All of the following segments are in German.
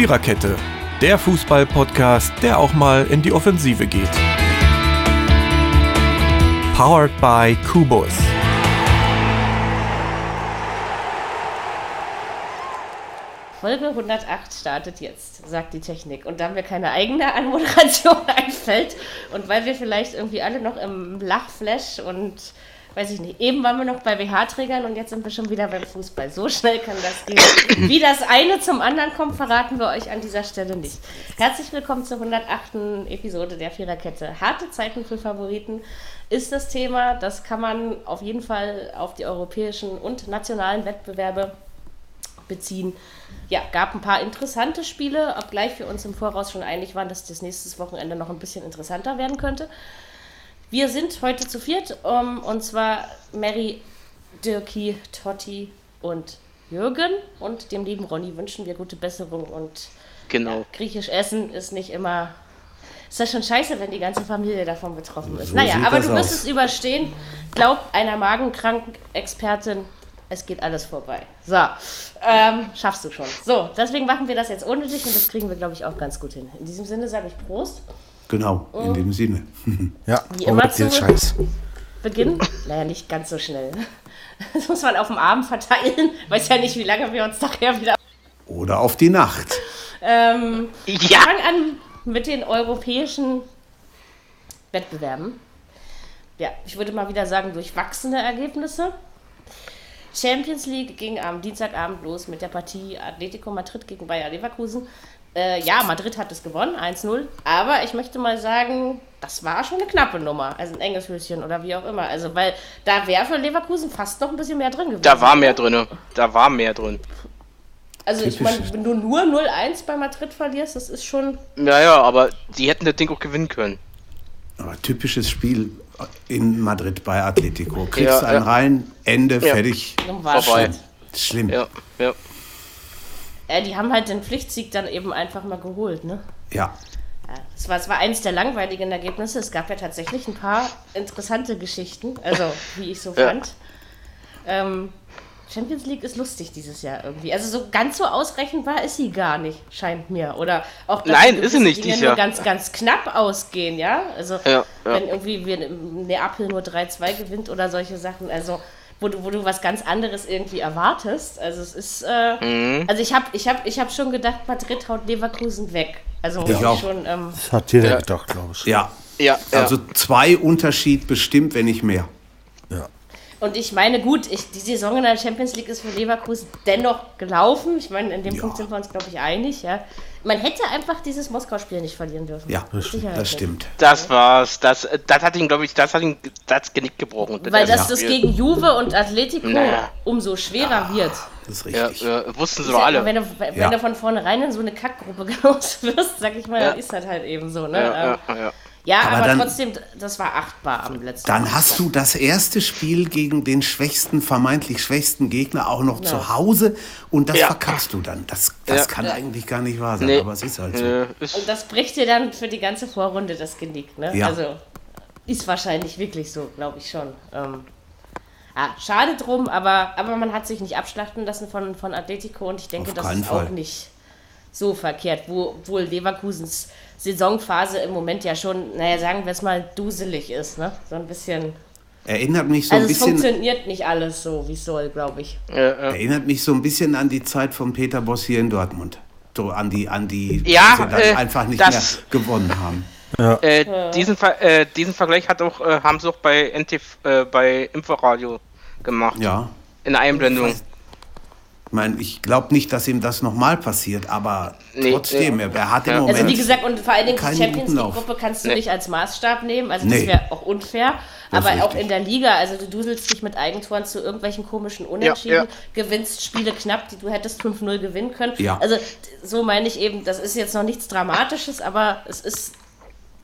Viererkette, der Fußball-Podcast, der auch mal in die Offensive geht. Powered by Kubus. Folge 108 startet jetzt, sagt die Technik. Und da mir keine eigene Anmoderation einfällt und weil wir vielleicht irgendwie alle noch im Lachflash und weiß ich nicht, eben waren wir noch bei WH-Trägern und jetzt sind wir schon wieder beim Fußball. So schnell kann das gehen. Wie das eine zum anderen kommt, verraten wir euch an dieser Stelle nicht. Herzlich willkommen zur 108. Episode der Viererkette. Harte Zeiten für Favoriten ist das Thema. Das kann man auf jeden Fall auf die europäischen und nationalen Wettbewerbe beziehen. Ja, gab ein paar interessante Spiele, obgleich wir uns im Voraus schon einig waren, dass das nächstes Wochenende noch ein bisschen interessanter werden könnte. Wir sind heute zu viert, um, und zwar Mary, Dirki, Totti und Jürgen. Und dem lieben Ronny wünschen wir gute Besserung und Genau. ja, griechisch essen ist nicht immer. Ist das schon scheiße, wenn die ganze Familie davon betroffen ist? So naja, aber du wirst es überstehen. Glaub einer Magenkrank-Expertin, es geht alles vorbei. So, ähm, schaffst du schon. So, deswegen machen wir das jetzt ohne dich und das kriegen wir, glaube ich, auch ganz gut hin. In diesem Sinne sage ich Prost. Genau, in dem Sinne. Ja, Wie oh, immer dir zu- Scheiß. Beginn? Naja, nicht ganz so schnell. Das muss man auf dem Abend verteilen. Weiß ja nicht, wie lange wir uns nachher wieder. Oder auf die Nacht. Ähm, Wir Ja, fangen an mit den europäischen Wettbewerben. Ja, ich würde mal wieder sagen, durchwachsene Ergebnisse. Champions League ging am Dienstagabend los mit der Partie Atletico Madrid gegen Bayer Leverkusen. Äh, ja, Madrid hat es gewonnen, 1-0. Aber ich möchte mal sagen, das war schon eine knappe Nummer. Also ein enges Höschen oder wie auch immer. Also, weil da wäre für Leverkusen fast noch ein bisschen mehr drin gewesen. da war mehr drin. Da war mehr drin. Also, ich meine, wenn du nur 0-1 bei Madrid verlierst, das ist schon. Naja, aber die hätten das Ding auch gewinnen können. Aber typisches Spiel in Madrid bei Atletico. Kriegst Ja, du einen ja. rein, Ende, Ja. fertig. Vorbei. Schlimm. Ja, ja. Ja, die haben halt den Pflichtsieg dann eben einfach mal geholt, ne? Ja. Ja, es war, es war eins der langweiligen Ergebnisse. Es gab ja tatsächlich ein paar interessante Geschichten, also wie ich so Ja. fand. Ähm, Champions League ist lustig dieses Jahr irgendwie. Also so ganz so ausrechenbar ist sie gar nicht, scheint mir. Oder auch dass Nein, ist sie nicht Dinge dieses nur Jahr. ganz, ganz knapp ausgehen, ja. Also Ja, ja. wenn irgendwie wir Neapel nur 3-2 gewinnt oder solche Sachen. Also wo du, wo du was ganz anderes irgendwie erwartest. Also es ist, äh, Mhm. also ich habe ich hab, ich hab schon gedacht, Madrid haut Leverkusen weg. Also Ich auch. schon, ähm, Das hat jeder Ja. gedacht, glaube ich. Ja. Ja, ja. Also zwei Unterschied bestimmt, wenn nicht mehr. Ja. Und ich meine, gut, ich, die Saison in der Champions League ist für Leverkusen dennoch gelaufen. Ich meine, in dem Ja. Punkt sind wir uns, glaube ich, einig. Ja. Man hätte einfach dieses Moskau-Spiel nicht verlieren dürfen. Ja, das stimmt. das war's. Das, das hat ihn, glaube ich, das hat ihn das Genick gebrochen. Weil das, das gegen Juve und Atletico Naja. umso schwerer wird. Das ist Ja, richtig. ja, wussten sie doch ja, alle. Wenn, du, wenn Ja. du von vornherein in so eine Kackgruppe los wirst, sag ich mal, Ja. dann ist das halt eben so. Ne? Ja, Ähm, ja, ja. ja, Aber aber, dann- trotzdem, das war achtbar am letzten Dann hast du das erste Spiel gegen den schwächsten, vermeintlich schwächsten Gegner auch noch zu Hause und das Ja. verkackst du dann. Das, das Ja. kann eigentlich gar nicht wahr sein, Nee. aber es ist halt so. Und das bricht dir dann für die ganze Vorrunde das Genick, ne? Ja. Also ist wahrscheinlich wirklich so, glaube ich schon. Ähm, ah, schade drum, aber, aber man hat sich nicht abschlachten lassen von, von Atletico und ich denke, das ist Fall. auch nicht so verkehrt, wo wohl Leverkusens Saisonphase im Moment ja schon, naja, sagen wir es mal, duselig ist, ne? So ein bisschen. Erinnert mich so Also ein es bisschen funktioniert nicht alles so, wie es soll, glaube ich. äh, äh, Erinnert mich so ein bisschen an die Zeit von Peter Boss hier in Dortmund. So an die, an die, Ja, die dann äh, einfach nicht das- mehr gewonnen haben. äh, diesen, Ver äh, diesen Vergleich hat auch, äh, haben sie auch bei NTV, äh, bei Inforadio gemacht. Ja. In der Einblendung. Ich meine, ich glaube nicht, dass ihm das nochmal passiert, aber Nee, trotzdem, nee. er, hat im Ja. Moment. Also wie gesagt, und vor allen Dingen die Champions. League-Gruppe kannst du Nee. nicht als Maßstab nehmen. Also Nee. das wäre auch unfair. Das Aber auch in der Liga, also du duselst dich mit Eigentoren zu irgendwelchen komischen Unentschieden, Ja, ja. gewinnst Spiele knapp, die du hättest 5-0 gewinnen können. Ja. Also so meine ich eben, das ist jetzt noch nichts Dramatisches, aber es ist,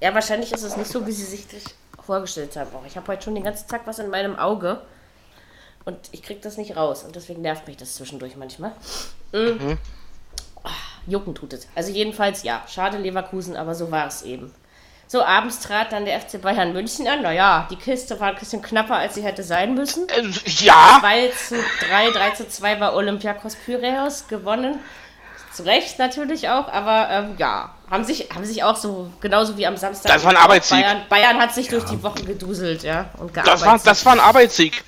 ja wahrscheinlich ist es nicht so, wie sie sich das vorgestellt haben. Auch ich habe heute schon den ganzen Tag was in meinem Auge. Und ich krieg das nicht raus. Und deswegen nervt mich das zwischendurch manchmal. Mhm. Ah, Jucken tut es. Also jedenfalls ja, schade Leverkusen, aber so war es eben. So, abends trat dann der FC Bayern München an. Naja, die Kiste war ein bisschen knapper, als sie hätte sein müssen. Äh, ja, 2 zu 3, 3 zu 2 war Olympiakos Pyräus gewonnen. Zu Recht natürlich auch, aber ähm, ja, haben sich, haben sich auch so, genauso wie am Samstag. Das war ein Arbeitssieg. Bayern, Bayern hat sich durch die Woche geduselt, ja. Und Das war, das war ein Arbeitssieg.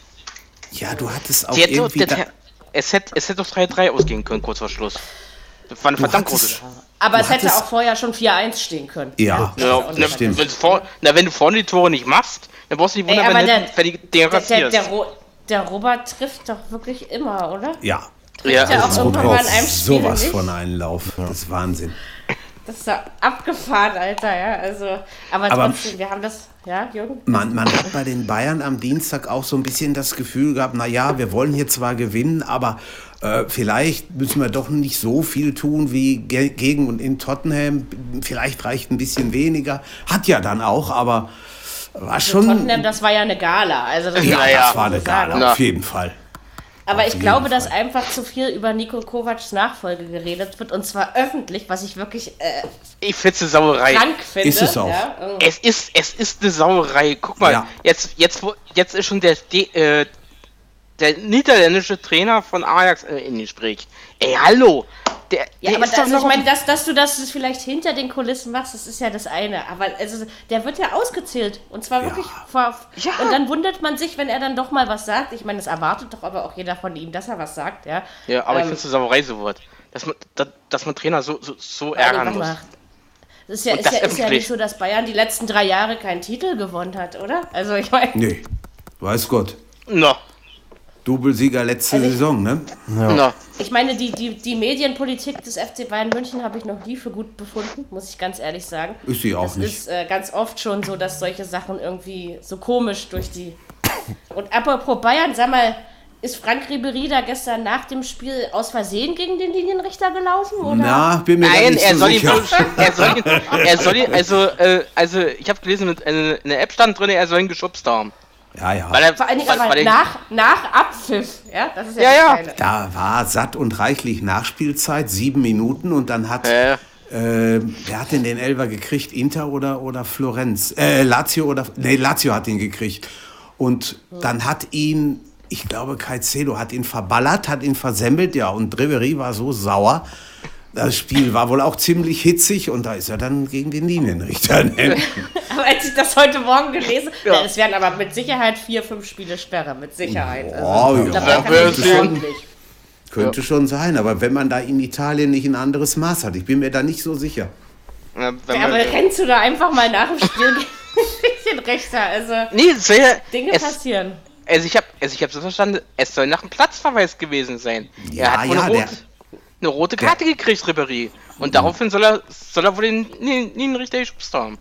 Ja, du hattest auch Die hätte, irgendwie. das, Da, es, hätte, es hätte doch 3-3 ausgehen können, kurz vor Schluss. Das war eine verdammt hattest- große. aber es hätte auch vorher schon 4-1 stehen können. ja, Ja, das stimmt. wenn, vor, na, wenn du vorne die Tore nicht machst, dann brauchst du nicht Ey, wundern, aber wenn, der- die Dinger Der, der, kassierst. der, Ro der Robert trifft doch wirklich immer, oder? ja. ja, der auch also, irgendwann mal in einem Spiel sowas nicht? von Einlauf. Das ist Wahnsinn. Das ist ja abgefahren, Alter, ja. Also, aber, Aber- trotzdem, wir haben das, ja, Jürgen? Man, man hat bei den Bayern am Dienstag auch so ein bisschen das Gefühl gehabt, na ja, wir wollen hier zwar gewinnen, aber äh, vielleicht müssen wir doch nicht so viel tun wie ge gegen und in Tottenham. Vielleicht reicht ein bisschen weniger. Hat ja dann auch, aber war schon. Tottenham, das war ja eine Gala. Also das ja, ja. das war eine. Gala, auf jeden Fall. Aber Auf ich glaube, dass Fall. einfach zu viel über Nico Kovacs Nachfolge geredet wird und zwar öffentlich, was ich wirklich äh, ich finde es eine Sauerei. krank finde. Ist es auch. Ja, irgendwie. Es ist, es ist eine Sauerei. Guck mal, Ja. jetzt, jetzt, wo- jetzt ist schon der, De- äh, der niederländische Trainer von Ajax äh, in Gespräch. Ey, hallo! Der, ja, der aber ist das, doch noch ich meine, dass, dass du das vielleicht hinter den Kulissen machst, das ist ja das eine. Aber also, der wird ja ausgezählt. Und zwar wirklich vor. Ja. Und dann wundert man sich, wenn er dann doch mal was sagt. Ich meine, das erwartet doch aber auch jeder von ihm, dass er was sagt, ja. Ja, aber ich Ähm, finde es eine Sauerei so wird. Dass man, dass, dass man Trainer so, so, so Also, ärgern muss. mal. Es ist ja, ist, das ja, ist ja nicht so, dass Bayern die letzten drei Jahre keinen Titel gewonnen hat, oder? Also ich meine, Nee, weiß Gott. No, Doublesieger letzte Also ich- Saison, ne? no. ich meine, die, die, die Medienpolitik des FC Bayern München habe ich noch nie für gut befunden, muss ich ganz ehrlich sagen. Ist sie auch das nicht. ist äh, ganz oft schon so, dass solche Sachen irgendwie so komisch durch die. Und apropos Bayern, sag mal, ist Frank Ribery da gestern nach dem Spiel aus Versehen gegen den Linienrichter gelaufen? Oder? Na, bin mir Nein, nicht er so soll ihn sicher. wohl, er soll ihn, er soll ihn, also, äh, also, ich habe gelesen, mit, äh, in der App stand drin, er soll ihn geschubst haben. Ja, ja. Weil er, Vor allen Dingen weil, weil nach, nach Abpfiff, ja? Das ist ja, Ja, ja. Da war satt und reichlich Nachspielzeit, sieben Minuten und dann hat, Äh. äh, wer hat denn den Elfer gekriegt? Inter oder, oder Florenz? Äh, Lazio oder, nee, Lazio hat ihn gekriegt. Und dann hat ihn, ich glaube, Caicedo hat ihn verballert, hat ihn versemmelt, ja, und Ribery war so sauer. Das Spiel war wohl auch ziemlich hitzig und da ist er dann gegen den Linienrichter. Aber als ich das heute Morgen gelesen Ja. ja. es werden aber mit Sicherheit vier, fünf Spiele Sperre, mit Sicherheit. Oh, Also, ja. da Ja, sehen. ordentlich. Könnte schon sein, aber wenn man da in Italien nicht ein anderes Maß hat, ich bin mir da nicht so sicher. Ja, wenn Ja, aber rennst du da einfach mal nach dem Spiel ein bisschen rechter? Also, nee, es soll ja, Dinge es, passieren. also ich habe also ich hab so verstanden, es soll nach einem Platzverweis gewesen sein. Ja, er hat ja, eine, der- rote, eine rote Karte gekriegt, Ribéry. Und daraufhin soll er, soll er wohl den Lin- Linienrichter geschubst haben.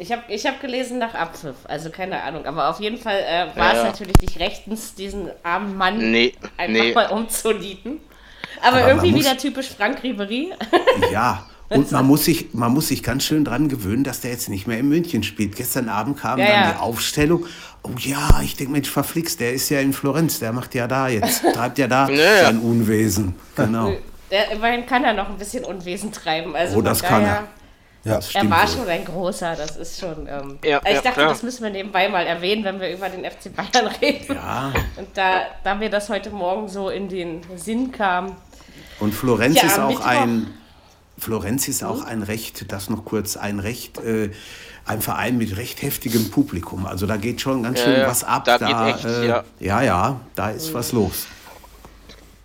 Ich habe ich hab gelesen nach Abpfiff, also keine Ahnung. Aber auf jeden Fall äh, war Ja. es natürlich nicht rechtens, diesen armen Mann Nee, einfach nee. mal umzunieten. Aber, Aber irgendwie muss- wieder typisch Frank Ribery. Ja, und man muss, sich, man muss sich ganz schön dran gewöhnen, dass der jetzt nicht mehr in München spielt. Gestern Abend kam Ja, dann ja. die Aufstellung. Oh ja, ich denke, Mensch, verflixt, der ist ja in Florenz, der macht ja da jetzt, treibt ja da Ja. sein Unwesen. Genau. Der, immerhin kann er noch ein bisschen Unwesen treiben. Also Oh, das kann daher- er. Ja, Er stimmt war wohl. schon ein großer, das ist schon. Ähm, Ja, ich ja, dachte, klar. das müssen wir nebenbei mal erwähnen, wenn wir über den FC Bayern reden. Ja, Und da, da mir das heute Morgen so in den Sinn kam. und Florenz Ja, ist auch Mittwoch. ein, Florenz ist auch ein recht, das noch kurz, ein recht, äh, ein Verein mit recht heftigem Publikum. Also da geht schon ganz Ja, schön ja, was ab. da geht echt, äh, ja. ja, ja, da ist was los.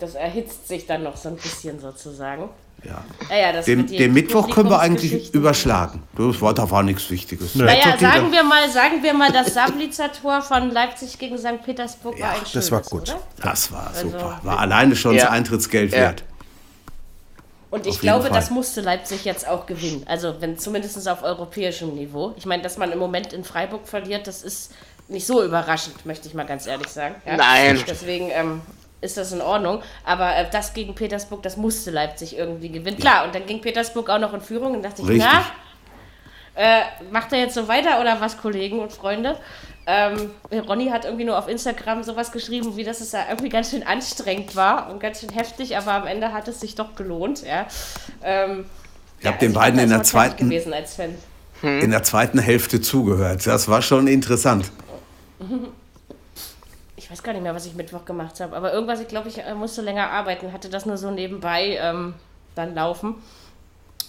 Das erhitzt sich dann noch so ein bisschen sozusagen. Ja. Ja, ja, das Den, mit den Mittwoch können wir eigentlich überschlagen. Das war, da war nichts Wichtiges. Naja, sagen wir mal, sagen wir mal, das Sablitzer-Tor von Leipzig gegen St. Petersburg Ja, war ein das schönes, war gut. Oder? Das war Also- super. War alleine schon Ja. das Eintrittsgeld Ja. wert. Und ich glaube, Fall. das musste Leipzig jetzt auch gewinnen. Also wenn zumindest auf europäischem Niveau. Ich meine, dass man im Moment in Freiburg verliert, das ist nicht so überraschend, möchte ich mal ganz ehrlich sagen. Ja? Nein. Deswegen ähm, ist das in Ordnung. Aber äh, das gegen Petersburg, das musste Leipzig irgendwie gewinnen. Klar, und dann ging Petersburg auch noch in Führung und dachte ich, Richtig. na, äh, macht er jetzt so weiter oder was, Kollegen und Freunde? Ähm, Ronny hat irgendwie nur auf Instagram sowas geschrieben, wie dass es da irgendwie ganz schön anstrengend war und ganz schön heftig, aber am Ende hat es sich doch gelohnt. Ja. Ähm, Ich habe den beiden in der zweiten, gewesen als Fan. in der zweiten Hälfte zugehört. Das war schon interessant. Ich weiß gar nicht mehr, was ich Mittwoch gemacht habe, aber irgendwas, ich glaube, ich äh, musste länger arbeiten, hatte das nur so nebenbei ähm, dann laufen.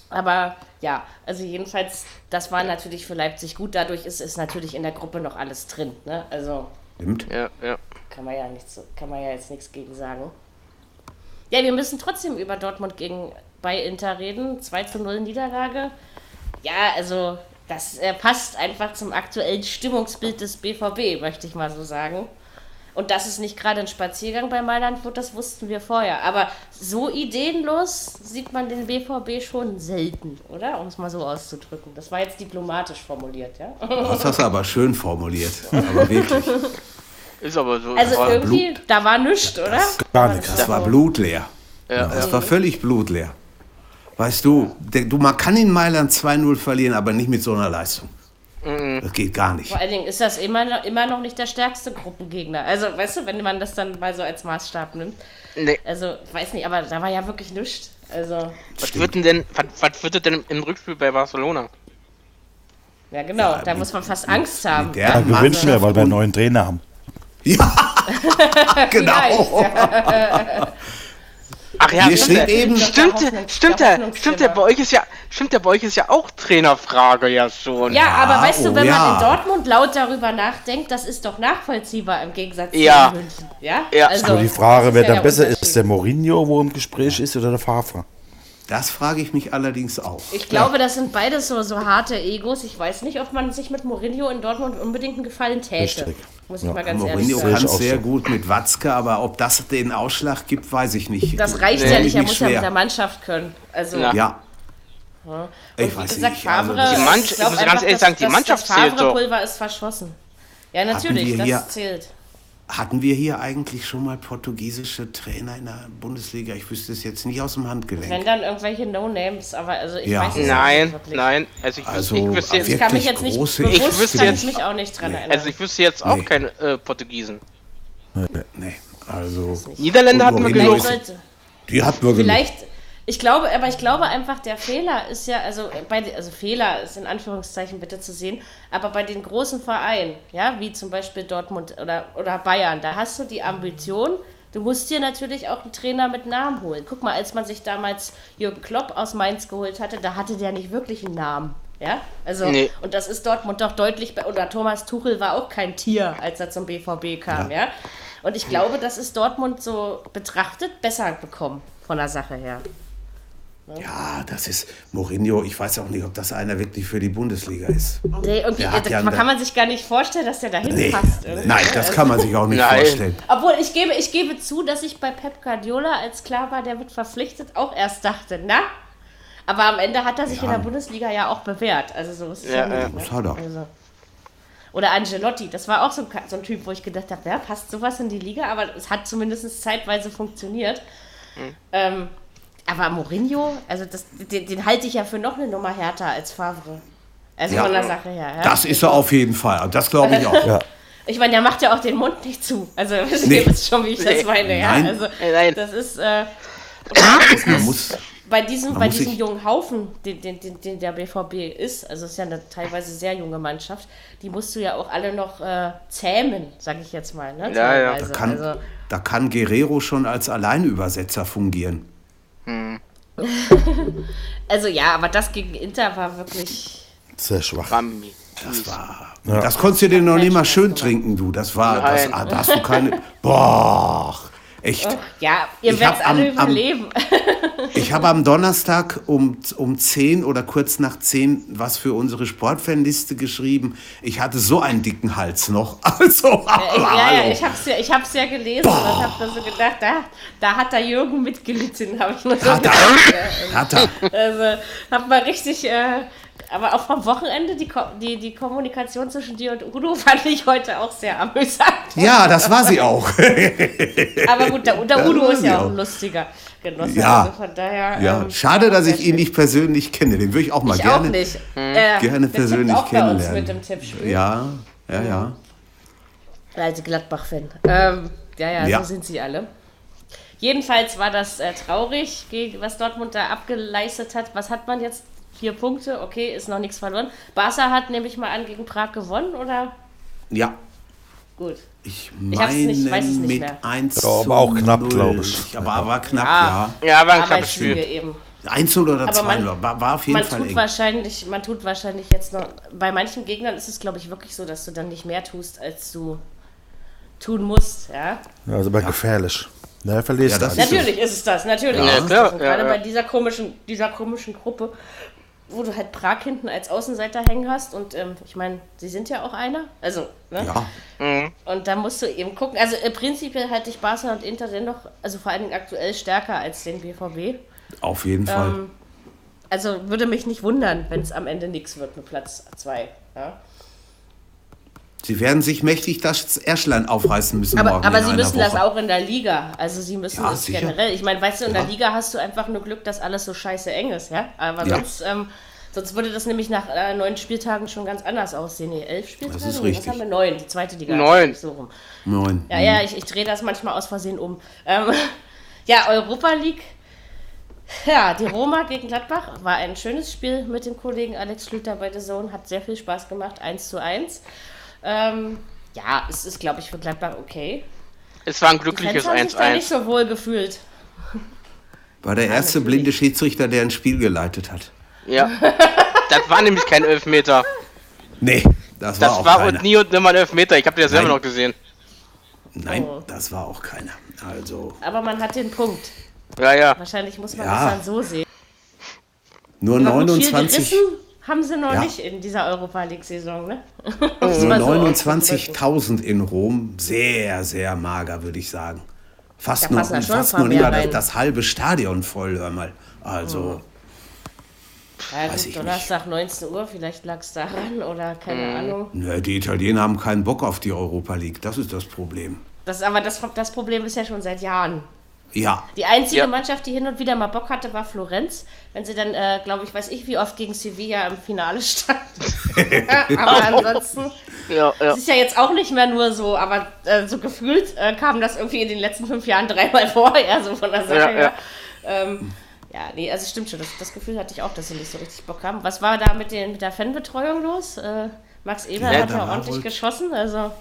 Aber ja, also jedenfalls, das war natürlich für Leipzig gut. Dadurch ist es natürlich in der Gruppe noch alles drin. Ne? Also Stimmt. Ja, ja. kann man ja nichts, kann man ja jetzt nichts gegen sagen. Ja, wir müssen trotzdem über Dortmund gegen bei Inter reden. 2 zu 0 Niederlage. Ja, also das äh, passt einfach zum aktuellen Stimmungsbild des BVB, möchte ich mal so sagen. Und dass es nicht gerade ein Spaziergang bei Mailand wird, das wussten wir vorher. Aber so ideenlos sieht man den BVB schon selten, oder? Um es mal so auszudrücken. Das war jetzt diplomatisch formuliert, ja? Das hast du aber schön formuliert. Aber wirklich. Ist aber so. Also irgendwie, da war nichts, oder? Gar nichts. Das war blutleer. ja, Das ja. war völlig blutleer. Weißt du, der, du, man kann in Mailand 2-0 verlieren, aber nicht mit so einer Leistung. Das geht gar nicht. Vor allen Dingen ist das immer noch, immer noch nicht der stärkste Gruppengegner. Also, weißt du, wenn man das dann mal so als Maßstab nimmt. Nee. Also, weiß nicht, aber da war ja wirklich nichts. Also, Was wird denn, denn was, was wird denn im Rückspiel bei Barcelona? ja genau, da muss man fast Angst haben. der Da Mannschaft gewinnen wir, weil wir einen neuen Trainer haben. Ja, genau. Ach ja, Hier stimmt. steht eben- Stimmt, Der stimmt, der stimmt, Hoffnungsschimmer. bei euch ist ja, stimmt ja, bei euch ist ja auch Trainerfrage ja schon. Ja, aber weißt du, oh wenn ja. man in Dortmund laut darüber nachdenkt, das ist doch nachvollziehbar im Gegensatz Ja. zu München. Ja, Ja. Also, Nur die Frage, wer dann der besser ist, der Mourinho, wo im Gespräch ist, oder der Favre? Das frage ich mich allerdings auch. Ich glaube, das sind beides so, so harte Egos. Ich weiß nicht, ob man sich mit Mourinho in Dortmund unbedingt einen Gefallen täte. Richtig. Muss ich Ja. mal ganz ehrlich Mourinho sagen. kann sehr so. gut mit Watzke, aber ob das den Ausschlag gibt, weiß ich nicht. Das reicht Nee. ja nicht, er muss ja mit schwer. der Mannschaft können. Also, Ja. Ja. Und Ich wie weiß gesagt, nicht. Also, Favre, Die Mannschaft- ich muss ganz ehrlich sagen, die Mannschaft das zählt doch. Favre-Pulver ist verschossen. Ja, natürlich, das hier- zählt. Hatten wir hier eigentlich schon mal portugiesische Trainer in der Bundesliga? Ich wüsste es jetzt nicht aus dem Handgelenk. Wenn dann irgendwelche No-Names, aber also ich Ja. weiß es nicht Nein, wirklich. nein, also ich, Also, ich wüsste jetzt, Ich kann mich Wirklich jetzt nicht große- bewusst, Ich wüsste kann jetzt- ich mich auch nicht dran erinnern. also ich wüsste jetzt auch Nee. keine äh, Portugiesen. Nee, also Niederländer hatten wir genug. die hatten wir genug. vielleicht, ich glaube, aber ich glaube einfach, der Fehler ist ja, also bei, den- also Fehler ist in Anführungszeichen bitte zu sehen, aber bei den großen Vereinen, ja, wie zum Beispiel Dortmund oder, oder Bayern, da hast du die Ambition, du musst dir natürlich auch einen Trainer mit Namen holen. Guck mal, als man sich damals Jürgen Klopp aus Mainz geholt hatte, da hatte der nicht wirklich einen Namen. Ja, also, Nee. und das ist Dortmund doch deutlich, oder Thomas Tuchel war auch kein Tier, als er zum BVB kam, ja. Und ich glaube, das ist Dortmund so betrachtet besser bekommen von der Sache her. Ja, das ist Mourinho. Ich weiß auch nicht, ob das einer wirklich für die Bundesliga ist. Nee, irgendwie, ja kann einen- man sich gar nicht vorstellen, dass der dahin Nee, passt. irgendwie, nein, ne? das kann man sich auch nicht Nein. vorstellen. Obwohl, ich gebe, ich gebe zu, dass ich bei Pep Guardiola, als klar war, der wird verpflichtet, auch erst dachte, na? Aber am Ende hat er sich in der Bundesliga ja auch bewährt. Also so ist es Ja, ja, ja. nicht. Das hat er. Also. Oder Angelotti, das war auch so ein, so ein Typ, wo ich gedacht habe, ja, passt sowas in die Liga, aber es hat zumindest zeitweise funktioniert. Hm. Ähm, aber Mourinho, also das, den, den halte ich ja für noch eine Nummer härter als Favre. Also Ja. von der Sache her. Ja? Das ist er auf jeden Fall. Das glaube ich auch. Ja. Ich meine, der macht ja auch den Mund nicht zu. Also wisst Nee. ihr wisst schon, wie ich das Nee. meine. Ja? Nein. Also nein. das ist äh, Man muss, bei diesem, Man bei muss diesem jungen Haufen, den, den, den, den der BVB ist, also es ist ja eine teilweise sehr junge Mannschaft, die musst du ja auch alle noch äh, zähmen, sage ich jetzt mal. Ne? Ja, ja. Teilweise. kann, Also, da kann Guerrero schon als Alleinübersetzer fungieren. Also ja, aber das gegen Inter war wirklich. Sehr schwach. Rami. Das war. Das konntest du dir noch nicht mal schön trinken, du. Das war. Das, ah, da hast du keine. Boah. Echt. Ja, ihr Ich werdet alle am- am- überleben. Ich habe am Donnerstag um, um 10 oder kurz nach 10 was für unsere Sportfanliste geschrieben. Ich hatte so einen dicken Hals noch. Also, ja, ja, hallo. ich hab's ja, ich hab's ja gelesen und hab da so gedacht, da, da hat der Jürgen mitgelitten, habe ich nur so Hat er. gedacht. Ja, Hat er. Also, hab mal richtig, äh, aber auch vom Wochenende, die, Ko- die, die Kommunikation zwischen dir und Udo fand ich heute auch sehr amüsant. Ja, das war sie auch. Aber gut, der, der Udo ist ja auch ein lustiger Genosse. Ja. Also von daher. Ja, ähm, schade, dass ich ihn nicht persönlich kenne. Den würde ich auch mal Ich gerne, auch nicht. Äh, gerne persönlich auch bei uns kennenlernen. mit dem Tippspiel. Ja, ja, ja. Alte Gladbach-Fan. Ähm, ja, ja, Ja. so sind sie alle. Jedenfalls war das äh, traurig, was Dortmund da abgeleistet hat. Was hat man jetzt? Vier Punkte, okay, ist noch nichts verloren. Barca hat nämlich mal an gegen Prag gewonnen, oder? Ja, Gut. ich Ich meine nicht- weiß es nicht mit mehr. 1 Ja, aber auch knapp, 0. glaub ich. Aber war knapp, Ja. ja. Ja, war ein knappes Spiel. eben. 1-0 oder Aber 2-0. man- War, war auf jeden Man Fall tut, eng. wahrscheinlich, man tut wahrscheinlich jetzt noch. Bei manchen Gegnern ist es, glaube ich, wirklich so, dass du dann nicht mehr tust, als du tun musst. Ja? Ja, ist aber gefährlich. Ne, verlierst Ja, das ist. Natürlich ist es das, natürlich. Ja, ist das. Und ja, gerade ja. bei dieser komischen, dieser komischen Gruppe, wo du halt Prag hinten als Außenseiter hängen hast. Und ähm, ich meine, sie sind ja auch einer. Also, ne? Ja, Und da musst du eben gucken. Also im Prinzip halte ich Barca und Inter dennoch, also vor allen Dingen aktuell stärker als den BVB. auf jeden Fall. Ähm, also würde mich nicht wundern, wenn es am Ende nichts wird mit Platz 2. Ja? Sie werden sich mächtig das Erschlein aufreißen müssen Aber, morgen aber in sie einer müssen Woche. das auch in der Liga. Also sie müssen Ja, es sicher. generell. Ich meine, weißt du, in Ja. der Liga hast du einfach nur Glück, dass alles so scheiße eng ist, ja. Aber Ja. sonst, ähm, sonst würde das nämlich nach äh, neun Spieltagen schon ganz anders aussehen. Nee, elf Spieltage? Das ist richtig. Was haben wir? Neun, die zweite Liga. Neun. So rum. Neun. Ja, ja, ich, ich drehe das manchmal aus Versehen um. Ähm, ja, Europa League. Ja, die Roma gegen Gladbach war ein schönes Spiel mit dem Kollegen Alex Schlüter bei The Zone. Hat sehr viel Spaß gemacht, 1 zu 1. Ähm, ja, es ist, glaube ich, für Gladbach okay. Es war ein glückliches Fans haben sich da nicht 1-1. so wohl gefühlt. War der erste natürlich. blinde Schiedsrichter, der ein Spiel geleitet hat. Ja. Das war nämlich kein Elfmeter. Nee, das, Das war auch war keiner. und nie und nimmer ein Elfmeter. Ich habe das selber Nein. noch gesehen. Nein, Oh. das war auch keiner. Also Aber man hat den Punkt. Ja, ja. Wahrscheinlich muss man Ja. das dann so sehen. nur Aber gut, viel 29, gerissen haben sie noch Ja. nicht in dieser Europa League-Saison, ne? so 29.000 in Rom. Sehr, sehr mager, würde ich sagen. Fast, Da noch, fast noch nicht das, das halbe Stadion voll, hör mal. Also, Ja, Weiß gut, ich Donnerstag 19 Uhr, vielleicht lag es daran oder keine Mhm. Ahnung. nö, die Italiener haben keinen Bock auf die Europa League. Das ist das Problem. Das, aber das, das Problem ist ja schon seit Jahren. Ja, Die einzige Ja. Mannschaft, die hin und wieder mal Bock hatte, war Florenz. Wenn sie dann, äh, glaube ich, weiß ich, wie oft gegen Sevilla im Finale stand. aber ansonsten, Ja, ja. es ist ja jetzt auch nicht mehr nur so, aber äh, so gefühlt äh, kam das irgendwie in den letzten fünf Jahren dreimal vor, ja, so von der Sache Ja, her. ja. Ähm, ja, nee, also stimmt schon, das, das Gefühl hatte ich auch, dass sie nicht so richtig Bock haben. Was war da mit, den, mit der Fanbetreuung los? Äh, Max Eber Ja, hat ja ordentlich geschossen, also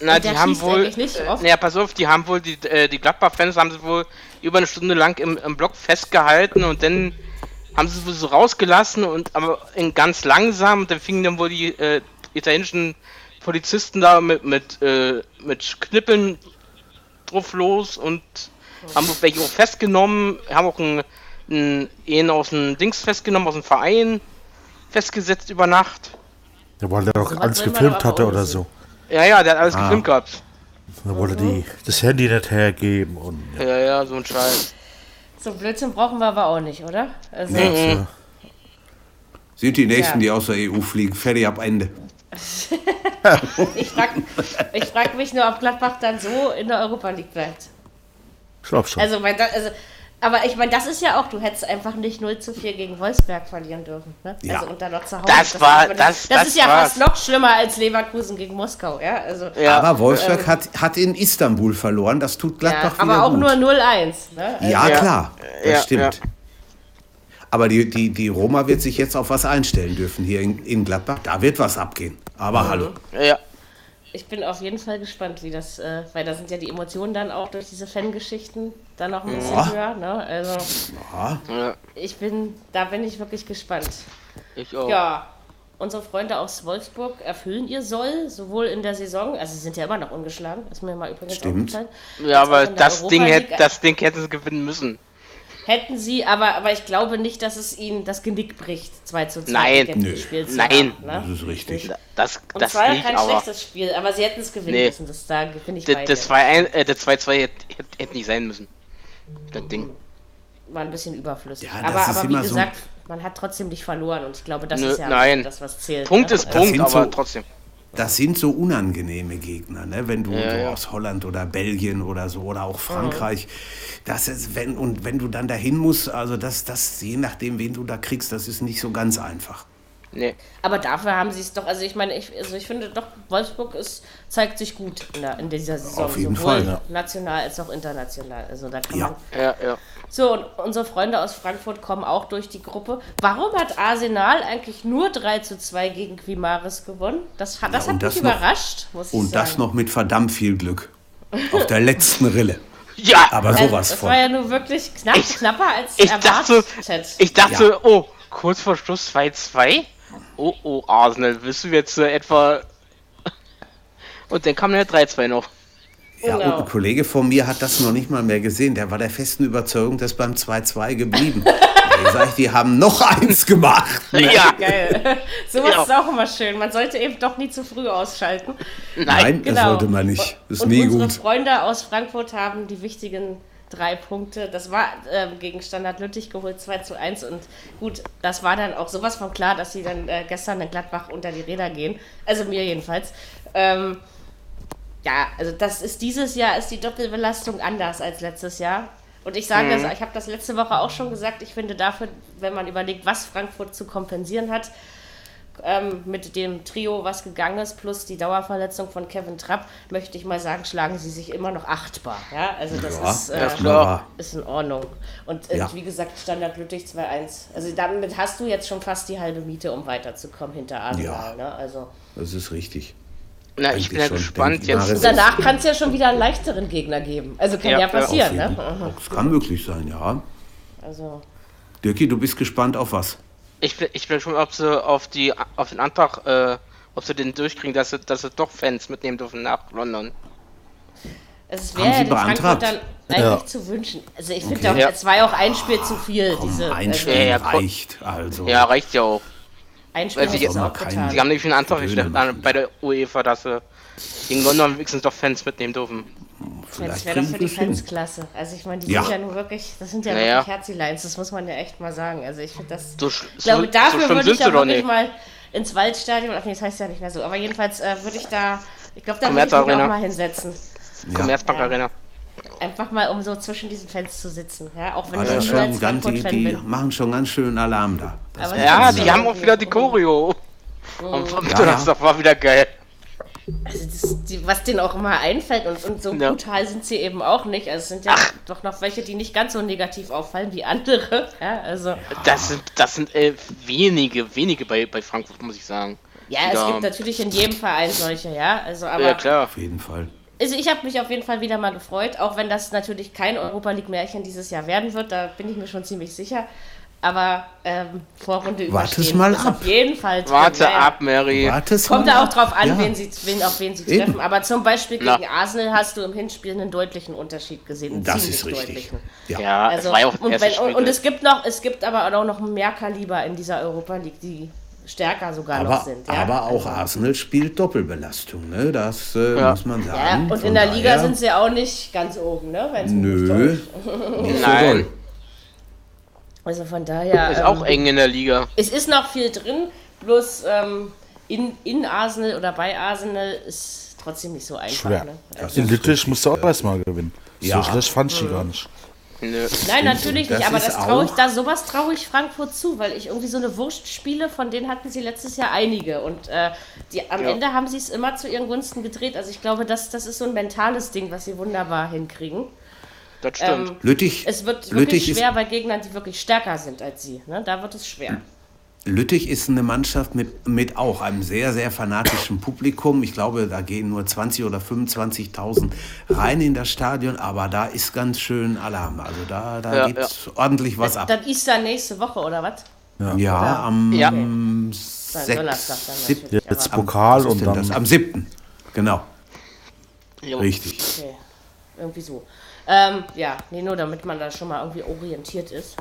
Na, die der haben wohl. nicht Äh, naja, pass auf, die haben wohl, die, äh, die Gladbach-Fans haben sie wohl über eine Stunde lang im, im Block festgehalten und dann haben sie sie so rausgelassen und aber in ganz langsam und dann fingen dann wohl die äh, italienischen Polizisten da mit, mit, äh, mit Knippeln drauf los und haben auch welche auch festgenommen, haben auch einen, einen, einen aus dem Dings festgenommen, aus dem Verein festgesetzt über Nacht. Ja, weil er doch was alles will man gefilmt hatte oder so. Ja, ja, der hat alles Ah. gefilmt gehabt. Da wollte die das Handy nicht hergeben und ja, Ja, ja, so ein Scheiß. so Blödsinn brauchen wir aber auch nicht, oder? Also, so. sind die Nächsten, Ja. die aus der EU fliegen. Fertig ab Ende. Ich frage ich frag mich nur, ob Gladbach dann so in der Europa League bleibt. ich glaub schon. Also, da, also aber ich meine, das ist ja auch, du hättest einfach nicht 0 zu 4 gegen Wolfsberg verlieren dürfen. Ne? Ja. Also und dann noch zu Hause. Das war- ist- das- das das ist ja war's. fast noch schlimmer als Leverkusen gegen Moskau, ja. Also, Ja. Aber Wolfsberg hat, hat in Istanbul verloren. Das tut ja, Gladbach wieder aber auch gut. nur 0-1. Ne? Also, Ja, Ja. klar, das Ja, stimmt. ja. Aber die, die, die Roma wird sich jetzt auf was einstellen dürfen hier in, in Gladbach. Da wird was abgehen. Aber Mhm. hallo. Ja. Ich bin auf jeden Fall gespannt, wie das, äh, weil da sind ja die Emotionen dann auch durch diese Fangeschichten dann noch ein bisschen Ja. höher. Ne? Also ja. ich bin, da bin ich wirklich gespannt. Ich auch. Ja, unsere Freunde aus Wolfsburg erfüllen ihr Soll, sowohl in der Saison, also sie sind ja immer noch ungeschlagen, ist mir mal übrigens Stimmt. aufgefallen. Ja, aber das Ding, League hätt, das Ding hätten sie gewinnen müssen. Hätten sie, aber, aber ich glaube nicht, dass es ihnen das Genick bricht, 2 zu 2 Nein. Nö. das Spiel zu Nein. haben, Das ne? ist richtig. Das, Und das war ja nicht, kein aber schlechtes Spiel, aber sie hätten es gewinnen Nee. müssen, das da bin ich bei das, dir. das 2-1, äh, das 2-2 hätte hätt, hätt nicht sein müssen. Das Ding. war ein bisschen überflüssig. Ja, das aber aber wie immer so- gesagt, man hat trotzdem nicht verloren und ich glaube, das Nö, ist ja nein. das, was zählt. Punkt ne? ist Punkt, aber so- trotzdem. Das sind so unangenehme Gegner, ne? wenn du Ja, so ja. aus Holland oder Belgien oder so oder auch Frankreich, das ist, wenn, und wenn du dann dahin musst, also das, das, je nachdem, wen du da kriegst, das ist nicht so ganz einfach. Nee. Aber dafür haben sie es doch, also ich meine, ich, also ich finde doch, Wolfsburg ist, zeigt sich gut in, der, in dieser Saison. Auf jeden sowohl Fall, ja. national als auch international. Also da kann Ja. man. Ja, ja. So, und unsere Freunde aus Frankfurt kommen auch durch die Gruppe. Warum hat Arsenal eigentlich nur 3 zu 2 gegen Quimaris gewonnen? Das, hat- das Ja, und hat das mich noch- überrascht, muss ich Und sagen. das noch mit verdammt viel Glück. Auf der letzten Rille. Ja, Aber Also, sowas das von. war ja nur wirklich knapp, Ich- knapper als ich dachte, erwartet. ich dachte, oh, kurz vor Schluss 2-2. Oh, oh, Arsenal, willst du jetzt äh, etwa. Und dann kam der 3-2 noch. Ja, Genau. und ein Kollege von mir hat das noch nicht mal mehr gesehen. Der war der festen Überzeugung, dass beim 2-2 geblieben. Da sag ich, die haben noch eins gemacht. Ja, Geil. Sowas Ja. ist auch immer schön. Man sollte eben doch nie zu früh ausschalten. Nein, das Genau. sollte man nicht. Das ist und nie unsere gut. Freunde aus Frankfurt haben die wichtigen drei Punkte. Das war ähm, gegen Standard Lüttich geholt, 2 zu 1. Und gut, das war dann auch sowas von klar, dass sie dann äh, gestern in Gladbach unter die Räder gehen. Also mir jedenfalls. Ähm, ja, also das ist dieses Jahr ist die Doppelbelastung anders als letztes Jahr. Und ich sage das, ich habe das letzte Woche auch schon gesagt, ich finde dafür, wenn man überlegt, was Frankfurt zu kompensieren hat, ähm, mit dem Trio, was gegangen ist, plus die Dauerverletzung von Kevin Trapp, möchte ich mal sagen, schlagen sie sich immer noch achtbar. Ja, also das Ja, ist, äh, ja, klar. ist in Ordnung. Und äh, Ja. wie gesagt, Standard Lüttich 2-1. Also damit hast du jetzt schon fast die halbe Miete, um weiterzukommen hinter Arsenal. Ne? Also Das ist richtig. Na, ich bin ja gespannt jetzt. danach kann es ja schon wieder einen leichteren Gegner geben. Also kann Ja, ja, ja, passieren. Ne? Das kann möglich sein, ja. Also Dirki, du bist gespannt auf was? Ich bin, ich bin schon, ob sie auf die auf den Antrag, äh, ob sie den durchkriegen, dass sie, dass sie doch Fans mitnehmen dürfen nach London. es Haben wäre Sie ja den beantragt? Frankfurtern eigentlich Ja. zu wünschen. Also ich Okay. finde auch, Ja. es war ja auch ein Spiel zu viel. diese, Ein also Spiel Ja, ja, reicht. Also. Ja, reicht ja auch. ein Spiel sie- es Soll auch getan. Sie haben nämlich einen Antrag gestellt an- bei der UEFA, dass sie gegen London wenigstens doch Fans mitnehmen dürfen. Das Vielleicht wäre doch für die. Fans klasse. Also ich meine, die Ja. sind ja nun wirklich, das sind ja Naja. wirklich Herzeleins, das muss man ja echt mal sagen. Also ich finde das, So, ich glaube, so, dafür so würde ich ja doch wirklich nicht. mal ins Waldstadion, ach nee, das heißt ja nicht mehr so, aber jedenfalls äh, würde ich da, ich glaube, da würde ich mich auch mal hinsetzen. Commerzbank Ja. Arena. Einfach mal, um so zwischen diesen Fans zu sitzen. Ja, auch wenn Ah, ich das nur schon ganz, die, die machen schon ganz schön Alarm da. Das Aber Ja, das die haben auch wieder die Choreo. Mhm. Am Ja, Donnerstag war wieder geil. Also das, die, was denen auch immer einfällt und, und so Ja. brutal sind sie eben auch nicht. Also es sind ja doch noch welche, die nicht ganz so negativ auffallen wie andere. Ja, also Das sind, das sind äh, wenige, wenige bei, bei Frankfurt, muss ich sagen. ja, es da- gibt natürlich in jedem Verein solche, ja. Also aber Ja, klar. Auf jeden Fall. also ich habe mich auf jeden Fall wieder mal gefreut, auch wenn das natürlich kein Europa League Märchen dieses Jahr werden wird, da bin ich mir schon ziemlich sicher. Aber ähm, Vorrunde Wart's überstehen mal ist ab. auf jeden Fall drin. Warte Ja, ja. ab, Mary. Wartest Kommt mal da auch ab. drauf an, Ja. wen sie, wen, auf wen sie Eben. treffen. Aber zum Beispiel Na. gegen Arsenal hast du im Hinspiel einen deutlichen Unterschied gesehen. einen Das ziemlich ist richtig. deutlichen. Ja. Ja, Also, es war ja und, wenn, und, und es gibt noch, es gibt aber auch noch mehr Kaliber in dieser Europa League, die stärker sogar noch Aber, sind. Ja? aber auch Also, Arsenal spielt Doppelbelastung, ne? Das äh, Ja. muss man Ja, sagen. und Von in der Liga sind sie auch nicht ganz oben, ne? Wenn's Nö, nicht so Nein. doll. Also von daher. Ist ähm, auch eng in der Liga. Es ist noch viel drin, bloß ähm, in, in Arsenal oder bei Arsenal ist trotzdem nicht so einfach. Schwer. Ne? Das In Lüttich musst du auch erstmal gewinnen. Ja. So schlecht fand ich die gar nicht. Nö. Nein, natürlich das nicht, aber ist das traue ich, da, sowas traue ich Frankfurt zu, weil ich irgendwie so eine Wurstspiele, von denen hatten sie letztes Jahr einige und äh, die, am Ja. Ende haben sie es immer zu ihren Gunsten gedreht. Also ich glaube, das, das ist so ein mentales Ding, was sie wunderbar hinkriegen. Das stimmt. Ähm, Lüttich, es wird Lüttich wirklich ist schwer bei Gegnern, die wirklich stärker sind als sie. Ne? Da wird es schwer. Lüttich ist eine Mannschaft mit, mit auch einem sehr, sehr fanatischen Publikum. Ich glaube, da gehen nur 20.000 oder 25.000 rein in das Stadion, aber da ist ganz schön Alarm. Also da, da Ja, geht ja. ordentlich was ab. Dann ist da nächste Woche, oder was? Ja, am Ja. Dann 6. Donnerstag dann. Jetzt Pokal und dann das? Am 7. Genau, Jo. richtig. Okay, irgendwie so. Ähm, ja, nee, nur damit man da schon mal irgendwie orientiert ist.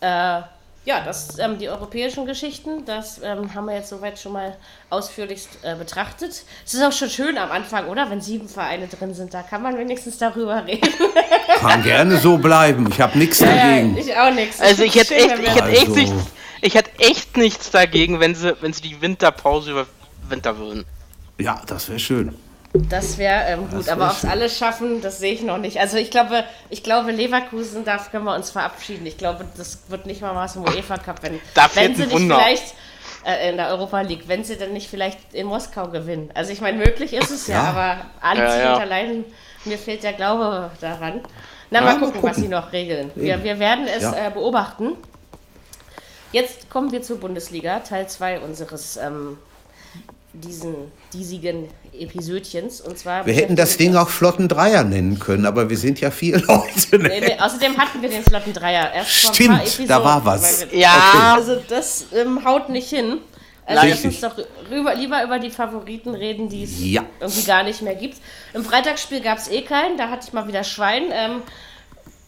Äh, ja, das, ähm, die europäischen Geschichten, das ähm, haben wir jetzt soweit schon mal ausführlichst äh, betrachtet. Es ist auch schon schön am Anfang, oder? Wenn sieben Vereine drin sind, da kann man wenigstens darüber reden. Kann gerne so bleiben. Ich habe nichts ja, dagegen. ich auch nichts. Also ich hätte echt, ich hätte echt Also- nichts, ich hätte echt nichts dagegen, wenn sie, wenn sie die Winterpause überwintern würden. Ja, das wäre schön. Das wäre ähm, gut, wär aber ob es alle schaffen, das sehe ich noch nicht. Also ich glaube, ich glaube, Leverkusen, da können wir uns verabschieden. Ich glaube, das wird nicht mal was im UEFA Cup, wenn, Da wenn sie nicht vielleicht äh, in der Europa League, wenn sie dann nicht vielleicht in Moskau gewinnen. Also ich meine, möglich ist es ja, Ja. aber anziehen Ja, ja. allein, mir fehlt der Glaube daran. Na, Ja, mal mal gucken, was gucken. sie noch regeln. Wir, wir werden es Ja. äh, beobachten. Jetzt kommen wir zur Bundesliga, Teil 2 unseres ähm, diesen diesigen Episödchens. Und zwar Wir hätten das Ding auch Flotten Dreier nennen können, aber wir sind ja vier Leute. Ne? Nee, nee, außerdem hatten wir den Flotten Dreier erst Stimmt, paar da Episoden. war was. wir- Ja, Also das ähm, haut nicht hin. Also lass uns doch rüber, lieber über die Favoriten reden, die es Ja. irgendwie gar nicht mehr gibt. Im Freitagsspiel gab es eh keinen, da hatte ich mal wieder Schwein. Ähm,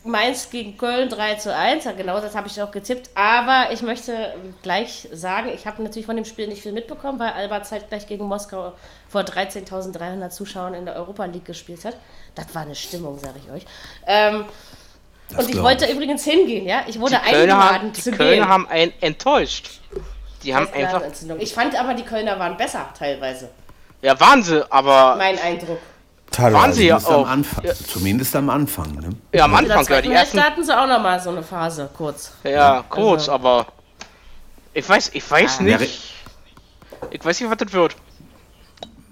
Mainz gegen Köln 3 zu 1, ja, genau das habe ich auch getippt. Aber ich möchte gleich sagen, ich habe natürlich von dem Spiel nicht viel mitbekommen, weil Alba zeitgleich gegen Moskau vor 13.300 Zuschauern in der Europa League gespielt hat. Das war eine Stimmung, sage ich euch. Ähm, und ich wollte ich. übrigens hingehen, ja. Ich wurde die Kölner, eingeladen haben, die zu Kölner gehen. haben einen enttäuscht. Die haben einfach. Ich fand aber, die Kölner waren besser teilweise. Ja, waren sie, aber. Mein Eindruck. Waren sie ja Zumindest am auch. Anfang. Ja, Zumindest am Anfang. Ne? ja, am Anfang, ja. Die ersten. hatten sie auch noch mal so eine Phase, kurz. Ja, kurz, also- aber. Ich weiß, ich weiß Ah. nicht. Ich weiß nicht, was das wird.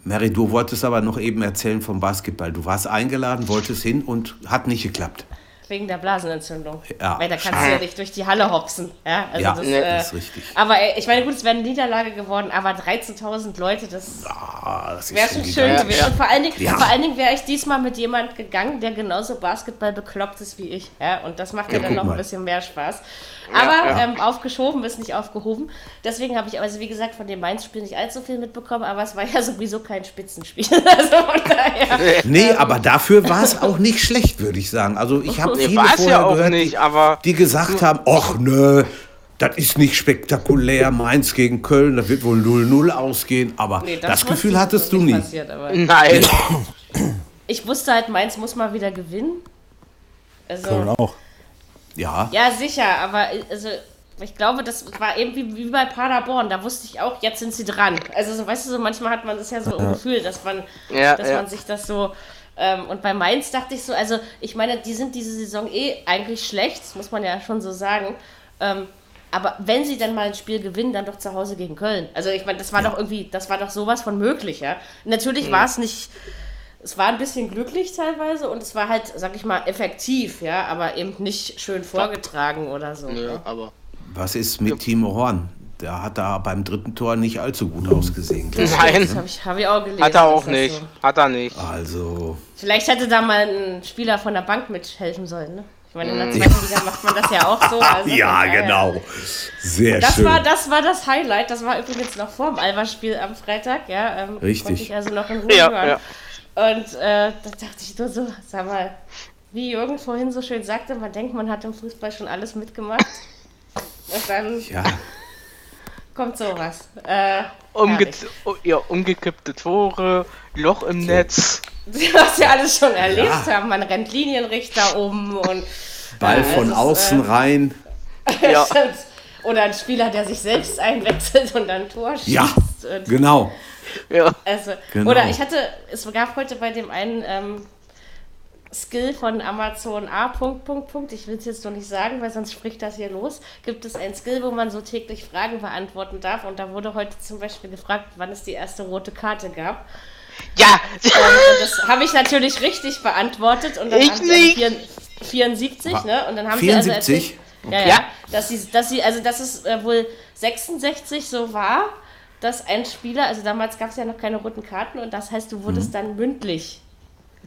Mary, du wolltest aber noch eben erzählen vom Basketball. Du warst eingeladen, wolltest hin und hat nicht geklappt. Wegen der Blasenentzündung. Ja. Weil da kannst du ja nicht durch die Halle hopsen. Ja, also Ja, das, äh, das ist richtig. Aber äh, ich meine, gut, es wäre eine Niederlage geworden, aber 13.000 Leute, das Ah, das ist wäre schon schön gewesen. Und vor allen Dingen, Ja. vor allen Dingen wäre ich diesmal mit jemand gegangen, der genauso Basketball bekloppt ist wie ich. Ja, und das macht ja, Ja, dann noch mal. ein bisschen mehr Spaß. Aber ja. Ähm, aufgeschoben ist nicht aufgehoben. Deswegen habe ich, also wie gesagt, von dem Mainz-Spiel nicht allzu viel mitbekommen, aber es war ja sowieso kein Spitzenspiel. also daher. Nee, aber dafür war es auch nicht schlecht, würde ich sagen. Also ich habe Nee, viele vorher ja auch gehört, nicht, die, aber- die gesagt haben, ach nö, das ist nicht spektakulär, Mainz gegen Köln, da wird wohl 0-0 ausgehen. Aber Nee, das, wusste Gefühl hattest du nicht nie. Passiert, aber Nein. ich wusste halt, Mainz muss mal wieder gewinnen. Also, Köln auch. Ja, Ja, sicher, aber also ich glaube, das war irgendwie wie bei Paderborn. Da wusste ich auch, jetzt sind sie dran. Also so, weißt du, so manchmal hat man das ja so im Gefühl, dass man, Ja, dass ja. man sich das so. Ähm, und bei Mainz dachte ich so, also ich meine, die sind diese Saison eh eigentlich schlecht, das muss man ja schon so sagen. Ähm, aber wenn sie dann mal ein Spiel gewinnen, dann doch zu Hause gegen Köln. Also ich meine, das war doch irgendwie, das war doch sowas von möglich, ja. Natürlich war es nicht, es war ein bisschen glücklich teilweise und es war halt, sag ich mal, effektiv, ja, aber eben nicht schön vorgetragen oder so. Ja, aber. was ist mit Timo Horn? Der hat da beim dritten Tor nicht allzu gut ausgesehen. glaub ich. Das Nein, habe ich, hab ich auch gelesen. hat er auch nicht. So. Hat er nicht. Also, Vielleicht hätte da mal ein Spieler von der Bank mithelfen sollen. Ne? Ich meine, in der zweiten Liga macht man das ja auch so. Also ja, genau. Sehr Das schön. war, das war das Highlight. Das war übrigens noch vor dem Alba-Spiel am Freitag. Ja, ähm, Richtig. Konnte ich also noch in Ruhe Ja, hören. ja. Und äh, da dachte ich nur so, sag mal, wie Jürgen vorhin so schön sagte, man denkt, man hat im Fußball schon alles mitgemacht. Und dann ja, kommt sowas. Äh, Umge oh, ja, umgekippte Tore, Loch im Netz. was wir alles schon erlebt Ja. haben. Man rennt Linienrichter um und Ball Ja, von es ist, außen äh, rein. Ja. Oder ein Spieler, der sich selbst einwechselt und dann Tor schießt. Ja, Und, genau. Ja. also, Genau. Oder ich hatte, es gab heute bei dem einen ähm, Skill von Amazon A. Punkt, Punkt, Punkt. Ich will es jetzt noch nicht sagen, weil sonst spricht das hier los. Gibt es ein Skill, wo man so täglich Fragen beantworten darf. Und da wurde heute zum Beispiel gefragt, wann es die erste rote Karte gab. Ja. Und das habe ich natürlich richtig beantwortet. Und dann Ich haben sie nicht. vier- 74, ne? Und dann haben 74? sie also erzählt, ja, ja, Ja. Dass sie, dass sie, also dass es äh, wohl 66 so war, dass ein Spieler, also damals gab es ja noch keine roten Karten und das heißt, du wurdest Mhm. dann mündlich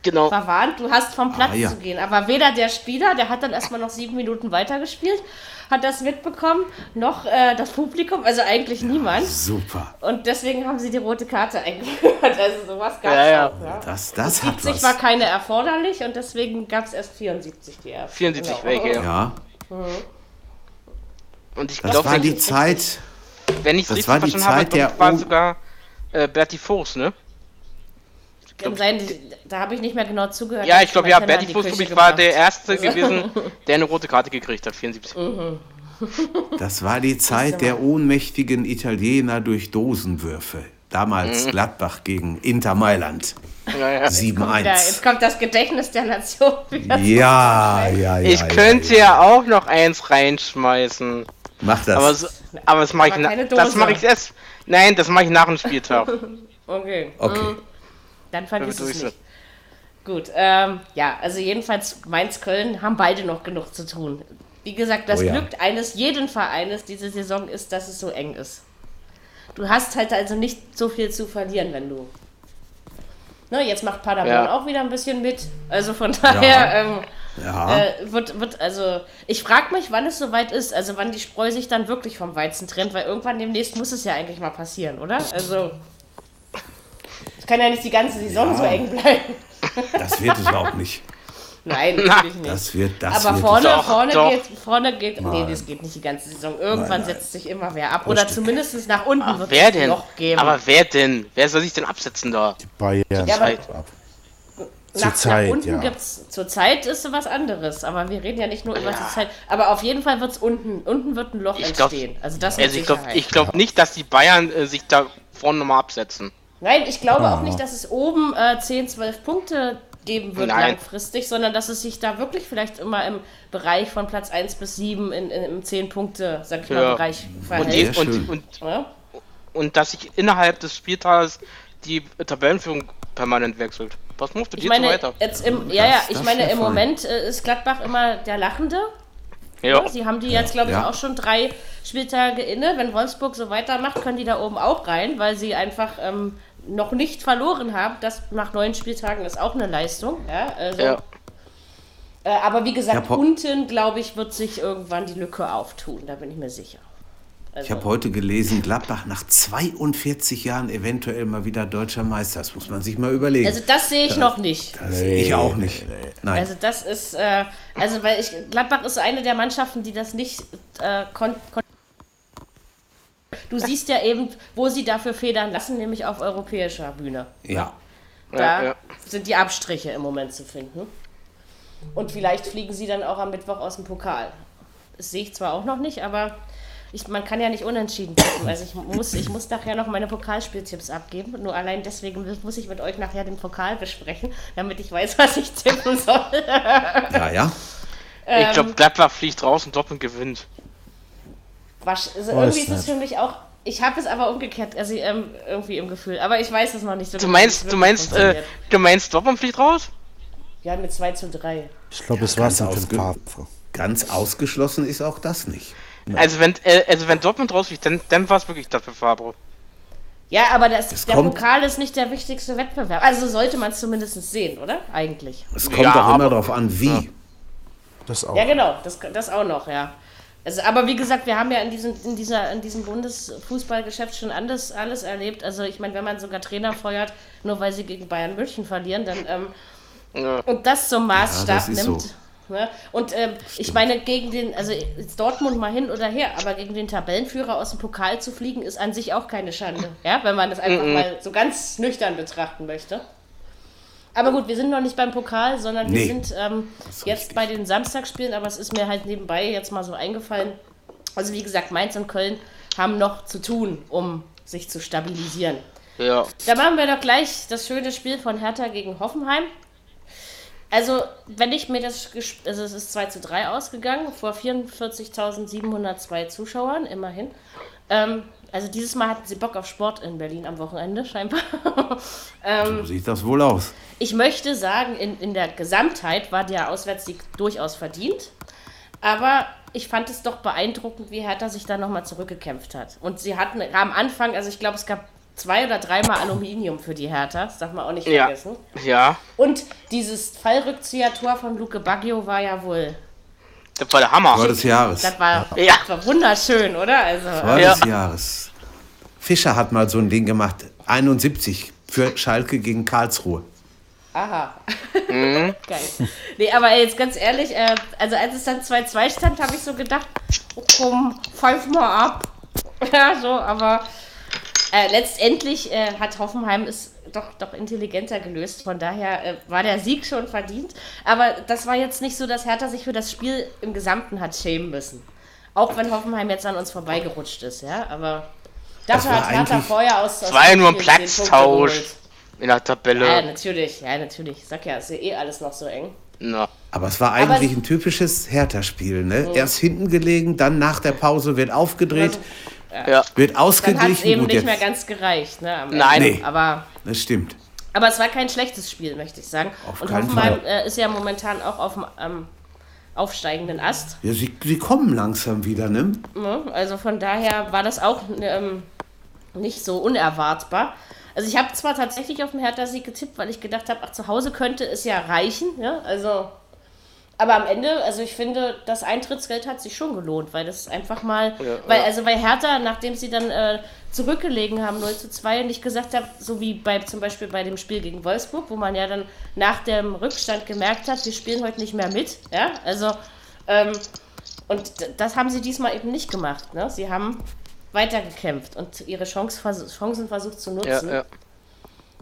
Genau. verwarnt, du hast vom Platz Ah, ja. zu gehen. Aber weder der Spieler, der hat dann erstmal noch sieben Minuten weitergespielt, hat das mitbekommen, noch äh, das Publikum, also eigentlich niemand. Super. Und deswegen haben sie die rote Karte eingeführt. Also sowas gab es Ja, ja. auch. Ja. Das, das hat 70 was. war keine erforderlich und deswegen gab es erst 74 die erste. 74 Genau. welche. Ja. Und ich das glaube, war wenn, die ich- Zeit. wenn ich es das richtig war die verstanden habe, Zeit der war sogar äh, Berti Voß, ne? Kann sein, da habe ich nicht mehr genau zugehört. Ja, ich glaube, ja, Berti glaube ich, war der Erste gewesen, der eine rote Karte gekriegt hat, 74. Das war die Zeit der ohnmächtigen Italiener durch Dosenwürfe. Damals Mhm. Gladbach gegen Inter Mailand. Ja, ja. Ja, 7-1. jetzt kommt das Gedächtnis der Nation wieder. Ja, ja, ja. Ich ja, könnte ja auch noch eins reinschmeißen. Mach das. Aber, so, aber das mache ich, na- das mache ich erst. Nein, das mache ich nach dem Spieltag. Okay, okay. dann vergiss es nicht. Gut, ähm, ja, also jedenfalls Mainz-Köln haben beide noch genug zu tun. Wie gesagt, das Oh ja. Glück eines jeden Vereines diese Saison ist, dass es so eng ist. Du hast halt also nicht so viel zu verlieren, wenn du. Ne, jetzt macht Paderborn Ja. auch wieder ein bisschen mit. Also von daher ähm, Ja. äh, wird, wird, also ich frage mich, wann es soweit ist, also wann die Spreu sich dann wirklich vom Weizen trennt, weil irgendwann demnächst muss es ja eigentlich mal passieren, oder? Also es kann ja nicht die ganze Saison Ja. so eng bleiben. Das wird es auch nicht. Nein, natürlich nicht. Das wird, das Aber wird vorne, Doch, vorne doch. geht, vorne geht, nee, das geht nicht die ganze Saison. Irgendwann setzt sich immer wer ab. Oder zumindest nach unten wird Wer es ein denn? Loch geben. Aber wer denn? Wer soll sich denn absetzen da? Bayern. Ja, aber- Ab. nach, zur Zeit, nach unten ja. gibt's, zur Zeit ist was anderes. Aber wir reden ja nicht nur über die Zeit. Aber auf jeden Fall wird es unten, unten wird ein Loch Ich glaub- entstehen. also das Also ich glaube glaub nicht, dass die Bayern äh, sich da vorne nochmal absetzen. Nein, ich glaube auch nicht, dass es oben äh, 10, 12 Punkte geben wird Nein. langfristig, sondern dass es sich da wirklich vielleicht immer im Bereich von Platz 1 bis 7 in, in, im 10 Punkte, sag ich mal, Ja. Bereich Und, verhält. schön. und, und, Ja? und dass sich innerhalb des Spieltages die Tabellenführung permanent wechselt. Was musst du Ich dir meine, weiter? jetzt im, ja, ja, ich meine, im. Moment äh, ist Gladbach immer der Lachende. Ja. Ne? Sie haben die jetzt, glaube ich, Ja. auch schon drei Spieltage inne. Wenn Wolfsburg so weitermacht, können die da oben auch rein, weil sie einfach ähm, noch nicht verloren haben. Das nach neun Spieltagen ist auch eine Leistung. Ja, also, ja. äh, aber wie gesagt, ho- unten, glaube ich, wird sich irgendwann die Lücke auftun. Da bin ich mir sicher. Also, Ich habe heute gelesen, Gladbach nach 42 Jahren eventuell mal wieder deutscher Meister. Das muss man sich mal überlegen. also das sehe ich noch nicht. das sehe ich auch nicht. Nein. Also das ist, äh, also weil ich, Gladbach ist eine der Mannschaften, die das nicht äh, kon kon Du siehst ja eben, wo sie dafür federn lassen, nämlich auf europäischer Bühne. ja. Da Ja, ja. sind die Abstriche im Moment zu finden. Und vielleicht fliegen sie dann auch am Mittwoch aus dem Pokal. Das sehe ich zwar auch noch nicht, aber ich, man kann ja nicht unentschieden tippen. Also ich muss, ich muss nachher noch meine Pokalspieltipps abgeben. Nur allein deswegen muss ich mit euch nachher den Pokal besprechen, damit ich weiß, was ich tippen soll. Ja, ja. Ähm, Ich glaube, Gladbach fliegt raus und Dortmund gewinnt. Wasch, also irgendwie ist es für mich auch. Ich habe es aber umgekehrt, also ähm, irgendwie im Gefühl. Aber ich weiß es noch nicht so Du genau, es meinst, du meinst, äh, du meinst, Dortmund fliegt raus? Ja, mit 2 zu 3. Ich glaube, es war ganz ein ausge- Pfaffe. Ganz ausgeschlossen ist auch das nicht. Also wenn, äh, also wenn Dortmund rausfliegt, dann, dann war es wirklich das für Fabro. Ja, aber das, Es der kommt- Pokal ist nicht der wichtigste Wettbewerb. Also sollte man es zumindest sehen, oder? Eigentlich. Es kommt Ja, auch immer darauf an, wie. Das auch. Ja, genau, das, das auch noch, ja. Also, aber wie gesagt, wir haben ja in diesem, in dieser, in diesem Bundesfußballgeschäft schon alles, alles erlebt. Also ich meine, wenn man sogar Trainer feuert, nur weil sie gegen Bayern München verlieren, dann ähm, Ja. und das zum Maßstab das ist nimmt. so. Ne? Und ähm, ich meine, gegen den, also jetzt Dortmund mal hin oder her, aber gegen den Tabellenführer aus dem Pokal zu fliegen, ist an sich auch keine Schande, ja, wenn man das einfach mal so ganz nüchtern betrachten möchte. Aber gut, wir sind noch nicht beim Pokal, sondern wir Nee, sind ähm, jetzt richtig. bei den Samstagsspielen, aber es ist mir halt nebenbei jetzt mal so eingefallen. Also wie gesagt, Mainz und Köln haben noch zu tun, um sich zu stabilisieren. Ja. Da machen wir doch gleich das schöne Spiel von Hertha gegen Hoffenheim. Also, wenn ich mir das, also es ist 2 zu 3 ausgegangen, vor 44.702 Zuschauern, immerhin. Ähm, also dieses Mal hatten sie Bock auf Sport in Berlin am Wochenende, scheinbar. So sieht das wohl aus. Ich möchte sagen, in, in der Gesamtheit war der Auswärtssieg durchaus verdient. Aber ich fand es doch beeindruckend, wie Hertha sich da nochmal zurückgekämpft hat. Und sie hatten am Anfang, also ich glaube, es gab zwei oder dreimal Aluminium für die Hertha, das darf man auch nicht Ja. vergessen. Ja. Und dieses Fallrückzieher-Tor von Luke Baggio war ja wohl, Das war der Hammer. Tor des Jahres. das war, Ja. das war wunderschön, oder? Also, Tor Ja. des Jahres. Fischer hat mal so ein Ding gemacht. 71 für Schalke gegen Karlsruhe. aha. Mhm. Geil. Nee, aber jetzt ganz ehrlich, äh, also als es dann 2-2 stand, habe ich so gedacht, oh, komm, pfeif mal ab. Ja, so, aber äh, letztendlich äh, hat Hoffenheim es doch, doch intelligenter gelöst. Von daher äh, war der Sieg schon verdient. Aber das war jetzt nicht so, dass Hertha sich für das Spiel im Gesamten hat schämen müssen. Auch wenn Hoffenheim jetzt an uns vorbeigerutscht ist, ja. Aber dafür war hat Hertha vorher aus. Es war ja nur ein Platztausch in der Ja, Tabelle. natürlich, ja, natürlich. Ich sag ja, es ist ja eh alles noch so eng. Na. Aber es war Aber eigentlich es- ein typisches Hertha-Spiel. Ne? Erst hinten gelegen, dann nach der Pause wird aufgedreht, Ja. wird Dann hat es ausgeglichen. eben Gut, nicht mehr ganz gereicht. Ne, am Nein. Ende. Nee. Aber, das stimmt. aber es war kein schlechtes Spiel, möchte ich sagen. Auf Und keinen Hoffenheim äh, ist ja momentan auch auf dem ähm, aufsteigenden Ast. Ja, sie, sie kommen langsam wieder, ne? Ne? Also von daher war das auch ähm, nicht so unerwartbar. Also ich habe zwar tatsächlich auf den Hertha-Sieg getippt, weil ich gedacht habe, ach, zu Hause könnte es ja reichen, ja, also aber am Ende, also ich finde, das Eintrittsgeld hat sich schon gelohnt, weil das einfach mal, Ja, weil, ja. also weil Hertha, nachdem sie dann äh, zurückgelegen haben, 0 zu 2, nicht gesagt hat, so wie bei zum Beispiel bei dem Spiel gegen Wolfsburg, wo man ja dann nach dem Rückstand gemerkt hat, wir spielen heute nicht mehr mit, ja, also ähm, und das haben sie diesmal eben nicht gemacht, ne? Sie haben weitergekämpft und ihre Chance, vers- Chancen versucht zu Ja, nutzen. ja.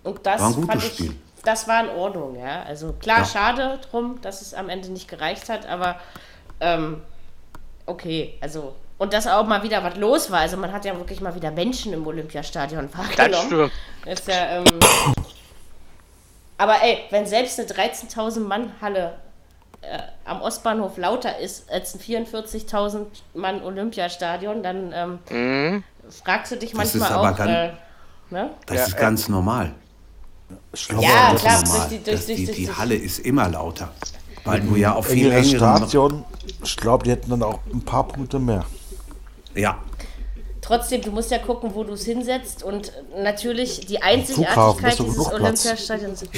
Und das War ein gutes fand ich, Spiel. Das war in Ordnung, ja. Also klar, Ja. schade drum, dass es am Ende nicht gereicht hat, aber ähm, okay, also und dass auch mal wieder was los war. Also man hat ja wirklich mal wieder Menschen im Olympiastadion Das wahrgenommen. stimmt. Ist ja, ähm, aber ey, wenn selbst eine 13.000 Mann Halle äh, am Ostbahnhof lauter ist als ein 44.000 Mann Olympiastadion, dann ähm, Mhm. fragst du dich Das ist manchmal aber auch, ganz- äh, ne? Das Ja, ist ganz normal. Ja, klar, normal. durch die- durch- durch- die, die Halle ist immer lauter. Weil du ja auf viel engeren... Stadion, ich glaube, die hätten dann auch ein paar Punkte mehr. Ja, Trotzdem, du musst ja gucken, wo du es hinsetzt und natürlich die Einzigartigkeit dieses. Olympiastadions.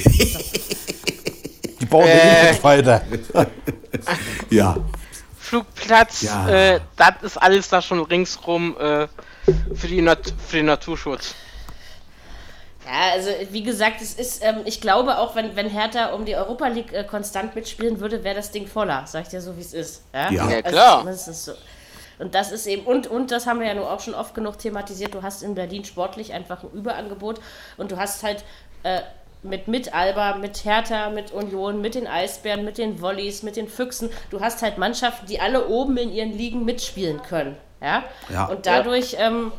Die bauen Äh. äh. weiter. ja. Flugplatz, Ja. äh, das ist alles da schon ringsrum äh, für, die Nat für den Naturschutz. Ja, also wie gesagt, es ist, ähm, ich glaube auch, wenn, wenn Hertha um die Europa League äh, konstant mitspielen würde, wäre das Ding voller, sag ich dir so, wie es ist. Ja, Ja. Ja, klar. Das ist so. Und das ist eben, und, und das haben wir ja nur auch schon oft genug thematisiert, du hast in Berlin sportlich einfach ein Überangebot und du hast halt äh, mit, mit Alba, mit Hertha, mit Union, mit den Eisbären, mit den Volleys, mit den Füchsen, du hast halt Mannschaften, die alle oben in ihren Ligen mitspielen können. Ja? Ja. Und dadurch, ähm,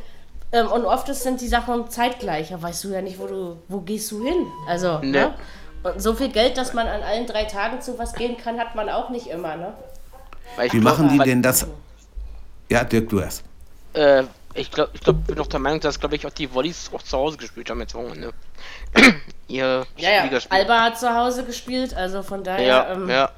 ähm, und oft sind die Sachen zeitgleich. Da weißt du ja nicht, wo du, wo gehst du hin? Also, Nee. ne? Und so viel Geld, dass man an allen drei Tagen zu was gehen kann, hat man auch nicht immer, ne? Wie glaub, machen die denn das? Ja, Dirk, du erst. Äh, ich glaube, ich glaub, bin noch der Meinung, dass, glaube ich, auch die Volleys auch zu Hause gespielt haben jetzt Wochenende. Ihr Ja, ja. Alba hat zu Hause gespielt, also von daher Ja, ähm, ja.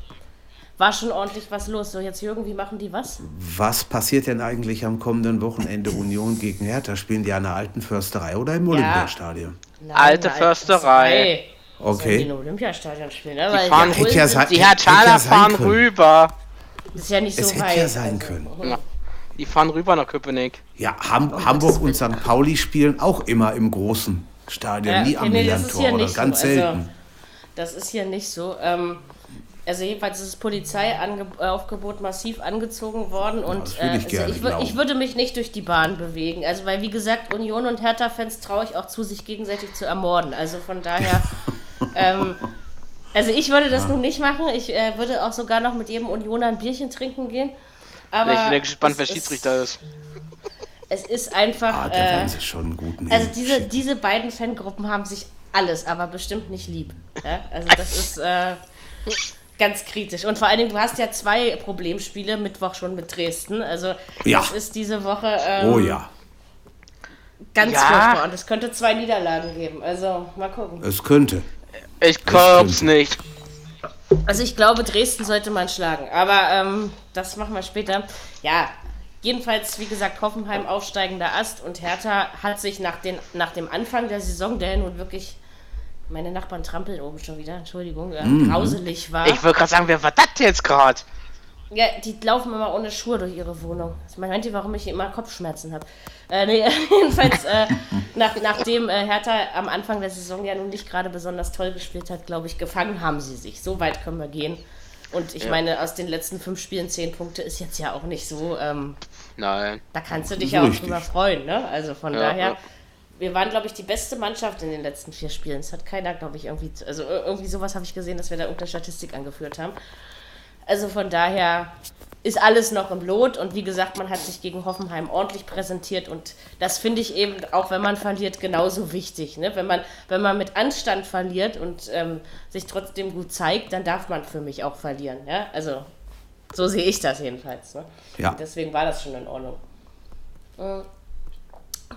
War schon ordentlich was los. So, jetzt Jürgen, wie machen die was? Was passiert denn eigentlich am kommenden Wochenende Union gegen Hertha? Spielen die an der alten Försterei oder im Olympiastadion? Nein, Alte Försterei. Die Okay. im Olympiastadion spielen, ne? Die fahren- ja, ja sein- Die ja fahren können. rüber. ist ja nicht so Es hätte weit. ja sein also. können. Ja. Die fahren rüber nach Köpenick. Ja, Ham Hamburg und St. Pauli spielen auch immer im großen Stadion, Ja, nie okay, am nee, das hier oder nicht ganz so. Also, selten. Das ist hier nicht so. Ähm, also jedenfalls ist das Polizeiaufgebot massiv angezogen worden und würde ich äh, also ich, ich würde mich nicht durch die Bahn bewegen. Also weil wie gesagt, Union und Hertha-Fans traue ich auch zu, sich gegenseitig zu ermorden. Also von daher, ähm, also ich würde das nun nicht machen. Ich äh, würde auch sogar noch mit jedem Unioner ein Bierchen trinken gehen. Aber ich bin ja gespannt, es wer Schiedsrichter ist. Es ist einfach. Ah, da äh, werden sie schon guten also diese, diese beiden Fangruppen haben sich alles, aber bestimmt nicht lieb. Ja? Also das ist äh, ganz kritisch. Und vor allen Dingen, du hast ja zwei Problemspiele, Mittwoch schon mit Dresden. Also Ja. das ist diese Woche ähm, Oh ja, ganz Ja. furchtbar. Und es könnte zwei Niederlagen geben. Also mal gucken. es könnte. Ich glaub's nicht. Also ich glaube, Dresden sollte man schlagen. Aber ähm, das machen wir später. Ja, jedenfalls, wie gesagt, Hoffenheim aufsteigender Ast und Hertha hat sich nach, den, nach dem Anfang der Saison, der nun wirklich, meine Nachbarn trampeln oben schon wieder, Entschuldigung, äh, grauselig war. Ich wollte gerade sagen, wer war das jetzt gerade? Ja, die laufen immer ohne Schuhe durch ihre Wohnung. Das meint ihr, warum ich immer Kopfschmerzen habe? Äh, nee, jedenfalls, äh, nach, nachdem äh, Hertha am Anfang der Saison ja nun nicht gerade besonders toll gespielt hat, glaube ich, gefangen haben sie sich. So weit können wir gehen. Und ich meine, aus den letzten fünf Spielen zehn Punkte ist jetzt ja auch nicht so. Ähm, Nein. da kannst du dich ja auch drüber freuen, ne? Also von Ja, daher. ja. Wir waren, glaube ich, die beste Mannschaft in den letzten vier Spielen. Es hat keiner, glaube ich, irgendwie. Also ir- irgendwie sowas habe ich gesehen, dass wir da irgendeine Statistik angeführt haben. Also von daher ist alles noch im Lot und wie gesagt, man hat sich gegen Hoffenheim ordentlich präsentiert und das finde ich eben, auch wenn man verliert, genauso wichtig. Ne? Wenn, man, wenn man mit Anstand verliert und ähm, sich trotzdem gut zeigt, dann darf man für mich auch verlieren. Ja? Also so sehe ich das jedenfalls. Ne? Ja. Deswegen war das schon in Ordnung. Mm.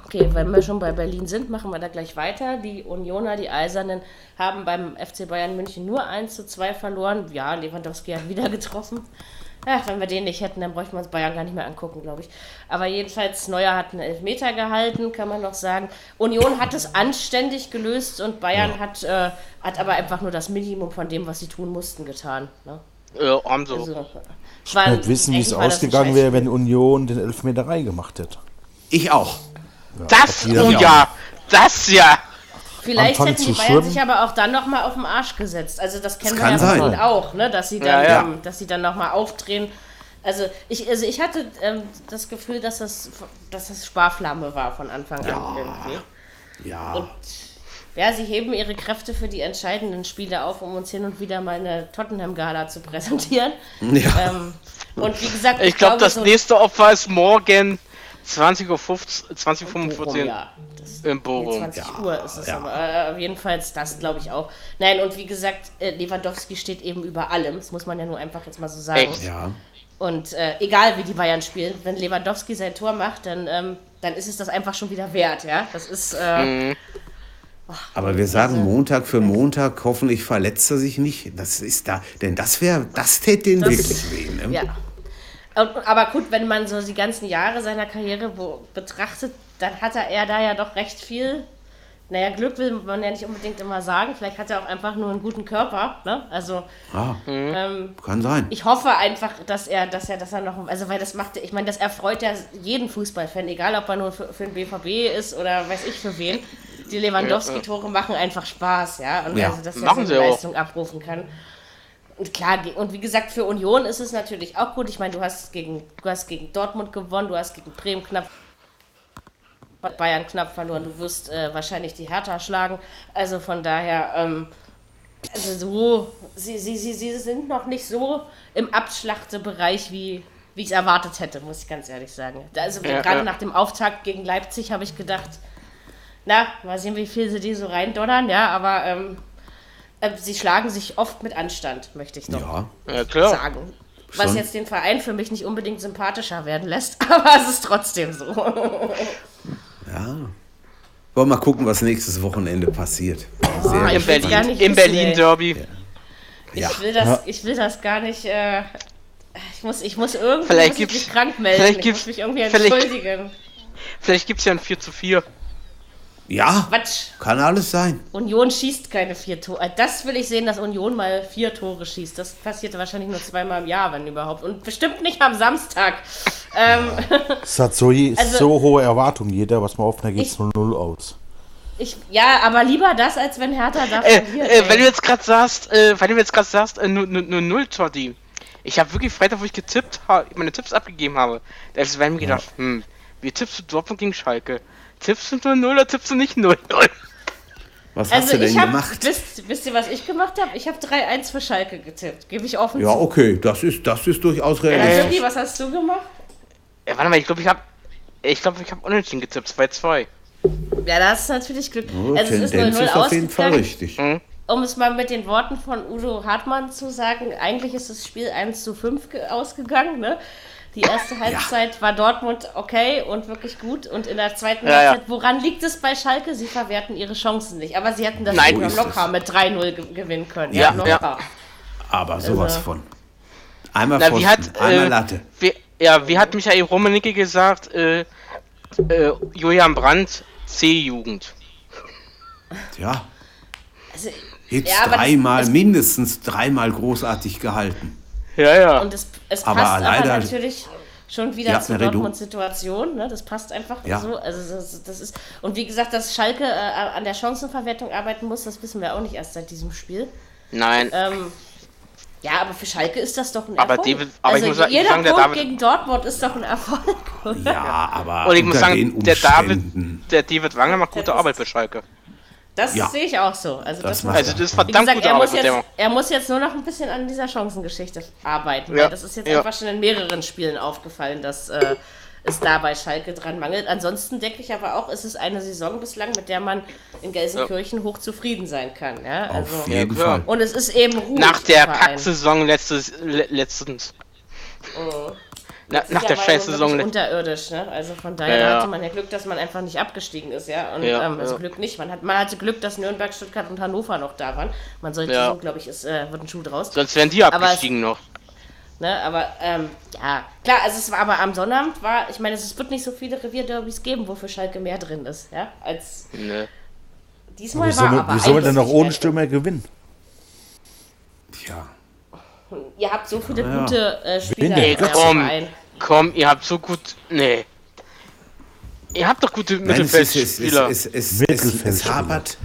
Okay, wenn wir schon bei Berlin sind, machen wir da gleich weiter. Die Unioner, die Eisernen, haben beim FC Bayern München nur 1 zu 2 verloren. Ja, Lewandowski hat wieder getroffen. Ach, wenn wir den nicht hätten, dann bräuchten wir uns Bayern gar nicht mehr angucken, glaube ich. Aber jedenfalls, Neuer hat einen Elfmeter gehalten, kann man noch sagen. Union hat es anständig gelöst und Bayern hat, äh, hat aber einfach nur das Minimum von dem, was sie tun mussten, getan. Ne? Ja, haben sie. Also, Ich wissen, wie es ausgegangen wäre, wenn Union den Elfmeter reingemacht hätte. Ich auch. Das, oh ja, das ja. Vielleicht hätten die Bayern schwimmen. sich aber auch dann nochmal auf den Arsch gesetzt. Also das kennen Das wir ja sein. auch, ne? dass sie dann, Ja, ja. ähm, dass sie dann nochmal aufdrehen. Also ich, also ich hatte ähm, das Gefühl, dass das, dass das Sparflamme war von Anfang an irgendwie. Ja. Und ja, sie heben ihre Kräfte für die entscheidenden Spiele auf, um uns hin und wieder mal eine Tottenham-Gala zu präsentieren. Ja. Ähm, und wie gesagt, Ich glaube, das so- nächste Opfer ist morgen 20.15 Uhr, 20.45 Bochum, Uhr ja. Das, in Bochum. 20 Uhr ist es Ja. aber. Äh, jedenfalls das, glaube ich auch. Nein, und wie gesagt, äh, Lewandowski steht eben über allem. Das muss man ja nur einfach jetzt mal so sagen. Echt? ja. Und äh, egal wie die Bayern spielen, wenn Lewandowski sein Tor macht, dann, ähm, dann ist es das einfach schon wieder wert, ja. Das ist. Äh, Aber wir sagen Montag für Montag, hoffentlich verletzt er sich nicht. Das ist da, denn das wäre, das täte den Das- wirklich weh. Ne? Ja. Und, aber gut, wenn man so die ganzen Jahre seiner Karriere wo, betrachtet, dann hat er, da ja doch recht viel. Naja, Glück will man ja nicht unbedingt immer sagen. Vielleicht hat er auch einfach nur einen guten Körper. Ne? Also, Ah, ähm, kann sein. ich hoffe einfach, dass er, dass er, dass er noch, also weil das macht, ich meine, das erfreut ja jeden Fußballfan, egal ob er nur für, für den BVB ist oder weiß ich für wen. Die Lewandowski-Tore machen einfach Spaß, ja. Und Ja, also, dass er machen so sie eine auch. Leistung abrufen kann. Und klar, und wie gesagt, für Union ist es natürlich auch gut. Ich meine, du hast gegen, du hast gegen Dortmund gewonnen, du hast gegen Bremen knapp Bayern knapp verloren. Du wirst äh, wahrscheinlich die Hertha schlagen. Also von daher, ähm, also so, sie, sie, sie, sie sind noch nicht so im Abschlachtebereich, wie, wie ich es erwartet hätte, muss ich ganz ehrlich sagen. Also Ja, gerade ja. nach dem Auftakt gegen Leipzig habe ich gedacht, na, mal sehen, wie viel sie die so reindonnern, ja, aber ähm, äh, sie schlagen sich oft mit Anstand, möchte ich doch Ja. Ja, klar. sagen. Was Schon. jetzt den Verein für mich nicht unbedingt sympathischer werden lässt, aber es ist trotzdem so. ja. Wollen wir mal gucken, was nächstes Wochenende passiert. Ich Im gar Berlin, nicht im wissen, Berlin. Derby. Ja. Ich, will das, ich will das gar nicht. Äh, ich, muss, ich muss irgendwie Vielleicht muss mich krank melden. vielleicht ich muss mich irgendwie vielleicht- entschuldigen. Vielleicht gibt es ja ein 4 zu 4. Ja, Quatsch. kann alles sein. Union schießt keine vier Tore. Das will ich sehen, dass Union mal vier Tore schießt. Das passiert wahrscheinlich nur zweimal im Jahr, wenn überhaupt. Und bestimmt nicht am Samstag. Ähm, Es hat so, Also- so hohe Erwartungen jeder, was man auf, da geht es Ich- 0-0 aus. ich, ja, aber lieber das, als wenn Hertha da Äh, verliert. äh, weil du jetzt gerade sagst, äh, weil du jetzt gerade sagst, äh, nur, nur, nur 0 Totti. Ich habe wirklich Freitag, wo ich getippt habe, meine Tipps abgegeben habe, da habe ich mir gedacht, hm, wie tippst du Dortmund gegen Schalke? Tippst du 0-0 oder tippst du nicht 0-0? Was hast also du denn ich habe, gemacht? wisst, wisst ihr, was ich gemacht habe? Ich habe 3-1 für Schalke getippt. Gebe ich offen Ja, zu. okay, das ist, das ist durchaus Äh, realistisch. Sigi, was hast du gemacht? Ja, warte mal, ich glaube, ich habe ich glaube, ich habe unentschieden getippt, 2-2. Ja, das ist natürlich Glück. Oh, also es ist Tendenz 0-0 ist auf jeden Fall richtig. Um es mal mit den Worten von Udo Hartmann zu sagen, eigentlich ist das Spiel 1 zu 5 ge- ausgegangen. Ne? Die erste Halbzeit war Dortmund okay und wirklich gut. Und in der zweiten Ja, ja. Halbzeit, woran liegt es bei Schalke? Sie verwerten ihre Chancen nicht. Aber sie hätten das Nein, locker mit 3-0 ge gewinnen können. Ja, Ja, ja. locker. Aber sowas Also- von. Einmal Na, Pfosten, wie hat, einmal äh, Latte. Wie, ja, wie hat Michael Rummenigge gesagt, äh, äh, Julian Brandt, C-Jugend. Ja, Also, jetzt Ja, dreimal, es- mindestens dreimal großartig gehalten. Ja, ja. und es, es Aber passt aber leider- natürlich schon wieder Ja, zur Redu. Dortmunds Situation. Ne? Das passt einfach Ja. so. Also das, das ist, und wie gesagt, dass Schalke äh, an der Chancenverwertung arbeiten muss, das wissen wir auch nicht erst seit diesem Spiel. Nein. Ähm, ja, aber für Schalke ist das doch ein Aber Erfolg. Aber ich also muss sagen- ich jeder muss sagen, der Punkt David- gegen Dortmund ist doch ein Erfolg. oder? Ja, aber Und ich muss sagen, den der David, der David Wagner macht gute Arbeit für Schalke. Das Ja. sehe ich auch so. Also, das Das muss, Also das ist verdammt gesagt, er muss, jetzt, er muss jetzt nur noch ein bisschen an dieser Chancengeschichte arbeiten. Ja. Weil das ist jetzt Ja. einfach schon in mehreren Spielen aufgefallen, dass äh, es da bei Schalke dran mangelt. Ansonsten denke ich aber auch, es ist eine Saison bislang, mit der man in Gelsenkirchen hoch zufrieden sein kann. Ja? Also, Auf jeden. Fall. und es ist eben ruhig Nach der letztes, le, letztens. Na, nach der wirklich letztens. unterirdisch, ne? Also von daher Ja, ja. da hatte man ja Glück, dass man einfach nicht abgestiegen ist, ja. Und Ja, ähm, also ja. Glück nicht. Man, hat, man hatte Glück, dass Nürnberg, Stuttgart und Hannover noch da waren. Man sollte Ja. so, glaube ich, ist, äh, wird ein Schuh draus. Sonst wären die Aber es- abgestiegen noch. Ne, aber ähm, ja, klar, also es war aber am Sonnabend war, ich meine, es wird nicht so viele Revierderbys geben, wofür Schalke mehr drin ist, ja, als Ne. diesmal Wie war soll, aber wie soll denn noch ohne Stürmer gewinnen? Tja. Ihr habt so viele Ja. gute äh, Spieler eurem komm, komm, ihr habt so gut. Nee. Ihr habt doch gute Nein, es, ist, es, es, Mittelfeldspieler. es, es, es, es, hapert,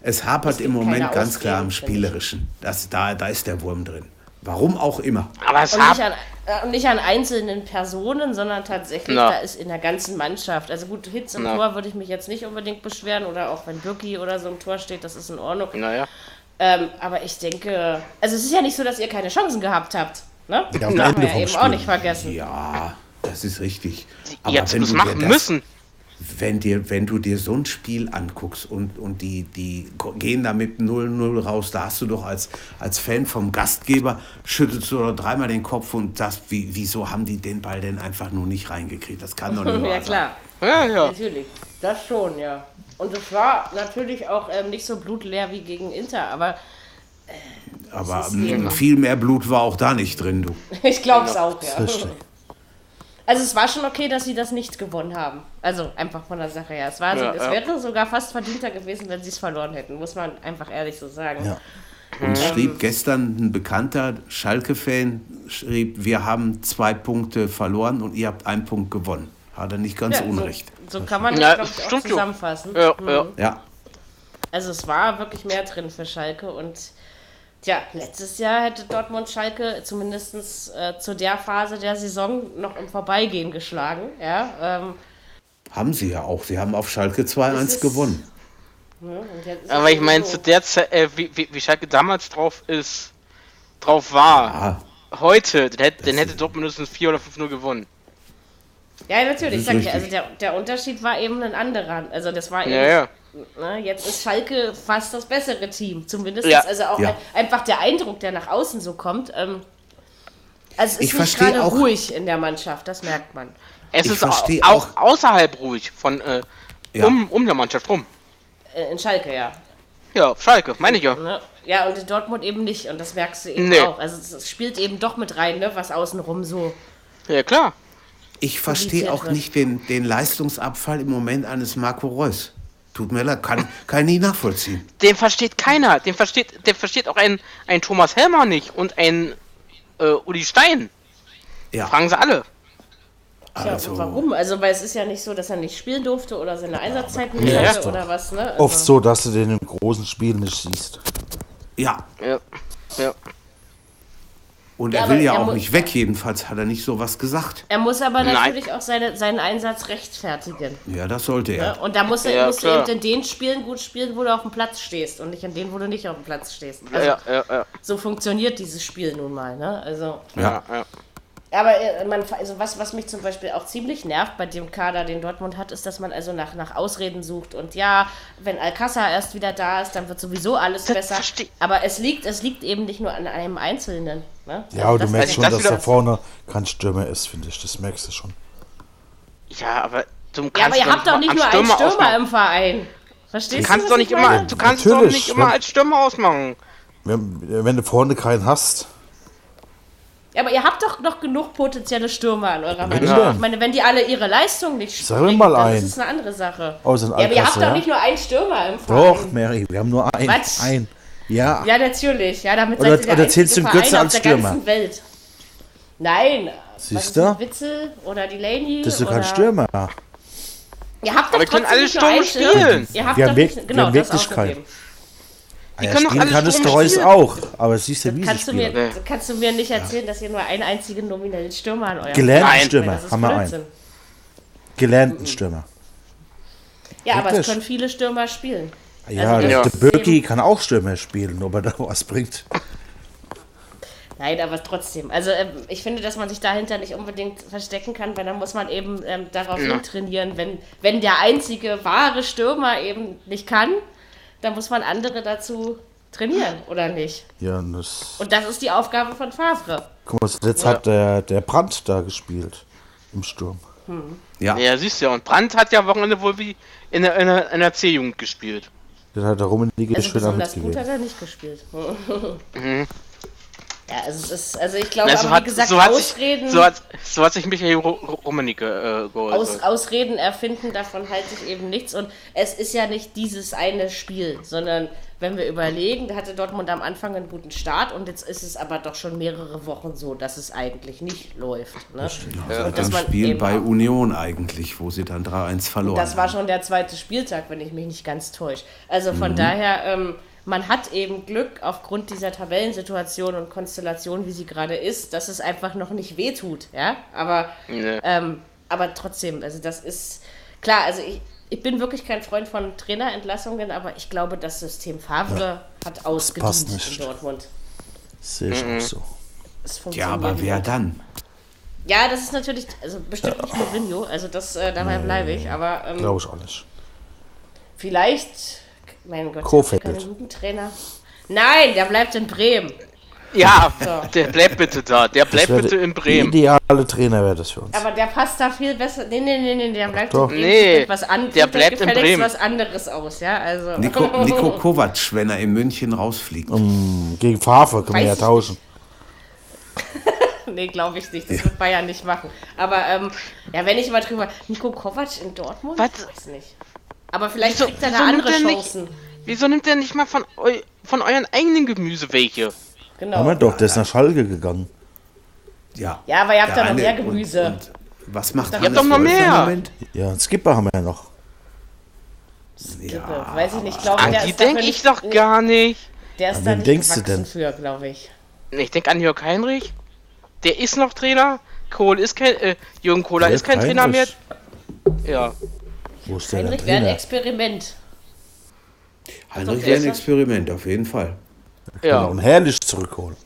es hapert im Moment ganz klar am. Spielerischen. Das, da, da ist der Wurm drin. Warum auch immer. Aber es Und nicht, an, äh, und nicht an einzelnen Personen, sondern tatsächlich, Na. da ist in der ganzen Mannschaft. Also gut, Hits im Na. Tor würde ich mich jetzt nicht unbedingt beschweren oder auch wenn Birki oder so im Tor steht, das ist in Ordnung. Naja. Ähm, aber ich denke, also es ist ja nicht so, dass ihr keine Chancen gehabt habt. Ne? Ja, Das Ende man ja eben Spiel. auch nicht vergessen. Ja, das ist richtig. Ihr habt wenn es du machen dir das- müssen. Wenn, dir, wenn du dir so ein Spiel anguckst und, und die, die gehen da mit 0-0 raus, da hast du doch als, als Fan vom Gastgeber, schüttelst du doch dreimal den Kopf und sagst, wie, wieso haben die den Ball denn einfach nur nicht reingekriegt? Das kann doch nicht wahr Ja, sein. klar. Ja, ja. Natürlich. Das schon, ja. Und es war natürlich auch ähm, nicht so blutleer wie gegen Inter, aber Aber eben- m, viel mehr Blut war auch da nicht drin, du. ich glaube es auch, ja. Also es war schon okay, dass sie das nicht gewonnen haben. Also einfach von der Sache her. Es, war so, Ja, es ja. wäre sogar fast verdienter gewesen, wenn sie es verloren hätten, muss man einfach ehrlich so sagen. Ja. Und schrieb gestern ein bekannter Schalke-Fan, schrieb, wir haben zwei Punkte verloren und ihr habt einen Punkt gewonnen. Hat er nicht ganz Ja, unrecht. So, kann man Ja, das, glaube ich, auch zusammenfassen. Ja, Mhm. ja. Ja, Also es war wirklich mehr drin für Schalke und ja, letztes Jahr hätte Dortmund Schalke zumindest äh, zu der Phase der Saison noch im Vorbeigehen geschlagen. Ja, ähm, haben sie ja auch. Sie haben auf Schalke Es 2-1 ist- gewonnen. ne, ist Aber ich meine, so. zu der Zeit, äh, wie, wie, wie Schalke damals drauf ist, drauf war, Ah, heute, dann hätte, dann hätte Dortmund mindestens 4 oder 5-0 gewonnen. Ja, natürlich, sag ich. Also der, der Unterschied war eben ein anderer. Also das war eben, Ja, ja. Ne, jetzt ist Schalke fast das bessere Team. Zumindest Ja. also auch Ja. ein, einfach der Eindruck, der nach außen so kommt. Ähm, also es Ich ist nicht verstehe gerade auch- ruhig in der Mannschaft, das merkt man. Es Ich ist auch, verstehe auch außerhalb ruhig von äh, Ja. um, um der Mannschaft rum. Äh, in Schalke, ja. Ja, Schalke, meine ich ja. Ne? Ja, und in Dortmund eben nicht. Und das merkst du eben Nee. auch. Also es, es spielt eben doch mit rein, ne, was außenrum so. Ja, klar. Ich verstehe auch nicht den, den Leistungsabfall im Moment eines Marco Reus. Tut mir leid, kann, kann ich nie nachvollziehen. Den versteht keiner. Den versteht, den versteht auch ein, ein Thomas Helmer nicht und ein äh, Uli Stein. Ja, Fragen sie alle. Tja, also, warum? Also, weil es ist ja nicht so, dass er nicht spielen durfte oder seine Einsatzzeiten nicht Ja, hatte oder was, ne? Also, Oft so, dass du den im großen Spiel nicht siehst. Ja, Ja. Ja. Und Ja, er will ja er auch nicht weg, jedenfalls hat er nicht sowas gesagt. Er muss aber Nein. natürlich auch seine, seinen Einsatz rechtfertigen. Ja, das sollte er. Ne? Und da musst du, Ja, musst du eben in den Spielen gut spielen, wo du auf dem Platz stehst und nicht in denen, wo du nicht auf dem Platz stehst. Also, Ja, ja, ja. So funktioniert dieses Spiel nun mal. Ne? Also, ja, ja. Aber äh, man, also was, was mich zum Beispiel auch ziemlich nervt bei dem Kader, den Dortmund hat, ist, dass man also nach, nach Ausreden sucht. Und ja, wenn Alcázar erst wieder da ist, dann wird sowieso alles Das besser. Aber es liegt, es liegt eben nicht nur an einem Einzelnen. Ne? Ja, aber du merkst schon, das dass da vorne kein Stürmer ist, finde ich. Das merkst du schon. Ja, aber du kannst Ja, aber ihr habt doch nicht nur einen Stürmer ausmachen. im Verein. Verstehst Du du? kannst was doch ich nicht meine? immer, du kannst doch nicht immer als Stürmer ausmachen. Wenn, wenn du vorne keinen hast, aber ihr habt doch noch genug potenzielle Stürmer in eurer Mannschaft. Ich meine, wenn die alle ihre Leistung nicht Sag mir mal einen. ist es eine andere Sache. Den ja, aber ihr habt Alcázar, doch ja? nicht nur einen Stürmer im doch, Verein. Mary, wir haben nur einen. Was? Ein. Ja, Ja, natürlich. Ja, damit Oder- seid ihr oder zählst einzige du den Götze als Stürmer? ganzen Welt. Nein. Siehst du? Witzel oder Delaney? das ist doch kein Stürmer. Ihr habt doch Aber wir können trotzdem alle nicht nur einen Stürme Stürmer. spielen. Ihr habt Wir doch haben nicht, genau, wir haben das wirklich keinen. auszugeben. Ah, ja, können doch spielen alle kann es Stürmer der Reus auch. Aber siehst du, wie sie Kannst du, mir. Nee. kannst du mir nicht erzählen, dass ihr nur einen einzigen nominellen Stürmer an eurem Gelernten Nein. Stürmer haben wir einen. Gelernten Stürmer. Ja, aber es Wirklich? können viele Stürmer spielen. Ja, Also der, das der Birki kann auch Stürmer spielen, ob er da was bringt. Nein, aber trotzdem. Also ähm, ich finde, dass man sich dahinter nicht unbedingt verstecken kann, weil dann muss man eben ähm, darauf Ja. trainieren. Wenn, wenn der einzige wahre Stürmer eben nicht kann, dann muss man andere dazu trainieren, oder nicht? Ja, und das. Und das ist die Aufgabe von Favre. Guck mal, jetzt hat der, der Brandt da gespielt. Im Sturm. Ja, Ja, siehst du ja. Und Brandt hat ja am Wochenende wohl wie in der, in der, der C-Jugend gespielt. Den hat der Rummenigge Also schön damit besonders gut hat er nicht gespielt. Ja, also, es ist, also ich glaube, Also wie gesagt, so, hat Ausreden, sich, so, hat, so hat sich Michael Rummenigge äh, geäußert. Aus, Ausreden erfinden, davon halte ich eben nichts. Und es ist ja nicht dieses eine Spiel, sondern wenn wir überlegen, da hatte Dortmund am Anfang einen guten Start und jetzt ist es aber doch schon mehrere Wochen so, dass es eigentlich nicht läuft. Ne? Ja, ein man Spiel bei Union eigentlich, wo sie dann 3-1 verloren Das war schon der zweite Spieltag, wenn ich mich nicht ganz täusche. Also Mhm. von daher, ähm, man hat eben Glück aufgrund dieser Tabellensituation und Konstellation, wie sie gerade ist, dass es einfach noch nicht wehtut. Ja, aber, Nee. ähm, aber trotzdem, also das ist klar. Also ich, ich bin wirklich kein Freund von Trainerentlassungen, aber ich glaube, das System Favre hat passt ausgedient in. Dortmund. Sehe ich auch so. Es Ja, aber wer nicht. dann? Ja, das ist natürlich, also bestimmt nicht Mourinho, also das, äh, dabei bleibe ich, aber ähm, Glaube ich auch nicht. Vielleicht, mein Gott, Kofeld. keine Jugendtrainer. Nein, der bleibt in Bremen. Ja, So. der bleibt bitte da. Der bleibt Das wär bitte der in Bremen. Ideale Trainer wäre das für uns. Aber der passt da viel besser. Nee, nee, nee, nee, der bleibt Doch. in Bremen. Nee, was an, der bleibt in Bremen. was anderes aus, ja, also. Nico, Nico Kovac, wenn er in München rausfliegt. Gegen Favre können wir ja tauschen. nee, glaube ich nicht. Das wird Bayern nicht machen. Aber, ähm, ja, wenn ich mal drüber. Nico Kovac in Dortmund? Was? Ich weiß nicht. Aber vielleicht Wieso- kriegt er da andere er nicht- Chancen. Wieso nimmt er nicht mal von, eu von euren eigenen Gemüse welche? Haben wir Genau. doch, der ist nach Schalke gegangen. Ja, Ja, aber ihr habt ja noch mehr Gemüse. Und, und was macht Ihr habt doch noch mehr. Ja, einen Skipper haben wir ja noch. Ja, weiß ich nicht. Ich glaube, An der die denke ich doch gar nicht. Der ist An da nicht denkst du denn? für, glaube ich. Ich denke an Jörg Heinrich. Der ist noch Trainer. Kohl ist kein, äh, Jürgen Kohler Wer ist kein Trainer mehr. Heinrich? Ja. Wo ist der Heinrich wäre ein? Experiment. Heinrich wäre ein. Experiment, auf jeden Fall. Ja. Und herrlich zurückholen.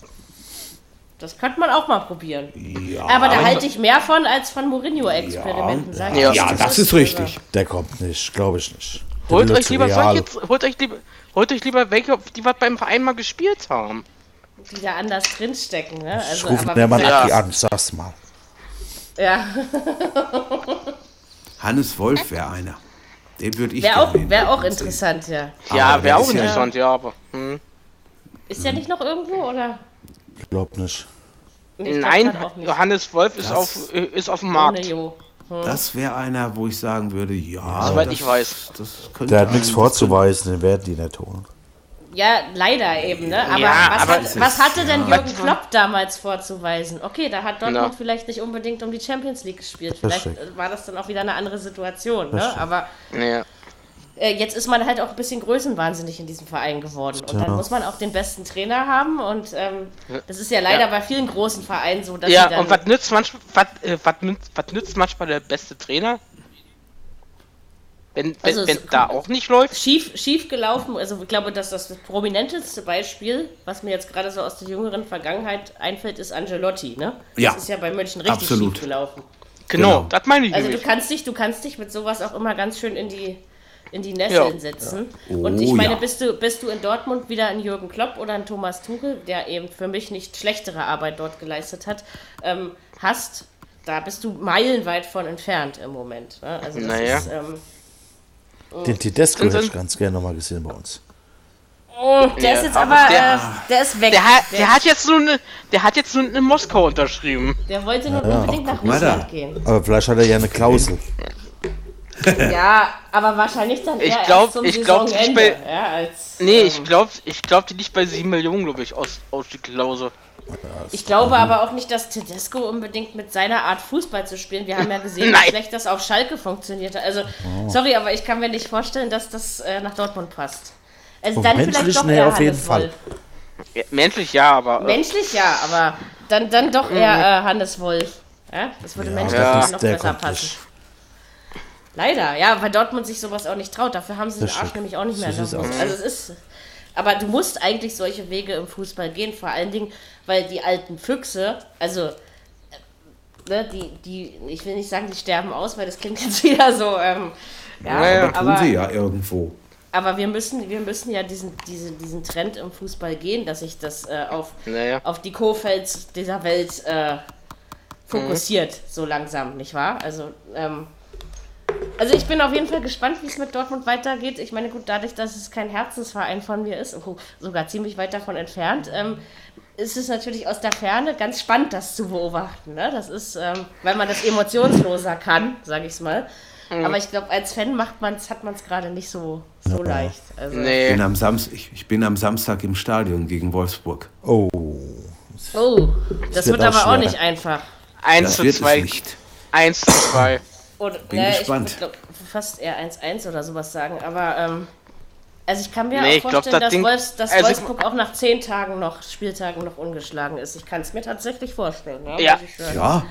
Das könnte man auch mal probieren. Ja, Aber da halte ich mehr von als von Mourinho-Experimenten. sag ich Ja. dir. ja das ist richtig. Der kommt nicht, glaube ich nicht. Der Holt euch lieber solche, holt euch lieber, holt euch lieber welche, die was beim Verein mal gespielt haben. Die da anders drinstecken. Ne? Ich Also, rufe aber mir mal Ja. An, sag's mal. Ja, Hannes Wolf wäre einer. Den würde ich wäre auch, wär auch interessant, ja. Ja, wäre auch ist ja- interessant, ja, aber. Hm. Ist der nicht noch irgendwo, oder? Ich glaube nicht. Ich glaub Nein, auch nicht. Johannes Wolf ist Das- auf, äh, ist auf dem Markt. Jo. Das wäre einer, wo ich sagen würde, ja. Soweit das, ich weiß. Das könnte Der hat nichts vorzuweisen, den werden die nicht holen. Ja, leider eben, ne? Aber, Ja, was, aber hat, was ist- hatte denn ja. Jürgen Klopp damals vorzuweisen? Okay, da hat Dortmund Na. vielleicht nicht unbedingt um die Champions League gespielt. Vielleicht Richtig. äh, war das dann auch wieder eine andere Situation, ne? Richtig. Aber Ja. äh, jetzt ist man halt auch ein bisschen größenwahnsinnig in diesem Verein geworden. Und dann muss man auch den besten Trainer haben. Und ähm, das ist ja leider Ja. bei vielen großen Vereinen so, dass Ja, und was nützt manchmal, was, äh, was, nützt- was nützt manchmal der beste Trainer? Wenn, wenn, Also wenn es- da auch nicht läuft? schief, schief gelaufen. Also ich glaube, dass das prominenteste Beispiel, was mir jetzt gerade so aus der jüngeren Vergangenheit einfällt, ist Angelotti. Ne? Ja. Das ist ja bei München richtig Absolut. schief gelaufen. Genau, Genau. das meine ich Also du kannst dich, du kannst dich mit sowas auch immer ganz schön in die in die Nesseln Ja. setzen. Ja. Und ich Oh, meine, ja. bist du bist du in Dortmund wieder ein Jürgen Klopp oder ein Thomas Tuchel, der eben für mich nicht schlechtere Arbeit dort geleistet hat, ähm, hast, da bist du meilenweit von entfernt im Moment. Ne? Also das Naja. ist ähm, Den Tedesco Sind- hätte ich ganz gerne nochmal gesehen bei uns. oh, der Ja, ist jetzt aber aber, der- äh, der ist weg. Der hat, der hat jetzt nur eine, der hat jetzt nur in Moskau unterschrieben. Der wollte nur unbedingt nach. Russland gehen. Aber vielleicht hat er ja eine Klausel. Ja, aber wahrscheinlich dann Ich eher glaub- zum ich glaub, Saisonende. ich bei- ja, als, Nee, ähm, ich glaube, ich glaub, die liegt bei 7 Millionen, glaube ich, aus, aus die Klausel. Ich glaube aber auch nicht, dass Tedesco unbedingt mit seiner Art Fußball zu spielen. Wir haben ja gesehen, wie schlecht das auf Schalke funktioniert hat. Also, sorry, aber ich kann mir nicht vorstellen, dass das äh, nach Dortmund passt. Also Vom dann vielleicht doch her eher auf jeden Hannes Fall. Wolf. Ja, menschlich ja, aber. Äh, Menschlich ja, aber dann, dann doch eher äh, Hannes Wolf. Ja, das würde menschlich Ja. noch besser passen. Leider, ja, weil Dortmund sich sowas auch nicht traut. Dafür haben sie den Das Arsch stimmt. nämlich auch nicht mehr. Also es ist. Aber du musst eigentlich solche Wege im Fußball gehen, vor allen Dingen, weil die alten Füchse, also äh, ne, die, die, ich will nicht sagen, die sterben aus, weil das klingt jetzt wieder so, ähm, ja, Ja, ja. Tun aber, sie ja irgendwo. aber wir müssen, wir müssen ja diesen, diesen, diesen Trend im Fußball gehen, dass sich das äh, auf, Naja. auf die Kofelds dieser Welt äh, fokussiert, so langsam, nicht wahr? Also, ähm, also ich bin auf jeden Fall gespannt, wie es mit Dortmund weitergeht. Ich meine, gut, dadurch, dass es kein Herzensverein von mir ist, oh, sogar ziemlich weit davon entfernt, ähm, ist es natürlich aus der Ferne ganz spannend, das zu beobachten. Ne? Das ist, ähm, weil man das emotionsloser kann, sage ich es mal. Mhm. Aber ich glaube, als Fan macht man's, hat man es gerade nicht so, so ja. leicht. Also nee. ich, bin am Samstag, ich, ich, bin am Samstag im Stadion gegen Wolfsburg. Oh. Oh, das, das wird, wird aber auch nicht einfach. 1 zu 2. 1 zu 2. bin ja, gespannt. Ich würde fast eher 1-1 oder sowas sagen, aber ähm, also ich kann mir nee, auch vorstellen, glaub, das dass, Wolfs, dass also Wolfsburg auch nach 10 Tagen noch, Spieltagen noch ungeschlagen ist. Ich kann es mir tatsächlich vorstellen. Ja, ja. ja.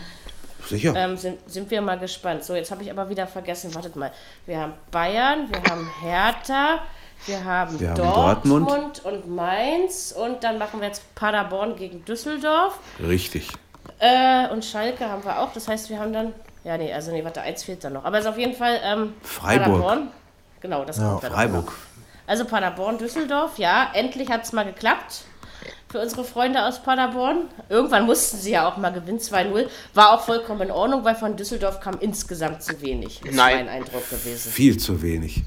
Sicher. Ähm, sind, sind wir mal gespannt. So, jetzt habe ich aber wieder vergessen. Wartet mal. Wir haben Bayern, wir haben Hertha, wir haben, wir Dortmund, Dortmund und Mainz und dann machen wir jetzt Paderborn gegen Düsseldorf. Richtig. Äh, und Schalke haben wir auch. Das heißt, wir haben dann. Ja, nee, also nee, warte, eins fehlt dann noch. Aber es ist auf jeden Fall ähm, Freiburg. Paderborn. Genau, das ja, kommt Freiburg. Also Paderborn, Düsseldorf, ja, endlich hat es mal geklappt für unsere Freunde aus Paderborn. Irgendwann mussten sie ja auch mal gewinnen, 2-0. War auch vollkommen in Ordnung, weil von Düsseldorf kam insgesamt zu wenig. Ist Nein. mein Eindruck gewesen. Viel zu wenig.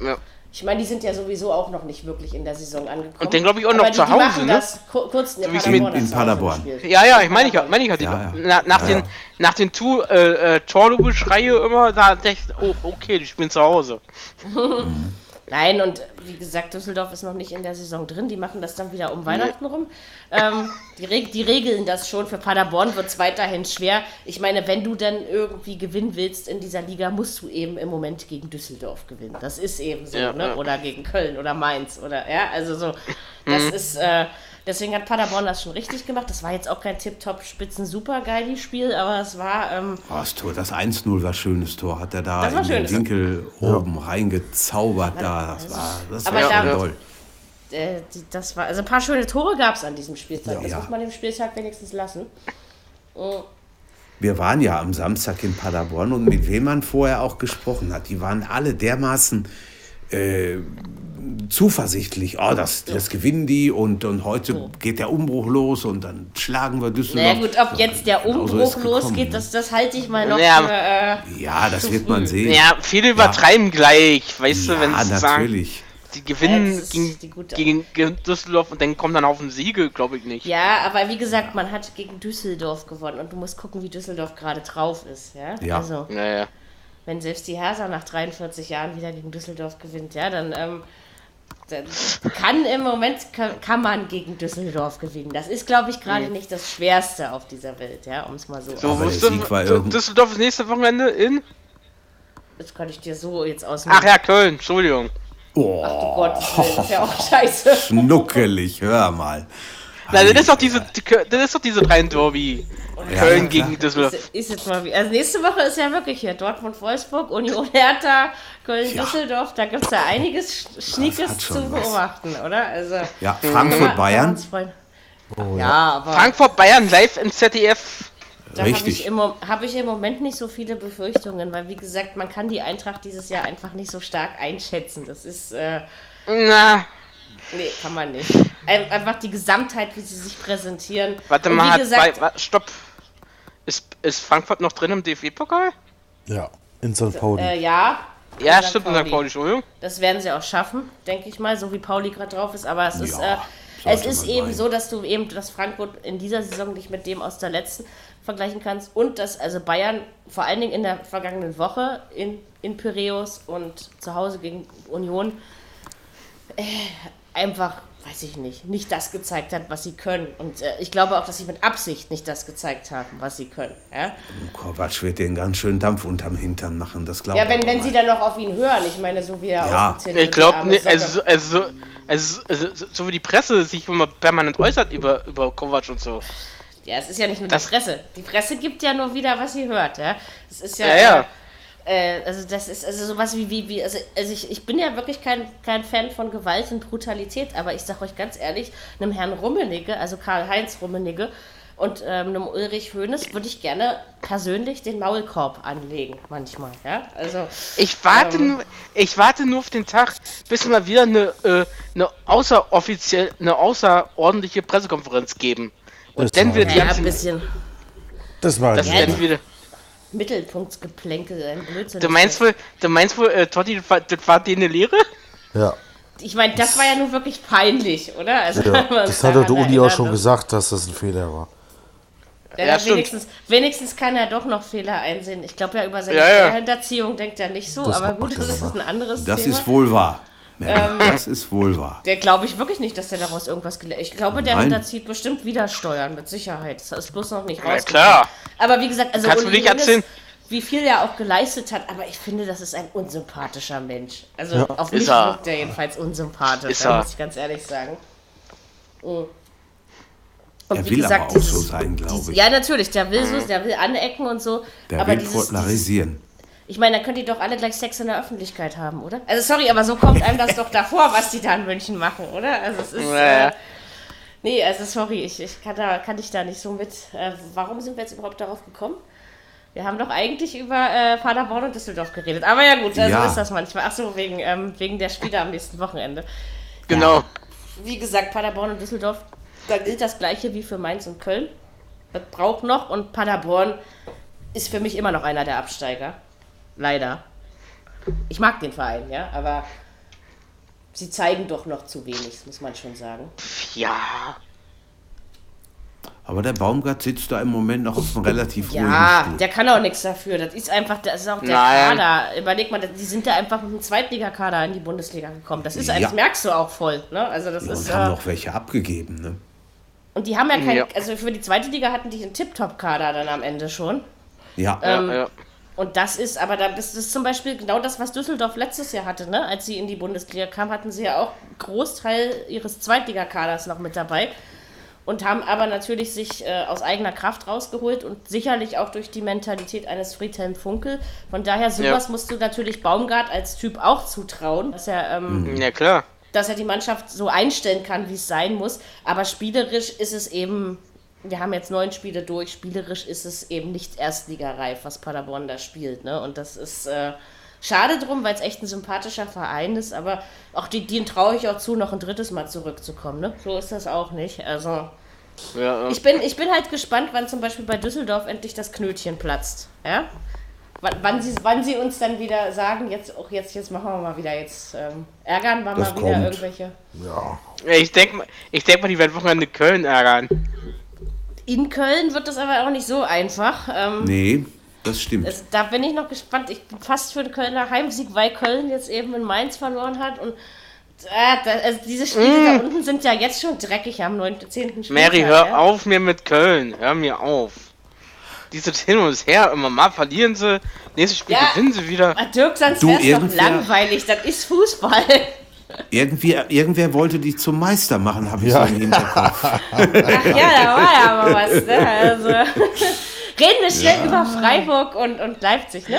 Ja. Ich meine, die sind ja sowieso auch noch nicht wirklich in der Saison angekommen. Und den glaube ich auch noch die, zu Hause, ne? Das kurz in, so Paderborn, in Paderborn. Ja, ja, ich meine ich, mein ich ja, ja. Na, nach, ja, den, nach den tu, äh, äh, immer, da dachte ich, oh, okay, die spielen zu Hause. mhm. Nein, und wie gesagt, Düsseldorf ist noch nicht in der Saison drin. Die machen das dann wieder um Weihnachten rum. Ähm, die, Reg die regeln das schon. Für Paderborn wird es weiterhin schwer. Ich meine, wenn du dann irgendwie gewinnen willst in dieser Liga, musst du eben im Moment gegen Düsseldorf gewinnen. Das ist eben so, ja, ne? Oder gegen Köln oder Mainz oder ja, also so. Das mhm. ist. Äh, Deswegen hat Paderborn das schon richtig gemacht. Das war jetzt auch kein Tip-Top spitzen super geiles Spiel, aber es war. Ähm, oh, das Tor, das 1-0 war schönes Tor. Hat er da in den Winkel ja. oben reingezaubert. Da. Das war, das aber war da, toll. Äh, das war, also ein paar schöne Tore gab es an diesem Spieltag. Ja, das ja. muss man dem Spieltag wenigstens lassen. Oh. Wir waren ja am Samstag in Paderborn und mit wem man vorher auch gesprochen hat. Die waren alle dermaßen äh, zuversichtlich, oh, das, das gewinnen die und, und heute oh. geht der Umbruch los und dann schlagen wir Düsseldorf. Na naja, gut, ob jetzt der Umbruch gekommen, losgeht, ne? das, das halte ich mal noch ja, für, äh, Ja, das wird man sehen. Ja, viele übertreiben ja. gleich, weißt ja, du, wenn sie natürlich. sagen, die gewinnen gegen, gegen, Düsseldorf und dann kommen dann auf den Siege, glaube ich nicht. Ja, aber wie gesagt, man hat gegen Düsseldorf gewonnen und du musst gucken, wie Düsseldorf gerade drauf ist. Ja, ja. Also, naja. wenn selbst die Hertha nach 43 Jahren wieder gegen Düsseldorf gewinnt, ja, dann ähm, kann im Moment kann, kann, man gegen Düsseldorf gewinnen. Das ist, glaube ich, gerade mhm. nicht das Schwerste auf dieser Welt, ja, um es mal so. So, du, Düsseldorf ist nächste Wochenende in? Das kann ich dir so jetzt aus. Ach ja, Köln, Entschuldigung. Oh. Ach du Gott, das ist ja auch scheiße. Schnuckelig, hör mal. Na, das ist doch diese, das ist doch diese drei Derby. Ja, Köln ja, gegen Düsseldorf. Ist, ist, jetzt mal wie, also nächste Woche ist ja wirklich hier Dortmund, Wolfsburg, Union Hertha, Köln, ja. Düsseldorf. Da gibt es ja einiges Schniekes zu beobachten, was. oder? Also, ja, Frankfurt, Bayern. Oh, ja, aber. Frankfurt, Bayern live im ZDF. Da habe ich, hab ich, im Moment nicht so viele Befürchtungen, weil wie gesagt, man kann die Eintracht dieses Jahr einfach nicht so stark einschätzen. Das ist. Äh, Na. Nee, kann man nicht. Einfach die Gesamtheit, wie sie sich präsentieren. Warte mal, gesagt, bei, stopp. Ist, ist Frankfurt noch drin im DFB-Pokal? Ja, in St. Pauli. Äh, ja. Ja, stimmt, in St. Pauli, Entschuldigung. Das werden sie auch schaffen, denke ich mal, so wie Pauli gerade drauf ist. Aber es ja, ist, äh, es ist eben sein. so, dass du eben das Frankfurt in dieser Saison nicht mit dem aus der letzten vergleichen kannst. Und dass also Bayern vor allen Dingen in der vergangenen Woche in, in Piräus und zu Hause gegen Union äh, einfach weiß ich nicht, nicht das gezeigt hat, was sie können. Und äh, ich glaube auch, dass sie mit Absicht nicht das gezeigt haben, was sie können. Ja? Kovac wird den ganz schön Dampf unterm Hintern machen, das glaube ich. Ja, wenn, wenn sie dann noch auf ihn hören, ich meine, so wie er ja. Ich glaube nicht, also, also, also, also, so wie die Presse sich immer permanent äußert über, über Kovac und so. Ja, es ist ja nicht nur das die Presse. Die Presse gibt ja nur wieder, was sie hört. Ja, es ist ja. ja, ja. Äh, also das ist also sowas wie, wie, wie also, also ich, ich bin ja wirklich kein, kein Fan von Gewalt und Brutalität, aber ich sag euch ganz ehrlich, einem Herrn Rummenigge, also Karl-Heinz Rummenigge und ähm, einem Ulrich Hoeneß würde ich gerne persönlich den Maulkorb anlegen, manchmal, ja, also... Ich warte, ähm, nur, ich warte nur auf den Tag, bis wir mal wieder eine, äh, eine, außeroffiziell, eine außerordentliche Pressekonferenz geben. Und das dann wird ja, ein bisschen... Das war das ja, dann wieder Mittelpunktsgeplänkel, ein Blödsinn. Du meinst wohl, du meinst wohl, äh, Totti, das war, das war dir eine Lehre? Ja. ich meine, das war ja nun wirklich peinlich, oder? Also, Ja, das hat doch der Uli auch schon gesagt, dass das ein Fehler war. Ja, Ja, wenigstens, wenigstens kann er doch noch Fehler einsehen. Ich glaube ja, über seine Ja, ja. Hinterziehung denkt er nicht so, Das aber gut, das ist ein anderes Das Thema. ist wohl wahr. Ähm, Ja, das ist wohl wahr. der glaube ich wirklich nicht, dass der daraus irgendwas gelernt Ich glaube, der Nein. hinterzieht bestimmt wieder Steuern, mit Sicherheit. Das ist bloß noch nicht Na rausgekommen. klar. Aber wie gesagt, also Kannst du Hoeneß, erzählen? wie viel er auch geleistet hat, aber ich finde, das ist ein unsympathischer Mensch. Also auf Ist mich er. wirkt er jedenfalls unsympathisch, Ist da er. muss ich ganz ehrlich sagen. Mhm. Und Er wie will gesagt, aber auch so dieses- sein, glaube dieses- ich. Ja, natürlich, der will so, der will anecken und so. Der aber will dieses, dieses, polarisieren. Ich meine, dann könnt ihr doch alle gleich Sex in der Öffentlichkeit haben, oder? Also sorry, aber so kommt einem das doch davor, was die da in München machen, oder? Also es ist. Ja. Äh, nee, also sorry, ich, ich kann, da, kann ich da nicht so mit. Äh, warum sind wir jetzt überhaupt darauf gekommen? Wir haben doch eigentlich über äh, Paderborn und Düsseldorf geredet. Aber ja gut, also Ja. ist das manchmal. Ach so, wegen, ähm, wegen der Spiele am nächsten Wochenende. Genau. Wie gesagt, Paderborn und Düsseldorf, da gilt das gleiche wie für Mainz und Köln. Das braucht noch und Paderborn ist für mich immer noch einer der Absteiger. Leider. Ich mag den Verein, ja, aber sie zeigen doch noch zu wenig, muss man schon sagen. Ja. Aber der Baumgart sitzt da im Moment noch auf einem relativ Ja, ruhigen Stuhl. der kann auch nichts dafür. Das ist einfach, das ist auch der Nein. Kader. Überleg mal, die sind da einfach mit dem Zweitligakader in die Bundesliga gekommen. Das ist, Ja. das merkst du auch voll. Ne? Also das Und ist, haben äh, noch welche abgegeben, ne? und die haben ja kein, Ja. also für die zweite Liga hatten die einen Tip-Top-Kader dann am Ende schon. Ja. Ähm, ja. Und das ist, aber da das ist zum Beispiel genau das, was Düsseldorf letztes Jahr hatte, ne? Als sie in die Bundesliga kam, hatten sie ja auch einen Großteil ihres Zweitligakaders noch mit dabei. Und haben aber natürlich sich äh, aus eigener Kraft rausgeholt und sicherlich auch durch die Mentalität eines Friedhelm Funkel. Von daher, sowas Ja. musst du natürlich Baumgart als Typ auch zutrauen, dass er, ähm, Ja, klar. dass er die Mannschaft so einstellen kann, wie es sein muss. Aber spielerisch ist es eben, wir haben jetzt neun Spiele durch, spielerisch ist es eben nicht erstligareif, was Paderborn da spielt. Ne? Und das ist äh, schade drum, weil es echt ein sympathischer Verein ist. Aber auch die, denen traue ich auch zu, noch ein drittes Mal zurückzukommen. Ne? So ist das auch nicht. Also Ja, ich bin, ich bin halt gespannt, wann zum Beispiel bei Düsseldorf endlich das Knötchen platzt. Ja? Wann, wann, sie, wann sie uns dann wieder sagen, jetzt auch jetzt, jetzt machen wir mal wieder jetzt ähm, ärgern wir Das mal wieder kommt. irgendwelche. Ja. Ich denke mal, ich denk mal, die werden Wochenende Köln ärgern. In Köln wird das aber auch nicht so einfach. Ähm, Nee, das stimmt. es, da bin ich noch gespannt. Ich bin fast für den Kölner Heimsieg, weil Köln jetzt eben in Mainz verloren hat. Und äh, da, also diese Spiele da unten sind ja jetzt schon dreckig am 9., 10. Spieltag. Mary, hör ja. auf mir mit Köln. Hör mir auf. Diese hin und her, immer mal verlieren sie, nächstes Spiel Ja. gewinnen sie wieder. Ah, Dirk, sonst Du, wär's doch langweilig. Das ist Fußball. Irgendwie, irgendwer wollte dich zum Meister machen, habe ich Ja. so im Hinterkopf. Ach ja, da war ja aber was. Ne? Also, reden wir schnell über Freiburg und, und Leipzig. Ne?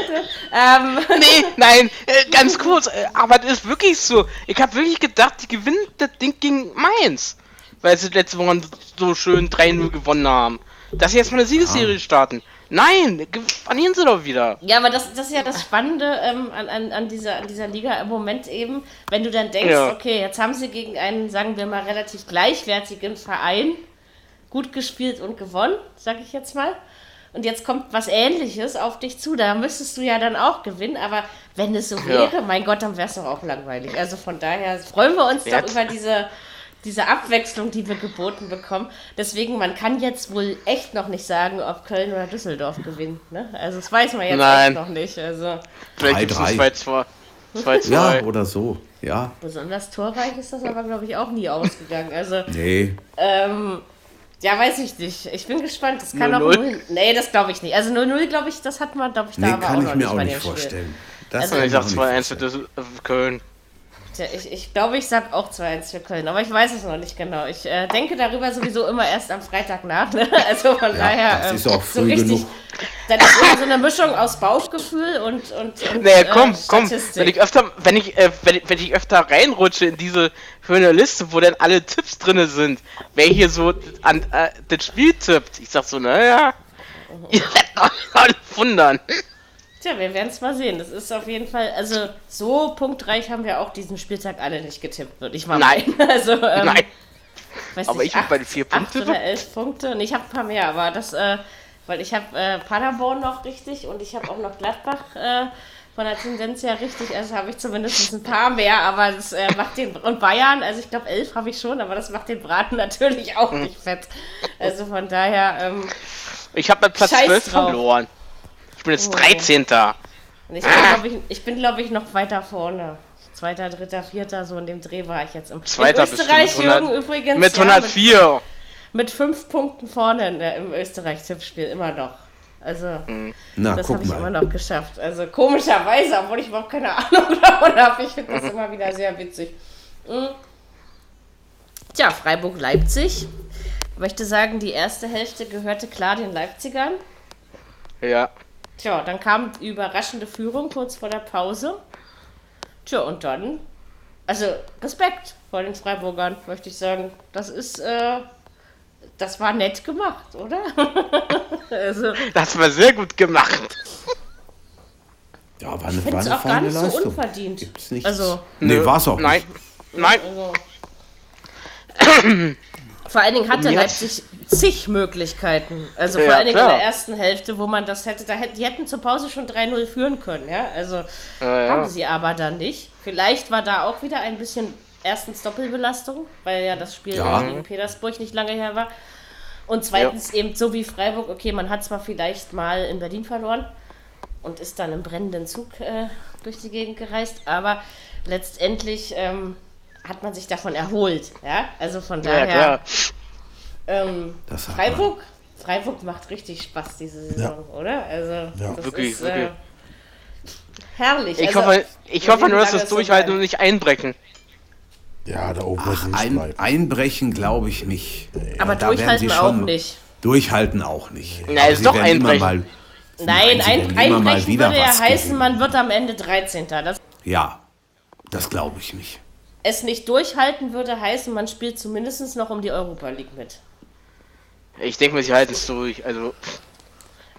Ähm, Nee, nein, äh, ganz kurz, äh, aber das ist wirklich so. Ich habe wirklich gedacht, die gewinnen das Ding gegen Mainz. Weil sie letzte Woche so schön 3-0 gewonnen haben. Dass sie jetzt mal eine Siegesserie starten. Nein, verlieren sie doch wieder. Ja, aber das, das ist ja das Spannende ähm, an, an, an, dieser, an dieser Liga im Moment eben, wenn du dann denkst, Ja. okay, jetzt haben sie gegen einen, sagen wir mal, relativ gleichwertigen Verein gut gespielt und gewonnen, sag ich jetzt mal. Und jetzt kommt was ähnliches auf dich zu, da müsstest du ja dann auch gewinnen, aber wenn es so wäre, mein Gott, dann wäre es doch auch langweilig. Also von daher freuen wir uns Ja. doch über diese, diese Abwechslung, die wir geboten bekommen. Deswegen, man kann jetzt wohl echt noch nicht sagen, ob Köln oder Düsseldorf gewinnt. Ne? Also das weiß man jetzt Nein. echt noch nicht. Also Vielleicht 3-3. gibt es 2-2. 2-2. Ja, oder so. Ja, besonders torreich ist das aber, glaube ich, auch nie ausgegangen. Also, nee. ähm, ja, weiß ich nicht. Ich bin gespannt. Das kann auch 0-0? 0 Nee, das glaube ich nicht. Also 0-0, glaube ich, das hat man, glaube ich, da Nee, aber kann auch ich noch mir auch nicht Spiel. vorstellen. Das Also kann Ich mir sag auch nicht 2-1 für Köln. Tja, ich, ich glaube, ich sag auch 2-1 für Köln, aber ich weiß es noch nicht genau. Ich äh, denke darüber sowieso immer erst am Freitag nach. Ne? Also von daher. das ähm, ist auch so früh richtig. genug. Dann ist immer so eine Mischung aus Bauchgefühl und. und, und Nee, komm, äh, komm. Wenn ich öfter, wenn ich, äh, wenn, wenn ich öfter reinrutsche in diese schöne Liste, wo dann alle Tipps drinne sind, wer hier so an äh, das Spiel tippt, ich sag so, naja, ihr werdet euch alle wundern. Tja, wir werden es mal sehen. Das ist auf jeden Fall, also so punktreich haben wir auch diesen Spieltag alle nicht getippt, würde ich mal Nein. meinen. Also, ähm, Nein. aber nicht, ich hab acht- bei den vier acht Punkte oder elf Punkte und ich habe ein paar mehr, aber das, äh, Weil ich habe äh, Paderborn noch richtig und ich habe auch noch Gladbach äh, von der Tendenz her richtig. Also habe ich zumindest ein paar mehr, aber das äh, macht den. Und Bayern, also ich glaube elf habe ich schon, aber das macht den Braten natürlich auch nicht fett. Also von daher. Ähm, ich habe mit Platz Scheiß 12 drauf. verloren. Ich bin jetzt Oh. 13. und ich bin, glaube ich, ich, bin, glaub ich, noch weiter vorne. Zweiter, dritter, vierter, so in dem Dreh war ich jetzt im Zweiter in Österreich, bestimmt, 100 Jürgen, übrigens. Mit ja, 104. mit fünf Punkten vorne in der, im Österreich-Tippspiel, immer noch. Also, Na, das habe ich immer noch geschafft. Also, komischerweise, obwohl ich überhaupt keine Ahnung davon habe. Ich finde das immer wieder sehr witzig. Mhm. Tja, Freiburg-Leipzig. Ich möchte sagen, die erste Hälfte gehörte klar den Leipzigern. Ja. Tja, dann kam die überraschende Führung kurz vor der Pause. Tja, und dann, also Respekt vor den Freiburgern, möchte ich sagen. Das ist, äh, das war nett gemacht, oder? also, Das war sehr gut gemacht. Ja, war eine, ich war es eine auch gar nicht so Leistung. unverdient. Gibt's nichts. Also, nee, war's auch Nein. nicht. Nein. also, vor allen Dingen hatte Leipzig zig Möglichkeiten. Also vor Ja, allen Dingen klar. in der ersten Hälfte, wo man das hätte, da hätten, die hätten zur Pause schon 3-0 führen können, ja. Also Ja, ja. haben sie aber dann nicht. Vielleicht war da auch wieder ein bisschen erstens Doppelbelastung, weil ja das Spiel Ja. gegen Petersburg nicht lange her war. Und zweitens eben so wie Freiburg, okay, man hat zwar vielleicht mal in Berlin verloren und ist dann im brennenden Zug äh, durch die Gegend gereist, aber letztendlich ähm, hat man sich davon erholt. Ja, also von Ja, daher. klar. Ähm, Freiburg, Freiburg macht richtig Spaß diese Saison, oder? Also Ja. das Wirklich, ist wirklich. Äh, herrlich. Ich also, hoffe, ich wir hoffe nur, dass das es durchhalten und nicht einbrechen. Ja, da oben Ach, ein, bleiben. einbrechen glaube ich nicht. Aber Da durchhalten sie auch nicht. Durchhalten auch nicht. Na, ist doch einbrechen. Mal, Nein, ein, werden immer mal einbrechen wieder würde ja heißen, gewinnen. man wird am Ende 13. Das ja, das glaube ich nicht. Es nicht durchhalten würde heißen, man spielt zumindest noch um die Europa League mit. Ich denke mal, sie halten es durch. Also,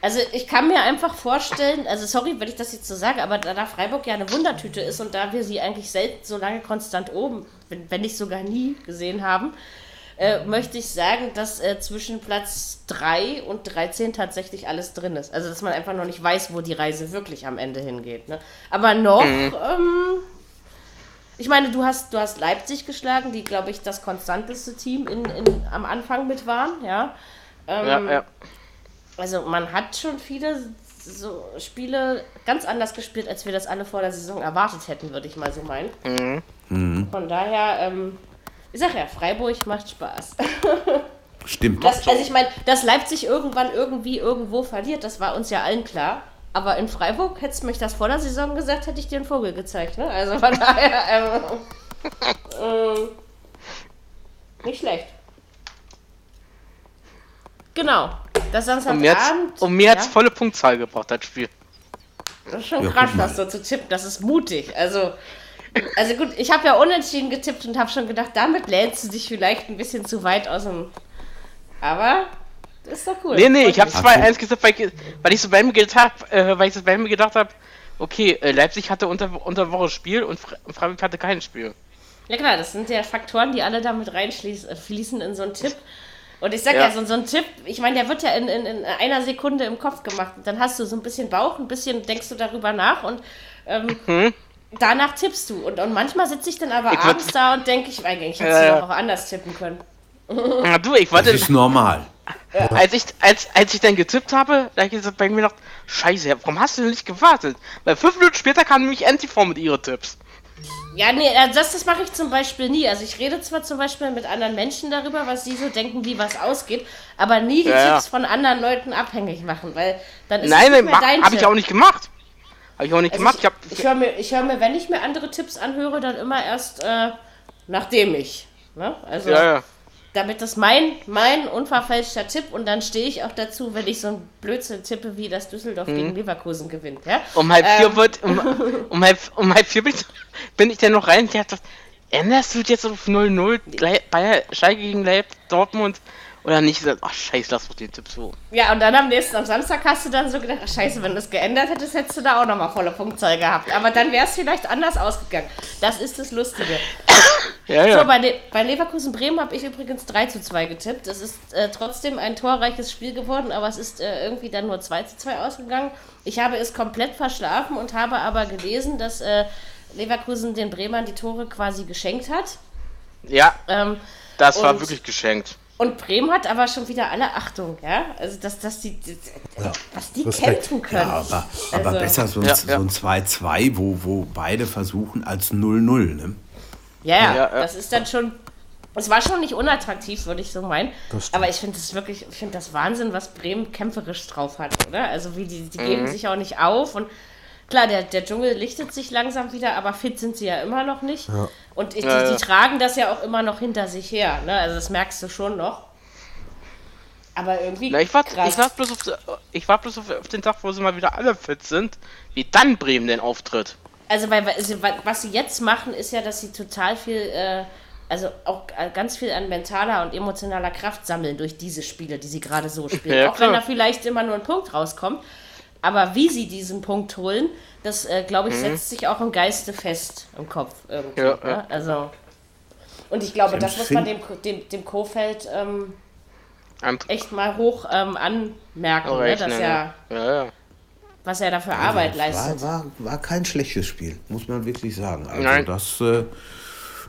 Also ich kann mir einfach vorstellen, also sorry, wenn ich das jetzt so sage, aber da, da Freiburg ja eine Wundertüte ist und da wir sie eigentlich selten so lange konstant oben, wenn, wenn nicht sogar nie gesehen haben, äh, möchte ich sagen, dass äh, zwischen Platz 3 und 13 tatsächlich alles drin ist. Also dass man einfach noch nicht weiß, wo die Reise wirklich am Ende hingeht. Ne? Aber noch, ähm, ich meine, du hast, du hast Leipzig geschlagen, die, glaube ich, das konstanteste Team in, in, am Anfang mit waren, ja. Ähm, ja, ja. also man hat schon viele so Spiele ganz anders gespielt, als wir das alle vor der Saison erwartet hätten, würde ich mal so meinen. Von daher, ähm, ich sag ja, Freiburg macht Spaß. Stimmt. Das, also ich meine, dass Leipzig irgendwann irgendwie irgendwo verliert, das war uns ja allen klar. Aber in Freiburg, hättest du mich das vor der Saison gesagt, hätte ich dir einen Vogel gezeigt. Ne? Also von daher, ähm, ähm, nicht schlecht. Genau. Das Und Samstagabend. und mir hat's ja? volle Punktzahl gebracht, das Spiel. Das ist schon Ja, krass, das so zu tippen. Das ist mutig. Also, also gut, ich habe ja unentschieden getippt und habe schon gedacht, damit lädst du dich vielleicht ein bisschen zu weit aus dem. Aber das ist doch cool. Nee, nee, ich habe Freut Ach, 2-1 gesagt, weil ich, weil ich so bei mir gedacht hab, äh, weil ich so bei mir gedacht habe, okay, äh, Leipzig hatte unter, unter Woche Spiel und Fre Freiburg hatte kein Spiel. Ja klar, das sind ja Faktoren, die alle damit reinfließen in so einen Tipp. Und ich sag Ja. ja, so, so ein Tipp, ich meine, der wird ja in, in, in einer Sekunde im Kopf gemacht. Und dann hast du so ein bisschen Bauch, ein bisschen denkst du darüber nach und ähm, danach tippst du. Und, und manchmal sitze ich dann aber Mhm. Ich abends da und denke, ich eigentlich hätte es ja. auch anders tippen können. Ja, du, ich Das wollte, ist normal. als ich, als, als ich dann getippt habe, da hab ich gesagt, bei mir gedacht, scheiße, warum hast du denn nicht gewartet? Weil fünf Minuten später kam nämlich Antiform mit ihren Tipps. Ja, nee, äh, das, das mache ich zum Beispiel nie. Also ich rede zwar zum Beispiel mit anderen Menschen darüber, was sie so denken, wie was ausgeht, aber nie die Ja, ja. Tipps von anderen Leuten abhängig machen, weil dann ist Nein, es nein, nicht mehr dein habe ich auch nicht gemacht. Habe ich auch nicht Also gemacht. Ich ich, ich höre mir, ich hör mir, wenn ich mir andere Tipps anhöre, dann immer erst äh, nachdem ich. Ne? Also ja, ja. Damit das mein, mein unverfälschter Tipp und dann stehe ich auch dazu, wenn ich so ein Blödsinn tippe, wie das Düsseldorf Mhm. gegen Leverkusen gewinnt. Ja? Um halb vier Ähm. wird, um, um, halb, um halb vier bin ich, bin ich dann noch rein. Ich dachte, änderst du jetzt auf 0-0 Lei- Bayer Schalke gegen Leip, Dortmund oder nicht? Ich dachte, Ach, scheiße, lass doch den Tipp so. Ja, und dann am nächsten, am Samstag hast du dann so gedacht, ach scheiße, wenn du es geändert hättest, hättest du da auch nochmal volle Punktzahl gehabt. Aber dann wäre es vielleicht anders ausgegangen. Das ist das Lustige. Ja, ja. So, bei, Le bei Leverkusen Bremen habe ich übrigens 3 zu 2 getippt. Es ist äh, trotzdem ein torreiches Spiel geworden, aber es ist äh, irgendwie dann nur 2 zu 2 ausgegangen. Ich habe es komplett verschlafen und habe aber gelesen, dass äh, Leverkusen den Bremern die Tore quasi geschenkt hat. Ja, Ähm, das war wirklich geschenkt. Und Bremen hat aber schon wieder alle Achtung, ja? Also, dass, dass die, die was die Respekt. kämpfen können. Ja, aber, aber Also- besser so ein, Ja, so ja. ein 2-2, wo, wo beide versuchen als 0-0. Ne? Ja, ja, Ja, ja. das ist dann schon. Es war schon nicht unattraktiv, würde ich so meinen. Das. Aber ich finde es wirklich, ich finde das Wahnsinn, was Bremen kämpferisch drauf hat, oder? Also wie die, die Mhm. geben sich auch nicht auf und klar, der, der Dschungel lichtet sich langsam wieder, aber fit sind sie ja immer noch nicht. Und ich, Ja, die, ja. die tragen das ja auch immer noch hinter sich her, ne? Also das merkst du schon noch. Aber irgendwie Na, ich warte krass. ich bloß, auf, ich wart bloß auf, auf den Tag, wo sie mal wieder alle fit sind, wie dann Bremen denn auftritt. Also, weil, was sie jetzt machen, ist ja, dass sie total viel, äh, also auch ganz viel an mentaler und emotionaler Kraft sammeln durch diese Spiele, die sie gerade so spielen. Ja, auch wenn da vielleicht immer nur ein Punkt rauskommt. Aber wie sie diesen Punkt holen, das, äh, glaube ich, setzt sich auch im Geiste fest im Kopf. Irgendwie, Mhm. Ja, ne? ja. Also. Und ich glaube, Ich das muss man dem, dem, dem Kofeld ähm, echt mal hoch ähm, anmerken, ne? Dass ja. er, Ja, ja. was er da für Arbeit leistet. War, war, war kein schlechtes Spiel, muss man wirklich sagen. Also Nein. das, äh,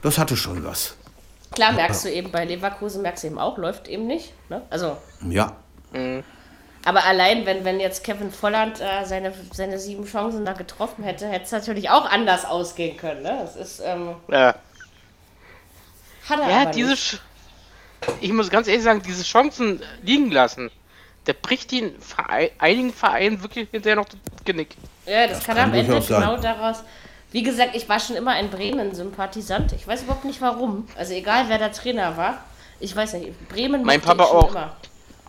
das hatte schon was. Klar, merkst du eben bei Leverkusen, merkst du eben auch, läuft eben nicht. Ne? Also, Ja, aber allein, wenn, wenn jetzt Kevin Volland äh, seine, seine sieben Chancen da getroffen hätte, hätte es natürlich auch anders ausgehen können. Ne? Das ist, ähm, Ja, hat er ja aber diese. nicht. Ich muss ganz ehrlich sagen, diese Chancen liegen lassen, der bricht den Verein, einigen Vereinen wirklich hinterher noch das Genick. Ja, das, kann, kann am Ende genau daraus. Wie gesagt, ich war schon immer ein Bremen-Sympathisant. Ich weiß überhaupt nicht warum. Also egal, wer der Trainer war. Ich weiß nicht. Bremen Mein Papa ich schon auch. Immer.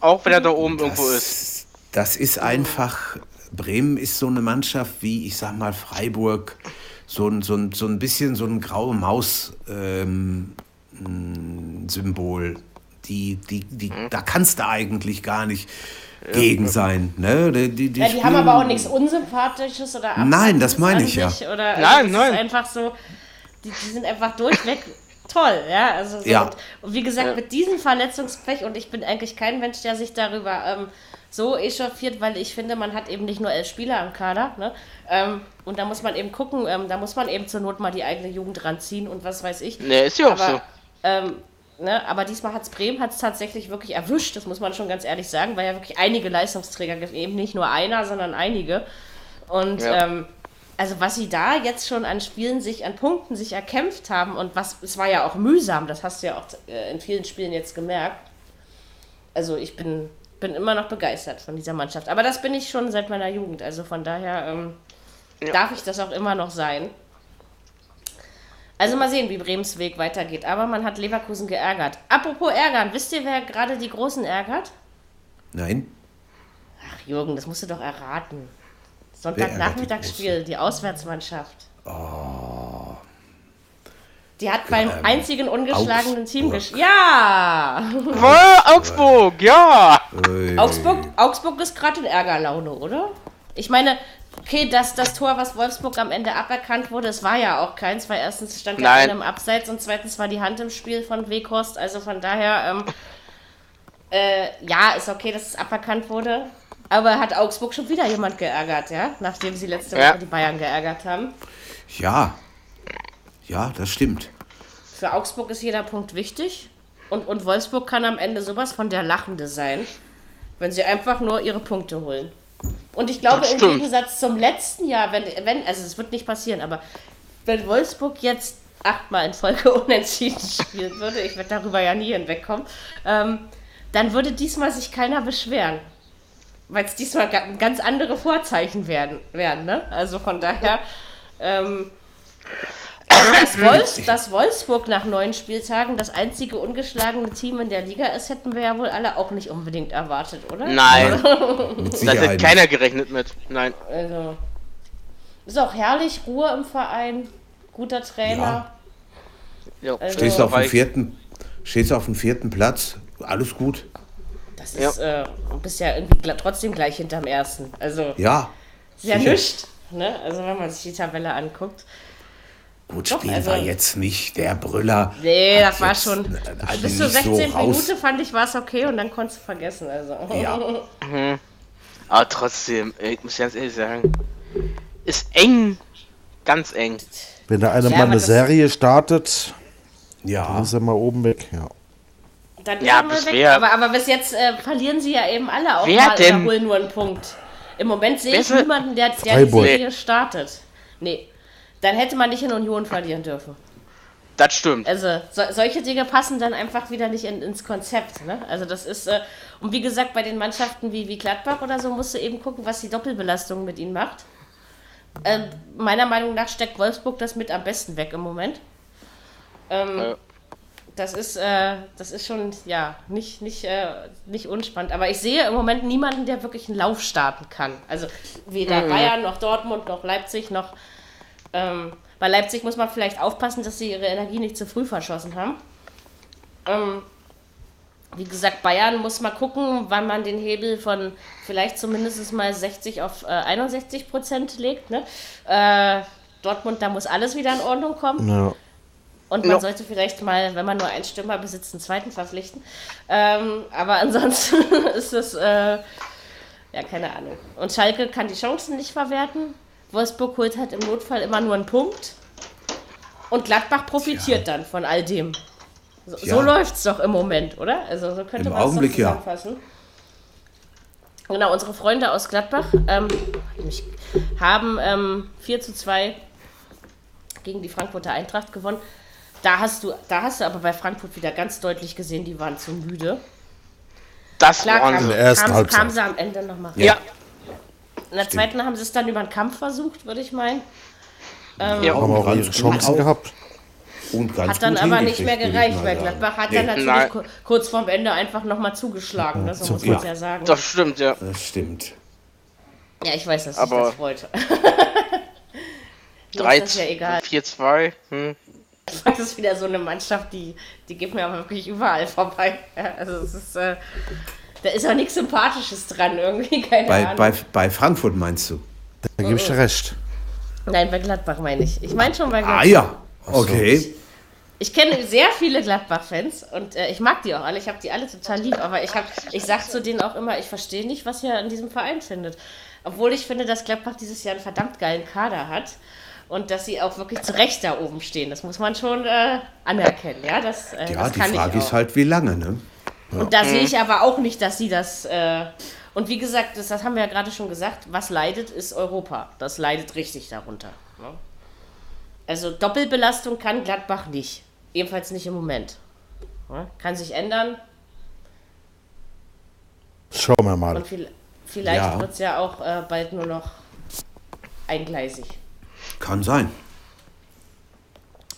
Auch wenn er da oben irgendwo ist. das, das ist einfach, Bremen ist so eine Mannschaft wie, ich sag mal, Freiburg, so ein, so ein, so ein bisschen so ein graue Maus-Symbol. die, die, die, Mhm. Da kannst du eigentlich gar nicht gegen sein. Ne? Die, die, die Ja, die haben aber auch nichts Unsympathisches oder Nein, das meine ich ja. Oder, Nein, also, nein. Ist einfach so, die, die sind einfach durchweg toll, ja. Also so Ja. Und, und wie gesagt, mit diesem Verletzungspech, und ich bin eigentlich kein Mensch, der sich darüber ähm, so echauffiert, weil ich finde, man hat eben nicht nur elf Spieler im Kader, ne? Ähm, und da muss man eben gucken, ähm, da muss man eben zur Not mal die eigene Jugend ranziehen und was weiß ich. Ne, ist ja auch aber, so. ähm, ne, aber diesmal hat es Bremen hat's tatsächlich wirklich erwischt, das muss man schon ganz ehrlich sagen, weil ja wirklich einige Leistungsträger gibt, eben nicht nur einer, sondern einige. Und Ja. ähm, also was sie da jetzt schon an Spielen sich, an Punkten sich erkämpft haben und was, es war ja auch mühsam, das hast du ja auch äh, in vielen Spielen jetzt gemerkt. Also ich bin, bin immer noch begeistert von dieser Mannschaft. Aber das bin ich schon seit meiner Jugend, also von daher ähm, Ja. darf ich das auch immer noch sein. Also mal sehen, wie Bremens Weg weitergeht. Aber man hat Leverkusen geärgert. Apropos ärgern, wisst ihr, wer gerade die Großen ärgert? Nein, Ach Jürgen, das musst du doch erraten. Ärgert die Sonntag-Nachmittagsspiel, die, Auswärtsmannschaft. Die hat beim einzigen ungeschlagenen Team Augsburg. gespielt. Ja! Woll, Augsburg, ja! Augsburg, Augsburg ist gerade in Ärgerlaune, oder? Ich meine, okay, das, das Tor, was Wolfsburg am Ende aberkannt wurde, es war ja auch keins, weil erstens stand ja einer im Abseits und zweitens war die Hand im Spiel von Weghorst. Also von daher, ähm, äh, ja, ist okay, dass es aberkannt wurde. Aber hat Augsburg schon wieder jemand geärgert, ja? Nachdem sie letzte Ja. Woche die Bayern geärgert haben. ja. Ja, das stimmt. Für Augsburg ist jeder Punkt wichtig. Und, und Wolfsburg kann am Ende sowas von der Lachende sein, wenn sie einfach nur ihre Punkte holen. Und ich glaube, im. Gegensatz zum letzten Jahr, wenn, wenn, also es wird nicht passieren, aber wenn Wolfsburg jetzt achtmal in Folge unentschieden spielen würde, ich werde darüber ja nie hinwegkommen, ähm, dann würde diesmal sich keiner beschweren. Weil es diesmal ga- ganz andere Vorzeichen werden, werden ne? Also von daher, ähm, also dass, Wolfs, dass Wolfsburg nach neun Spieltagen das einzige ungeschlagene Team in der Liga ist, hätten wir ja wohl alle auch nicht unbedingt erwartet, oder? Nein, da hat keiner gerechnet mit. Nein. Also, ist auch herrlich, Ruhe im Verein, guter Trainer. Ja, Also- Stehst du auf dem vierten, stehst du auf dem vierten Platz, alles gut. Das ist, äh, du bist ja irgendwie trotzdem gleich hinterm ersten. Also, Ja. ist ja nichts, ne? Also, wenn man sich die Tabelle anguckt. Gut, Doch, Spiel also- war jetzt nicht der Brüller. Nee, das war schon. äh, also Bis zur nicht so 16. raus- Minute fand ich, war es okay und dann konntest du vergessen. Also. Ja. Aber trotzdem, ich muss ganz ehrlich sagen, ist eng, ganz eng. Wenn da einer Ja, mal eine Serie startet, Ja. dann ist er mal oben weg. Ja. Dann Ja, bis weg. wer- Aber, aber bis jetzt äh, verlieren sie ja eben alle auch Wer mal denn? oder holen nur einen Punkt. Im Moment sehe ich niemanden, der, der die. Serie startet. Nee. Dann hätte man nicht in Union verlieren dürfen. Das stimmt. Also so, solche Dinge passen dann einfach wieder nicht in, ins Konzept. Ne? Also das ist, äh, und wie gesagt, bei den Mannschaften wie, wie Gladbach oder so musst du eben gucken, was die Doppelbelastung mit ihnen macht. Ähm, meiner Meinung nach steckt Wolfsburg das mit am besten weg im Moment. Ähm, Ja. Das ist, äh, das ist schon, ja, nicht, nicht, äh, nicht unspannend. Aber ich sehe im Moment niemanden, der wirklich einen Lauf starten kann. Also weder Bayern noch Dortmund noch Leipzig noch. Ähm, bei Leipzig muss man vielleicht aufpassen, dass sie ihre Energie nicht zu früh verschossen haben. Ähm, wie gesagt, Bayern muss mal gucken, wann man den Hebel von vielleicht zumindest mal 60 auf äh, 61 Prozent legt. Ne? Äh, Dortmund, da muss alles wieder in Ordnung kommen. Ja. Und man Ja. sollte vielleicht mal, wenn man nur einen Stürmer besitzt, einen zweiten verpflichten. Ähm, aber ansonsten ist es, äh, ja, keine Ahnung. Und Schalke kann die Chancen nicht verwerten. Wolfsburg holt halt im Notfall immer nur einen Punkt. Und Gladbach profitiert dann von all dem. So, Ja. so läuft es doch im Moment, oder? Also so könnte man es Augenblick ja. zusammenfassen. Genau, unsere Freunde aus Gladbach ähm, haben ähm, 4 zu 2 gegen die Frankfurter Eintracht gewonnen. Da hast du, da hast du aber bei Frankfurt wieder ganz deutlich gesehen, die waren zu müde. Das Klar waren kam, sie. ersten kam, Halbzeit. kam sie am Ende nochmal. Ja, In der zweiten haben sie es dann über den Kampf versucht, würde ich meinen. ja. Haben auch ihre Chancen auch. gehabt. Und ganz Hat dann gut aber nicht mehr gereicht, mal weil. Gladbach hat Nee, dann natürlich Nein. ku- kurz vorm Ende einfach nochmal zugeschlagen. Ne? So Zum muss man ja sagen. Das stimmt, ja. Das stimmt. Ja, ich weiß, dass Aber- ich das wollte. Mir 3 ist das ja egal. 4-2. Hm. Das ist wieder so eine Mannschaft, die, die geht mir aber wirklich überall vorbei. Also es ist, äh, da ist auch nichts Sympathisches dran irgendwie, keine Bei, Ahnung. bei, bei Frankfurt meinst du? Da gebe ich dir recht. Nein, bei Gladbach meine ich. Ich meine schon bei Gladbach. Ah ja, okay. Ich kenne sehr viele Gladbach-Fans und äh, ich mag die auch alle. Ich habe die alle total lieb, aber ich, hab, ich sage zu denen auch immer, ich verstehe nicht, was ihr an diesem Verein findet. Obwohl ich finde, dass Gladbach dieses Jahr einen verdammt geilen Kader hat und dass sie auch wirklich zu Recht da oben stehen. Das muss man schon äh, anerkennen. Ja, das, äh, Ja, das die Frage ist halt, wie lange, ne? Und da sehe ich aber auch nicht, dass sie das. Äh, und wie gesagt, das, das haben wir ja gerade schon gesagt, was leidet, ist Europa. Das leidet richtig darunter. Ne? Also Doppelbelastung kann Gladbach nicht. Ebenfalls nicht im Moment. Ne? Kann sich ändern Schauen wir mal. und viel, vielleicht Ja. wird es ja auch äh, bald nur noch eingleisig. Kann sein.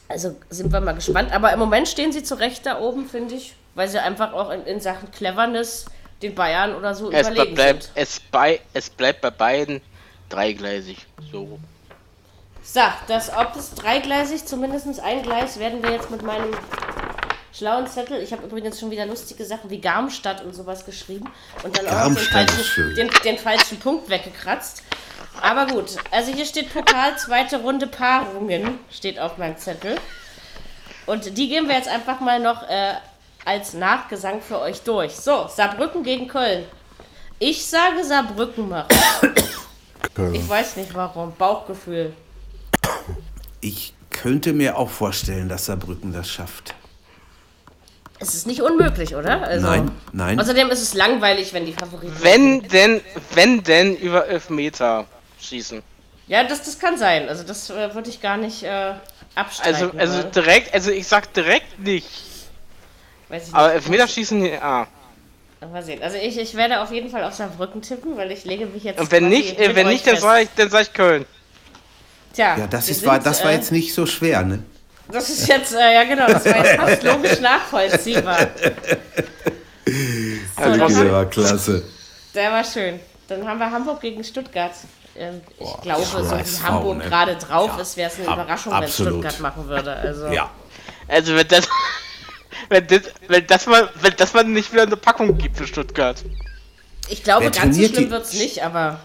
Also sind wir mal gespannt. Aber im Moment stehen sie zu Recht da oben, finde ich, weil sie einfach auch in, in Sachen Cleverness den Bayern oder so Es, überlegen bleibt, sind. es, bei, es bleibt bei beiden dreigleisig. So. So, das, ob es dreigleisig, zumindest ein Gleis, werden wir jetzt mit meinem schlauen Zettel. Ich habe übrigens schon wieder lustige Sachen wie Garmstadt und sowas geschrieben und dann auch den Garmstadt ist falschen, schön. den, den falschen Punkt weggekratzt. Aber gut, also hier steht Pokal, zweite Runde Paarungen, steht auf meinem Zettel. Und die gehen wir jetzt einfach mal noch äh, als Nachgesang für euch durch. So, Saarbrücken gegen Köln. Ich sage Saarbrücken macht. Ich weiß nicht warum. Bauchgefühl. Ich könnte mir auch vorstellen, dass Saarbrücken das schafft. Es ist nicht unmöglich, oder? Also, Nein, nein. Außerdem ist es langweilig, wenn die Favoriten. Wenn denn, wenn denn über Elfmeter schießen. Ja, das, das kann sein. Also, das äh, würde ich gar nicht äh, abstreiten. Also, also direkt, also ich sag direkt nicht. Weiß ich nicht. Aber Elfmeterschießen, ja. Mal sehen. Also, ich, ich werde auf jeden Fall auf Saarbrücken tippen, weil ich lege mich jetzt. Und wenn nicht, äh, wenn nicht, dann fest. sag ich, dann sag ich Köln. Tja, Ja, das, ist, war, sind, das war äh, jetzt nicht so schwer, ne? Das ist jetzt, äh, ja genau, das war jetzt fast logisch nachvollziehbar. So, dann Diese haben, war klasse. der war schön. Dann haben wir Hamburg gegen Stuttgart. Ähm, Ich glaube, so wie Hamburg ne? gerade drauf Ja, ist, wäre es eine ab- Überraschung, wenn. Stuttgart machen würde. Also, Ja. Also wenn das, wenn das, wenn das mal, wenn das mal nicht wieder eine Packung gibt für Stuttgart. Ich glaube, Wer ganz so schlimm wird es nicht, aber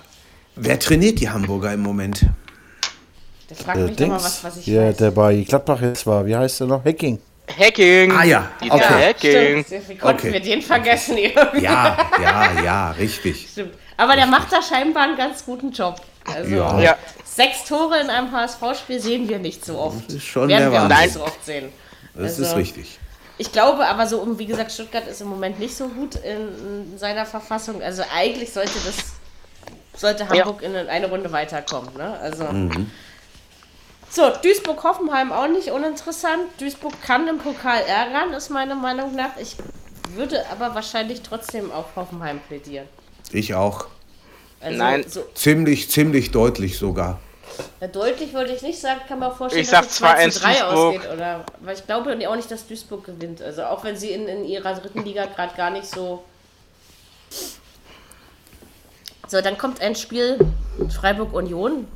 Wer trainiert die Hamburger im Moment? Der fragt Äh, mich doch mal Dings, was, was ich der, weiß. der bei Gladbach jetzt war, wie heißt der noch? Hacking. Hacking. Ah ja, okay. Hacking. Stimmt. Wie konnten Okay. wir den vergessen? irgendwie? Ja, ja, ja, richtig. Stimmt. Aber der macht da scheinbar einen ganz guten Job. Also Ja. Ja. sechs Tore in einem HSV-Spiel sehen wir nicht so oft. Das ist schon Werden wir auch nicht so oft sehen. Das Also- ist richtig. Ich glaube aber so, um wie gesagt, Stuttgart ist im Moment nicht so gut in, in seiner Verfassung. Also eigentlich sollte das sollte Hamburg in eine Runde weiterkommen. Ne? Also so Duisburg-Hoffenheim auch nicht uninteressant. Duisburg kann im Pokal ärgern, ist meiner Meinung nach. Ich würde aber wahrscheinlich trotzdem auf Hoffenheim plädieren. Ich auch. Also Nein. So, Ziemlich, ziemlich deutlich sogar. ja, deutlich würde ich nicht sagen, kann man vorstellen, Ich dass es 2 zu 2-1 3 Duisburg. ausgeht. Oder, weil ich glaube auch nicht, dass Duisburg gewinnt. Also auch wenn sie in, in ihrer dritten Liga gerade gar nicht so. So, dann kommt ein Spiel Freiburg-Union.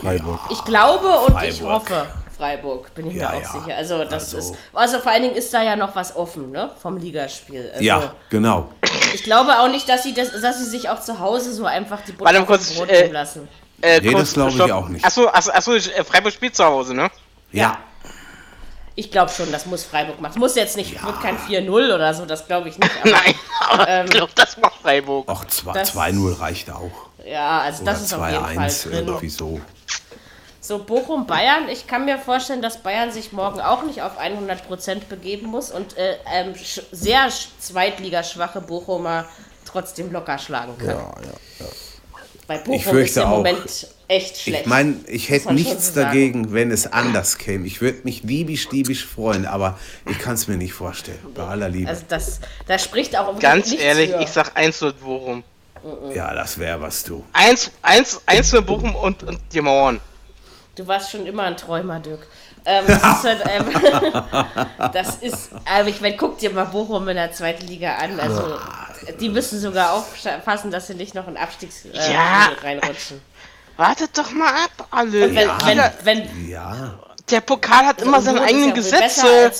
Freiburg. Ich glaube und ich Freiburg. hoffe, Freiburg, bin ich Ja, mir auch ja. sicher. Also, das Also- ist. Also, vor allen Dingen ist da ja noch was offen, ne? Vom Ligaspiel. Also, Ja, genau. Ich glaube auch nicht, dass sie, das, dass sie sich auch zu Hause so einfach die Butter Warte kurz, Brot äh, lassen. Äh, Nee, das glaub ich stopp. auch nicht. Achso, achso, achso äh, Freiburg spielt zu Hause, ne? Ja. Ich glaube schon, das muss Freiburg machen. Es muss jetzt nicht, wird kein 4-0 oder so, das glaube ich nicht. Aber, Nein, aber ich glaube, das macht Freiburg. Auch zwei- Das- 2-0 reicht auch. ja, also Oder das ist auf jeden Fall 2-1 drin. irgendwie so. So, Bochum-Bayern. Ich kann mir vorstellen, dass Bayern sich morgen auch nicht auf 100% begeben muss und äh, ähm, sch sehr sch- zweitligaschwache Bochumer trotzdem locker schlagen kann. Ja, ja. Weil Bochum ist fürchte im auch. Moment echt schlecht. Ich meine, ich hätte nichts so dagegen, wenn es anders käme. Ich würde mich liebisch-diebisch freuen, aber ich kann es mir nicht vorstellen. Bei aller Liebe. also das, da spricht auch Ganz nichts ehrlich, für. ich sag 1 zu Bochum. ja, das wäre was du. 1, 1, 1 zu Bochum und, und die Mauern. Du warst schon immer ein Träumer, Dirk. Ähm, das ist halt, ähm, das ist, aber ich meine, guck dir mal Bochum in der zweiten Liga an. Also, die müssen sogar aufpassen, dass sie nicht noch in Abstiegs äh, Ja. reinrutschen. Wartet doch mal ab, alle. Und wenn, wenn, wenn Ja, Der Pokal hat immer seine eigenen ja Gesetze.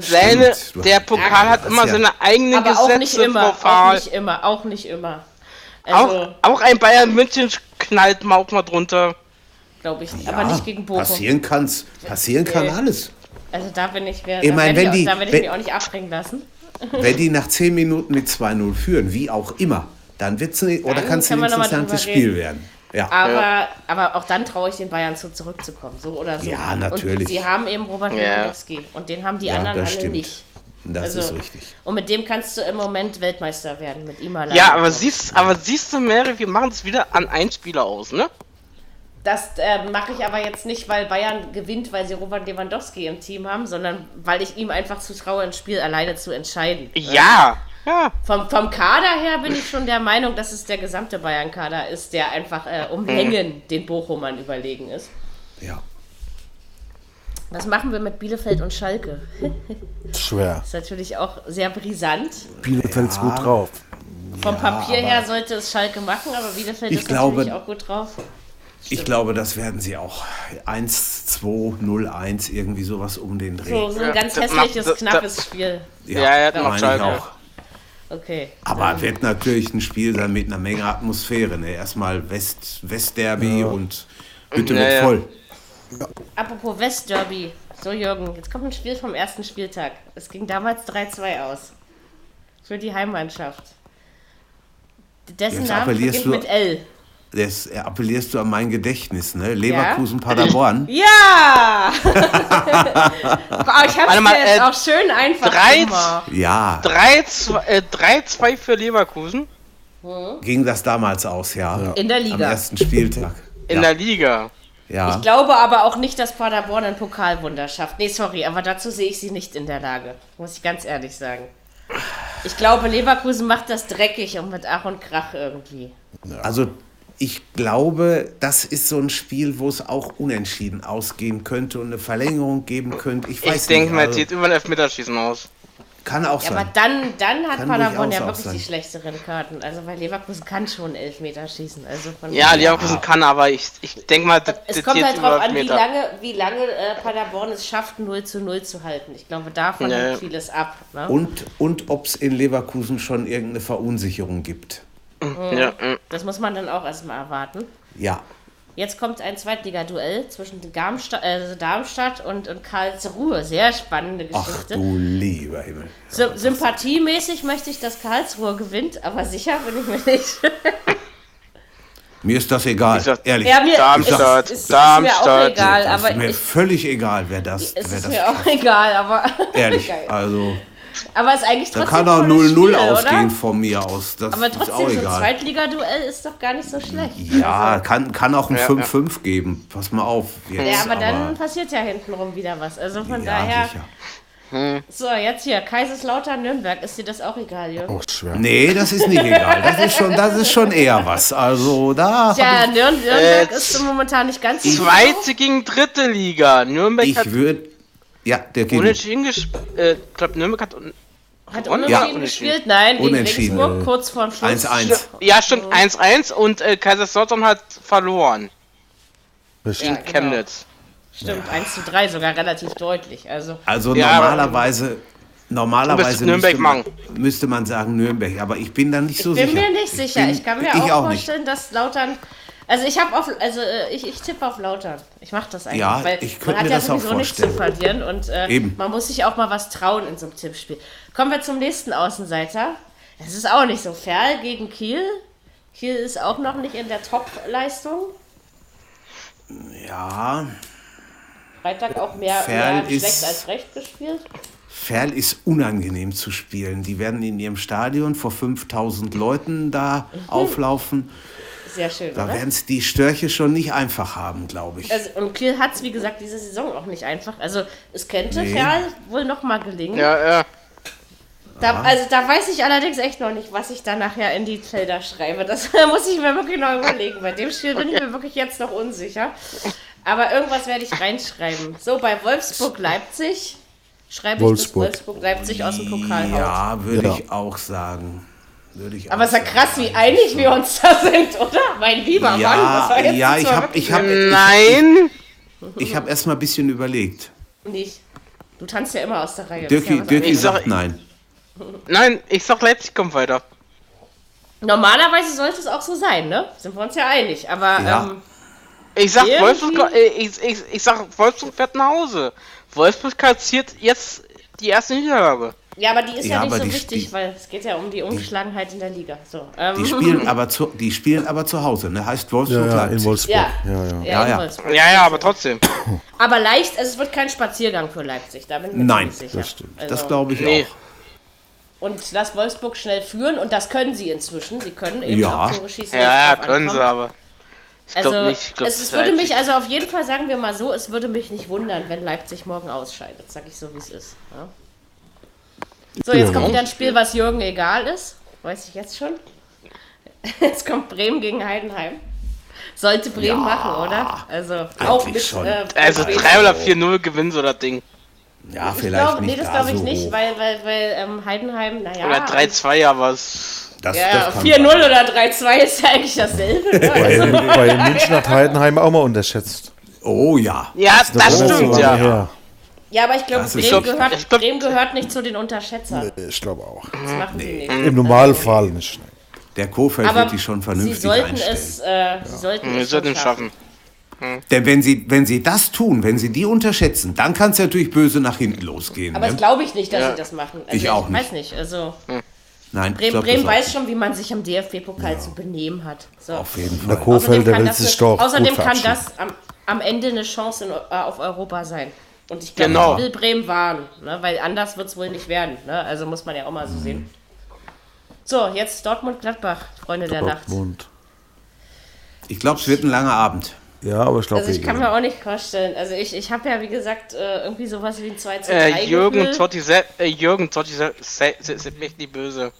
Seine, der Pokal Ja, hat immer ja- seine eigenen aber auch nicht Gesetze, immer, auch nicht immer, auch nicht immer. Also, Auch, auch ein Bayern München knallt mal auch mal drunter. Glaube ich nicht. ja aber nicht gegen Bochum. Passieren, kann's, passieren kann Nee. alles. Also da bin ich, mir, Ich da, mein, werde ich, wenn auch- die- da werde ich wenn- mich auch nicht abbringen lassen. Wenn die nach 10 Minuten mit 2-0 führen, wie auch immer, dann wird's ne, oder Dann kann es ein interessantes Spiel reden. werden. Ja. Aber, aber auch dann traue ich den Bayern zu, zurückzukommen. So oder so. Ja, natürlich. Und sie haben eben Robert Ja. Lewandowski. Und den haben die Ja, anderen alle stimmt. nicht. Das Also, ist richtig. Und mit dem kannst du im Moment Weltmeister werden, mit ihm allein. Ja, aber siehst, aber siehst du, Mary, wir machen es wieder an einen Spieler aus, ne? Das äh, mache ich aber jetzt nicht, weil Bayern gewinnt, weil sie Robert Lewandowski im Team haben, sondern weil ich ihm einfach zutraue, ein Spiel alleine zu entscheiden. Ja. Ja. Vom, vom Kader her bin ich schon der Meinung, dass es der gesamte Bayern-Kader ist, der einfach äh, um Längen den Bochumern überlegen ist. Ja. Was machen wir mit Bielefeld und Schalke? Schwer. ist natürlich auch sehr brisant. Bielefeld's gut drauf. Vom Papier her sollte es Schalke machen, aber Bielefeld ist glaube- natürlich auch gut drauf. Ich glaube, das werden sie auch. 1, 2, 0, 1, irgendwie sowas um den Dreh. So, so ein Ja, ganz das hässliches, das- knappes Spiel. Ja, ja, das meine macht ich auch. Okay. Aber wird natürlich ein Spiel sein mit einer Menge Atmosphäre. Ne? Erstmal West, Westderby und Hütte Ja, wird ja. voll. Apropos Westderby. So, Jürgen, jetzt kommt ein Spiel vom ersten Spieltag. Es ging damals 3-2 aus. Für die Heimmannschaft. Dessen Jetzt Name beginnt du- mit L. Das appellierst du an mein Gedächtnis, ne? Leverkusen, Paderborn. Ja! Boah, ich hab's mal, dir jetzt äh, auch schön einfach drei- gemacht. Ja, 3-2 äh, 3-2 für Leverkusen ging das damals aus, ja. In der Am Liga. ersten Spieltag. in ja. der Liga. ja. Ich glaube aber auch nicht, dass Paderborn ein Pokalwunder schafft. Nee, sorry, aber dazu sehe ich sie nicht in der Lage. Muss ich ganz ehrlich sagen. Ich glaube, Leverkusen macht das dreckig und mit Ach und Krach irgendwie. Also ich glaube, das ist so ein Spiel, wo es auch unentschieden ausgehen könnte und eine Verlängerung geben könnte. Ich weiß Ich denke mal, also, es geht über ein Elfmeterschießen aus. kann auch Ja, aber sein. dann, dann hat Kann Paderborn ja wirklich die schlechteren Karten. Also, weil Leverkusen kann schon Elfmeter schießen. Also von Ja, Leverkusen kann, aber ich, ich denke mal, das, Es kommt halt drauf an, wie lange, wie lange äh, Paderborn es schafft, 0 zu 0 zu halten. Ich glaube, davon Ja, ja. hängt vieles ab. Ne? Und, und ob es in Leverkusen schon irgendeine Verunsicherung gibt. Ja, mm. Das muss man dann auch erstmal erwarten. Ja. Jetzt kommt ein Zweitligaduell zwischen Darmstadt, äh, Darmstadt und, und Karlsruhe. Sehr spannende Ach Geschichte. du lieber Himmel. Sy sympathiemäßig möchte ich, dass Karlsruhe gewinnt, aber sicher bin ich mir nicht. Mir ist das egal, Ich sag- ehrlich. Ja, mir Darmstadt, ist, ist, ist mir auch Darmstadt. egal, aber ist mir ich, völlig egal, wer das, es wer ist das mir auch egal, aber ehrlich. Also, aber es ist eigentlich da trotzdem kann auch ein tolles 0-0 Spiel, ausgehen oder? von mir aus. Das Aber ist auch trotzdem, so ein egal. Zweitligaduell ist doch gar nicht so schlecht. Ja, kann, kann auch ein Ja, 5-5 geben. Pass mal auf. Jetzt, Ja, aber dann passiert ja hintenrum wieder was. Also von ja, daher. sicher. So, jetzt hier, Kaiserslautern, Nürnberg. Ist dir das auch egal, Jürgen? Auch schwer. Nee, das ist nicht egal. Das ist schon, das ist schon eher was. Also da Tja, Nür Nürnberg Äh, ist momentan nicht ganz so Zweite gegen dritte Liga. Nürnberg ich hat würde. Ja, der geht. unentschieden gespielt. Äh, ich glaube, Nürnberg hat. Un Hat unentschieden Ja. gespielt? Nein, gegen Unentschieden. Regensburg, kurz vorm Schluss. 1-1. Ja, stimmt, 1-1 und äh, Kaiserslautern hat verloren. Ja, In genau. Chemnitz. Stimmt, 1 zu 3 sogar relativ deutlich. Also, Also Ja, normalerweise. Normalerweise Müsste Nürnberg müsste, man, müsste man sagen Nürnberg, aber ich bin da nicht so ich bin sicher. mir nicht sicher. bin- ich kann mir ich auch, auch nicht. vorstellen, dass Lautern. Also ich habe auf, also äh, ich, ich tippe auf Lautern. Ich mache das eigentlich, Ja, weil ich könnte man hat mir ja das auch sowieso nichts zu verlieren und äh, Eben. man muss sich auch mal was trauen in so einem Tippspiel. Kommen wir zum nächsten Außenseiter. Es ist auch nicht so fair gegen Kiel. Kiel ist auch noch nicht in der Top-Leistung. Ja, Freitag auch mehr, Ferl mehr ist- schlecht als recht gespielt. Ferl ist unangenehm zu spielen. Die werden in ihrem Stadion vor 5000 Leuten da auflaufen. Sehr schön, Da werden es die Störche schon nicht einfach haben, glaube ich. Also, und Kiel hat es, wie gesagt, diese Saison auch nicht einfach. Also es könnte Nee. Ferl wohl noch mal gelingen. Ja, ja. Da, also da weiß ich allerdings echt noch nicht, was ich da nachher in die Felder schreibe. Das muss ich mir wirklich noch überlegen. Bei dem Spiel bin ich mir wirklich jetzt noch unsicher. Aber irgendwas werde ich reinschreiben. So, bei Wolfsburg-Leipzig schreibe ich, Wolfsburg. dass Wolfsburg-Leipzig aus dem Pokal. Ja, würde Ja. ich auch sagen. Würde ich Aber es ist ja krass, wie einig wir uns da sind, oder? Mein lieber Mann, das Ja, war jetzt ja, ich habe wirklich ich hab, Nein! ich hab erst mal ein bisschen überlegt. nicht. Du tanzt ja immer aus der Reihe. Dirki, ja was Dirki Ich sag- sagt nein. Nein, ich sag Leipzig kommt weiter. Normalerweise sollte es auch so sein, ne? Sind wir uns ja einig. Aber Ja. ähm, Ich sag Irgendwie- Wolfsburg, äh, ich, ich, ich sag Wolfsburg fährt nach Hause. Wolfsburg kassiert jetzt die erste Niederlage. Ja, aber die ist ja, Ja, nicht so wichtig, weil es geht ja um die Ungeschlagenheit in der Liga. So, ähm, Die spielen aber zu, die spielen aber zu Hause, ne? Heißt Ja, Wolfsburg ja, in Leipzig. Wolfsburg. Ja. Ja, ja. ja, Ja, in ja. Ja, ja, aber trotzdem. Aber leicht, also es wird kein Spaziergang für Leipzig, da bin ich mir Nein, sicher. das stimmt. Also, Das glaube ich Nee. auch. Und lass Wolfsburg schnell führen und das können sie inzwischen. Sie können eben Ja. auch Tore schießen. Ja, ja, können sie, aber. Ich Also, glaube nicht. Ich glaub, es, es würde mich also auf jeden Fall, sagen wir mal so, es würde mich nicht wundern, wenn Leipzig morgen ausscheidet. Sag ich so, wie es ist. Ja. So, jetzt kommt wieder ein Spiel, was Jürgen egal ist. Weiß ich jetzt schon. Jetzt kommt Bremen gegen Heidenheim. Sollte Bremen machen, oder? Also auch mit. schon. Äh, Also Bremen. 3 oder 4-0 gewinnt so das Ding. Ja, Ich vielleicht glaube, nicht nee, das glaube ich so nicht, weil, weil, weil ähm, Heidenheim, naja. Oder 3-2, aber es. Das, Ja, das kann 4-0 oder 3-2 ist ja eigentlich dasselbe. Ne? Bei, Also, bei München hat Heidenheim auch mal unterschätzt. Oh ja. Ja, das, so stimmt, ja. her. Ja, aber ich glaube, Bremen, so- gehört, glaub- Bremen gehört nicht zu den Unterschätzern. Ich glaube auch. Das machen die nicht. Im Normalfall nicht. Der Kofeld Aber wird die schon sie vernünftig sollten einstellen. es, äh, sie sollten Wir es es schaffen. Denn wenn sie, wenn sie das tun, wenn sie die unterschätzen, dann kann es natürlich böse nach hinten losgehen. Aber ne? das glaube ich nicht, dass Ja. sie das machen. Also Ich auch ich weiß nicht. Also Nein, ich Bremen, glaub, Bremen weiß schon, wie man sich im DFB-Pokal zu benehmen hat. So. Auf jeden Der Fall. Kofeld, der will sich doch außerdem kann das am, am Ende eine Chance in, äh, auf Europa sein. Und ich glaube, Genau. ich will Bremen warnen, ne? weil anders wird es wohl nicht werden. Ne? Also muss man ja auch mal so sehen. So, jetzt Dortmund-Gladbach, Freunde der Nacht. Dortmund. Ich glaube, es wird ein langer Abend. Ja, aber ich glaube, Also ich kann mir auch nicht vorstellen. Also ich, ich habe ja, wie gesagt, äh, irgendwie sowas wie ein 2 zu 3 Äh, Jürgen Gefühl. Totti, äh, Jürgen Totti, sind mich nicht böse.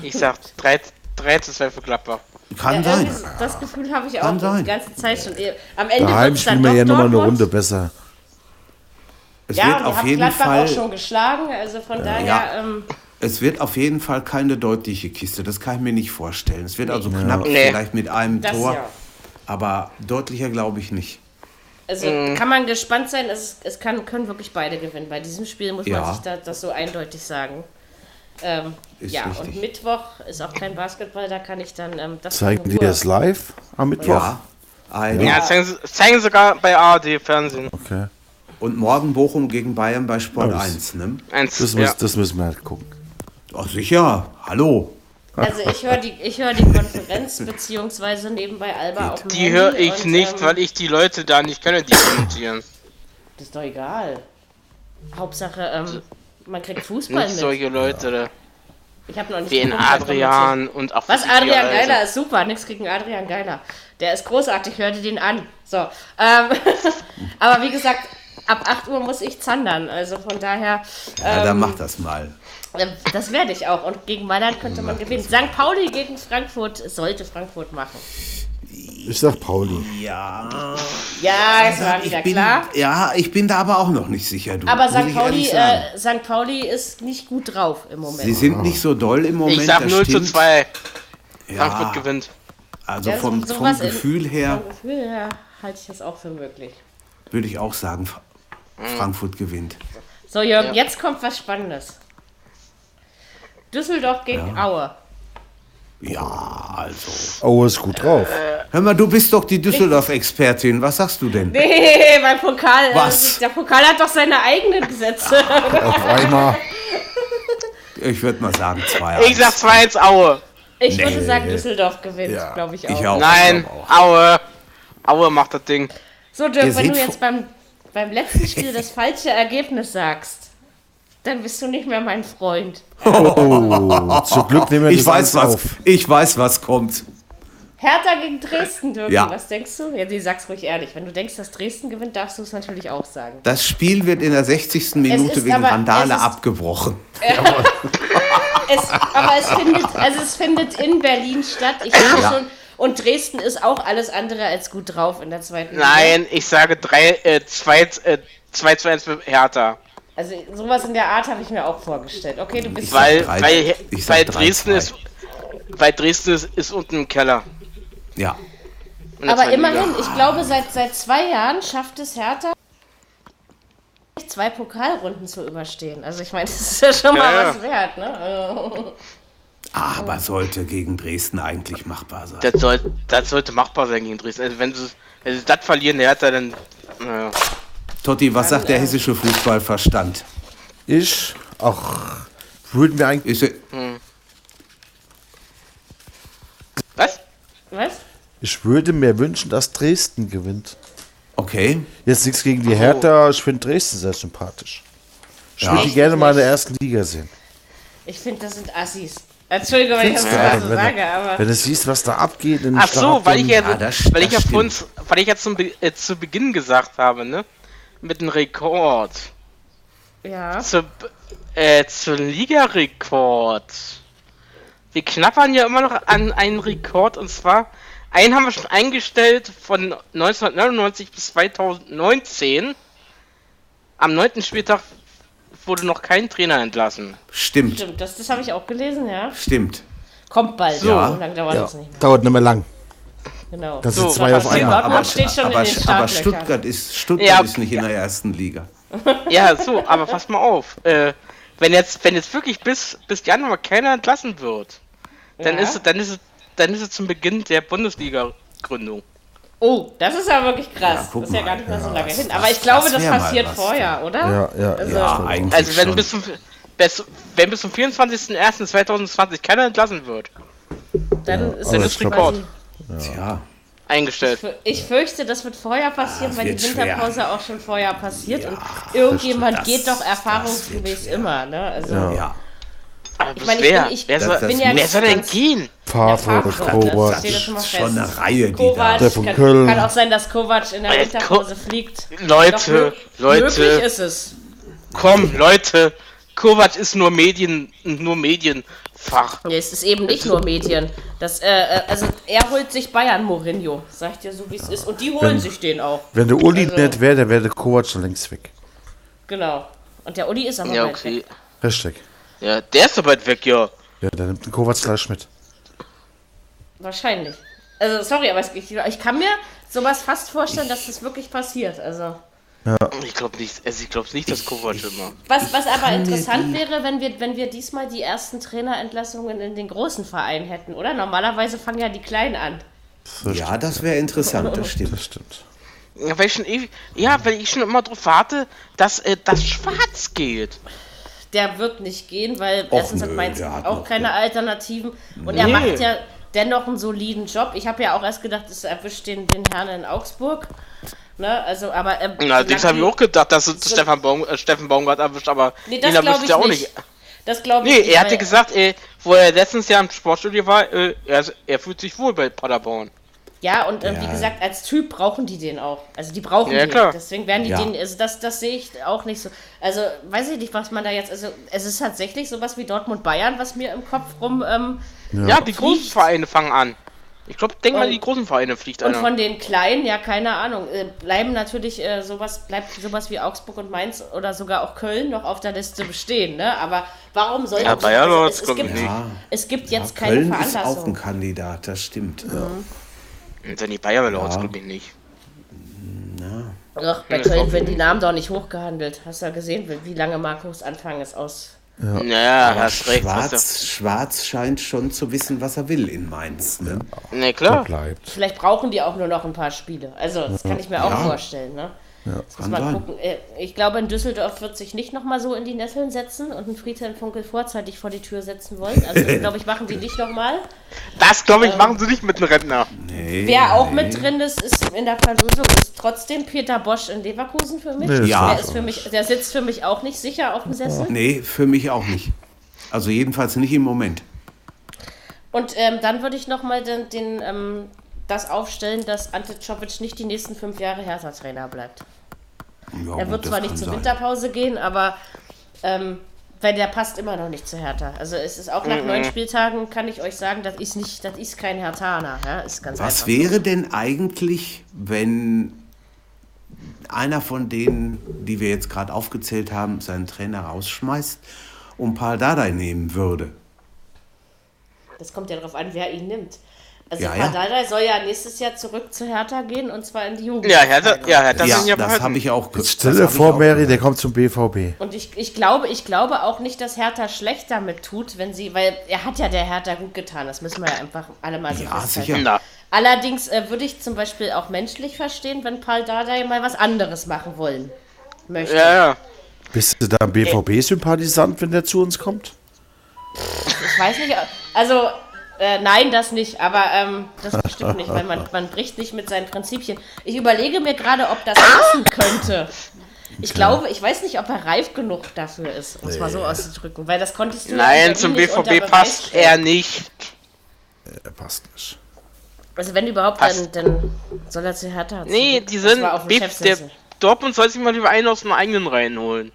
Ich sag 3, 3 zu 2 für Gladbach. Kann Ja, sein. Das Gefühl habe ich auch die ganze Zeit schon. Am Ende daheim spielen wir doch ja nochmal eine Dortmund. Runde besser. Es Ja, wird auf habt jeden Gladbach Fall. auch schon geschlagen, also von daher, Ja. ähm, Es wird auf jeden Fall keine deutliche Kiste. Das kann ich mir nicht vorstellen. Es wird also knapp, Nee. vielleicht mit einem das Tor, ja. aber deutlicher glaube ich nicht. Also Mhm. kann man gespannt sein, es, es kann, können wirklich beide gewinnen. Bei diesem Spiel muss Ja. man sich da, das so eindeutig sagen. Ähm, Ist ja, richtig. und Mittwoch ist auch kein Basketball, da kann ich dann ähm, das Zeigen die Ruhe- das live am Mittwoch? Ja. Ja, zeigen, sie- zeigen sogar bei ARD Fernsehen. Okay. Und morgen Bochum gegen Bayern bei Sport Ja, das- 1, ne? Eins, Das, ja. muss, das müssen wir halt gucken. Ach sicher, hallo. Also ich höre die, ich höre die Konferenz beziehungsweise nebenbei Alba auf dem Die höre ich und, nicht, ähm, weil ich die Leute da nicht kenne, die kommentieren. Das ist doch egal. Hauptsache, ähm, man kriegt Fußball Nicht mit. solche Leute, da. Ich habe noch nicht wie. Adrian und auch Was? Adrian. Geiler ist super. Nix gegen Adrian Geiler. Der ist großartig. Hör dir den an. So. Ähm, aber wie gesagt, ab 8 Uhr muss ich zandern. Also von daher. Ja, Ähm, dann mach das mal. äh, Das werde ich auch. Und gegen Mailand könnte man gewinnen. St. Pauli gegen Frankfurt sollte Frankfurt machen. Ich sag Pauli. Ja, Ja, es war wieder ich bin, klar. ja, ich bin da aber auch noch nicht sicher. Du, Aber St. Pauli, äh, St. Pauli ist nicht gut drauf im Moment. Sie sind nicht so doll im Moment. Ich sag das 0 zu stimmt. 2. Ja, Frankfurt gewinnt. Also Ja, vom, vom sowas in- Gefühl her Vom Gefühl her halte ich das auch für möglich. würde ich auch sagen, Frankfurt gewinnt. So, Jürgen, Ja. jetzt kommt was Spannendes. Düsseldorf gegen Aue. Ja, also. Oh, ist gut drauf. Hör mal, du bist doch die Düsseldorf-Expertin. Was sagst du denn? Nee, beim Pokal. äh, Was? Der Pokal hat doch seine eigenen Gesetze. Auf einmal. Ich würde mal sagen, zwei. Ich sag 2 1 Aue. Ich würde sagen, Düsseldorf gewinnt, glaube ich auch. Ich auch. Nein, Ich auch. Aue. Aue macht das Ding. So, Dirk, Ihr wenn du jetzt beim, beim letzten Spiel das falsche Ergebnis sagst, dann bist du nicht mehr mein Freund. Oh, zum Glück nehmen wir Ich das weiß, was, auf. ich weiß, was kommt. Hertha gegen Dresden, Dirk. Ja. Was denkst du? Ja, nee, sag's ruhig ehrlich. Wenn du denkst, dass Dresden gewinnt, darfst du es natürlich auch sagen. Das Spiel wird in der 60. Minute wegen aber- Randale es ist- abgebrochen. Es, aber es findet, also es findet in Berlin statt. Ich finde Ja. schon. Und Dresden ist auch alles andere als gut drauf in der zweiten Nein, ich sage 3, äh, 2, äh, 2 zu 1 für Hertha. Also sowas in der Art habe ich mir auch vorgestellt. Okay, du bist. sag Weil, drei- weil, ich weil drei, Dresden zwei. ist. Weil Dresden ist, ist unten im Keller. Ja. aber immerhin, Liga. ich glaube, seit, seit zwei Jahren schafft es Hertha, zwei Pokalrunden zu überstehen. Also ich meine, das ist ja schon mal Ja, ja. was wert, ne? Also, Aber sollte gegen Dresden eigentlich machbar sein. Das, soll, das sollte machbar sein gegen Dresden. Also wenn sie, wenn sie das verlieren, der Hertha, dann. Naja. Totti, was sagt der hessische Fußballverstand? Ich, ach, würden wir eigentlich, Ist, Was? was? ich würde mir wünschen, dass Dresden gewinnt. okay. Jetzt nichts gegen die Hertha, ich finde Dresden sehr sympathisch. Ich würde die Echt gerne mal in der ersten Liga sehen. Ich finde, das sind Assis. Entschuldige, wenn ich das mal so wenn, sage, du, aber. wenn du siehst, was da abgeht in den Ach so, weil ich ja, Ja, das- weil ich ja das vorhin, weil ich ja zum, äh, zu Beginn gesagt habe, ne? Mit dem Rekord. Ja. Zu, äh, zum Ligarekord. Wir knappern ja immer noch an einen Rekord und zwar, einen haben wir schon eingestellt von 1999 bis 2019. Am 9. Spieltag wurde noch kein Trainer entlassen. Stimmt, Stimmt, das, das habe ich auch gelesen, ja. stimmt. Kommt bald. So, Ja. so lange dauert Ja, das nicht mehr. dauert nicht mehr lang. Genau. Das So, sind zwei auf einmal. Dortmund steht schon aber, in den aber Startlöchern. Stuttgart, ist, Stuttgart Ja. ist nicht in der ersten Liga. Ja, so, aber pass mal auf. Äh, wenn jetzt, wenn jetzt wirklich bis, bis Januar keiner entlassen wird, dann Ja. ist es, dann ist es, dann ist es zum Beginn der Bundesliga-Gründung. Oh, das ist aber wirklich krass. Ja, das ist ja gar nicht mehr so Ja, lange das- hin. das- Aber ich glaube, das das, passiert vorher, oder? Ja, ja, Also, ja. Eigentlich Also wenn schon. bis zum, bis, wenn bis zum 24.01.2020 keiner entlassen wird, Dann ist aber das quasi. Tja, eingestellt. Ich fürchte, das wird vorher passieren, Ah, weil die wird schwer. Winterpause auch schon vorher passiert. und irgendjemand das- geht doch das erfahrungsgemäß immer. Ne? Also, ja. Ich meine, ich wer? bin- ich- wer, Das- soll, das bin ja wer soll denn gehen? Favre, Kovac. das steht schon eine Reihe, die Kovac, Der von kann, Köln. kann auch sein, dass Kovac in der Winterpause fliegt. Leute, Doch, Leute. Möglich ist es. Komm, Leute, Kovac ist nur Medien, nur Medienfach. Nee, es ist eben nicht nur Medien. Das, äh, äh, also er holt sich Bayern Mourinho, sag ich dir so wie es ist. Und die holen Wenn- sich den auch. Wenn der Uli Also- nicht wäre, dann wäre der Kovac schon längst weg. Genau. Und der Uli ist aber Ja, okay. weg. Hashtag. Ja, der ist so weit weg, ja. Ja, dann nimmt den Kovac gleich mit. Wahrscheinlich. Also sorry, aber ich, ich kann mir sowas fast vorstellen, dass das wirklich passiert. Also Ich glaube nicht, also ich glaube nicht, dass Kovac immer. was, was aber interessant wäre, wenn wir, wenn wir diesmal die ersten Trainerentlassungen in den großen Vereinen hätten, oder? Normalerweise fangen ja die Kleinen an. Ja, das wäre interessant, das stimmt. Das stimmt. Ja, weil ich schon ewig, ja, weil ich schon immer darauf warte, dass äh, das schwarz geht. Der wird nicht gehen, weil Och, erstens hat nö, Mainz der hat auch keine Alternativen. Und er Nee. macht ja dennoch einen soliden Job. Ich habe ja auch erst gedacht, es erwischt den, den Herrn in Augsburg. Ne, also, aber. Ähm, Na, allerdings solange habe ich auch gedacht, dass es so- Stefan, Baum, äh, Steffen Baumgart erwischt, aber Nee, das ihn glaube erwischt ich er auch nicht. nicht. Das glaube ich Nee, nicht. er hatte gesagt, äh, wo er letztens Jahr im Sportstudio war, äh, er, er fühlt sich wohl bei Paderborn. Ja, und äh, wie Ja. gesagt, als Typ brauchen die den auch. Also die brauchen Ja, den. klar. Deswegen werden die Ja. den, also das, das sehe ich auch nicht so. Also weiß ich nicht, was man da jetzt, also es ist tatsächlich sowas wie Dortmund Bayern, was mir im Kopf rum. Ähm, Ja, die großen. Vereine fangen an. Ich glaube, denk mal, Und- die großen Vereine fliegt und einer. von den kleinen, ja, keine Ahnung, äh, bleiben natürlich äh, sowas, bleibt sowas wie Augsburg und Mainz oder sogar auch Köln noch auf der Liste bestehen, ne? Aber warum sollte Ja, Bayern also, es, es, gibt. Ja, es gibt ja, jetzt keine Köln ist auch ein Veranlassung. Kandidat, das stimmt. Und dann die Bayern Lords, Ja. glaube ich nicht. Ach, bei Köln werden die Namen doch nicht hochgehandelt. Hast du ja gesehen, wie- lange Markus Anfang ist aus. Naja, hast recht. hast Schwarz, Schwarz scheint schon zu wissen, was er will in Mainz. Ne? Ne, klar. Bleibt. Vielleicht brauchen die auch nur noch ein paar Spiele. Also, das kann ich mir auch Ja. vorstellen. Ne? Kann man sein. gucken. Äh, Ich glaube, in Düsseldorf wird sich nicht nochmal so in die Nesseln setzen und einen Friedhelm Funkel vorzeitig vor die Tür setzen wollen. Also, das, glaube ich, machen die nicht nochmal. Das, glaube ich, machen sie nicht mit einem Rentner. Nee, Wer auch nee. mit drin ist, ist in der Verlosung, ist trotzdem Peter Bosch in Leverkusen für mich. Nee, Ja. Der, ist für mich der sitzt für mich auch nicht sicher auf dem Sessel. Nee, für mich auch nicht. Also jedenfalls nicht im Moment. Und ähm, dann würde ich nochmal den, den, ähm, das aufstellen, dass Ante Czovic nicht die nächsten fünf Jahre Hertha-Trainer bleibt. Ja, Er wird zwar nicht zur sein. Winterpause gehen, aber ähm, weil der passt immer noch nicht zu Hertha. Also es ist auch nach Mhm. neun Spieltagen kann ich euch sagen, das ist nicht, das ist kein Hertaner. Ja? Ist ganz Was einfach. wäre denn eigentlich, wenn einer von denen, die wir jetzt gerade aufgezählt haben, seinen Trainer rausschmeißt und Paul Dardai nehmen würde? Das kommt ja darauf an, wer ihn nimmt. Also Ja, ja, ja. soll ja nächstes Jahr zurück zu Hertha gehen und zwar in die Jugend. Ja, Hertha, ja, Hertha ja, ja das habe ich auch ge- Stell das dir vor, Mary, gehört. der kommt zum BVB. Und ich, ich glaube, ich glaube auch nicht, dass Hertha schlecht damit tut, wenn sie, weil er hat ja der Hertha gut getan. Das müssen wir ja einfach alle mal so Ja, festhalten. sicher. Na, Allerdings äh, würde ich zum Beispiel auch menschlich verstehen, wenn Paul Dardai mal was anderes machen wollen möchte. ja, ja. Bist du da ein BVB-Sympathisant, wenn der zu uns kommt? Ich weiß nicht, also äh, nein, das nicht, aber ähm, das bestimmt nicht, weil man, man bricht nicht mit seinen Prinzipien. Ich überlege mir gerade, ob das passen könnte. Ich glaube, ich weiß nicht, ob er reif genug dafür ist, um es mal so auszudrücken, weil das konntest du Nein, zum BVB passt stellen. er nicht. Er passt nicht. Also wenn überhaupt, dann, dann soll er zu Hertha. Nee, die sind. zwar auf dem Der. Dortmund soll sich mal lieber einen aus den eigenen Reihen holen.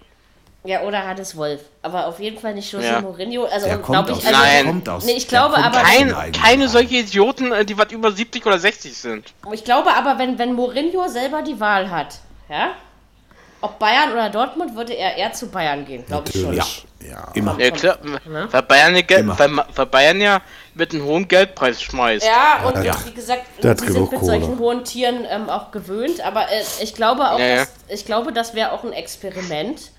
Ja, oder Hannes Wolf. Aber auf jeden Fall nicht José Ja. Mourinho. Also Der glaube kommt, ich, also, Nein. kommt aus. Nee, ich glaube kommt aber- Kein, keine solche Idioten, äh, die was über 70 oder 60 sind. Ich glaube aber, wenn, wenn Mourinho selber die Wahl hat, ja, ob Bayern oder Dortmund, würde er eher zu Bayern gehen, glaube ich schon. Ja, Ja. immer. Ja, klar. Ne? Weil, Bayern ja Immer. weil, weil Bayern ja mit einem hohen Geldpreis schmeißt. Ja, und Ja. wie gesagt, hat sie sind mit Kohle. solchen hohen Tieren ähm, auch gewöhnt, aber äh, ich glaube auch, Ja, ja. dass, ich glaube, das wäre auch ein Experiment.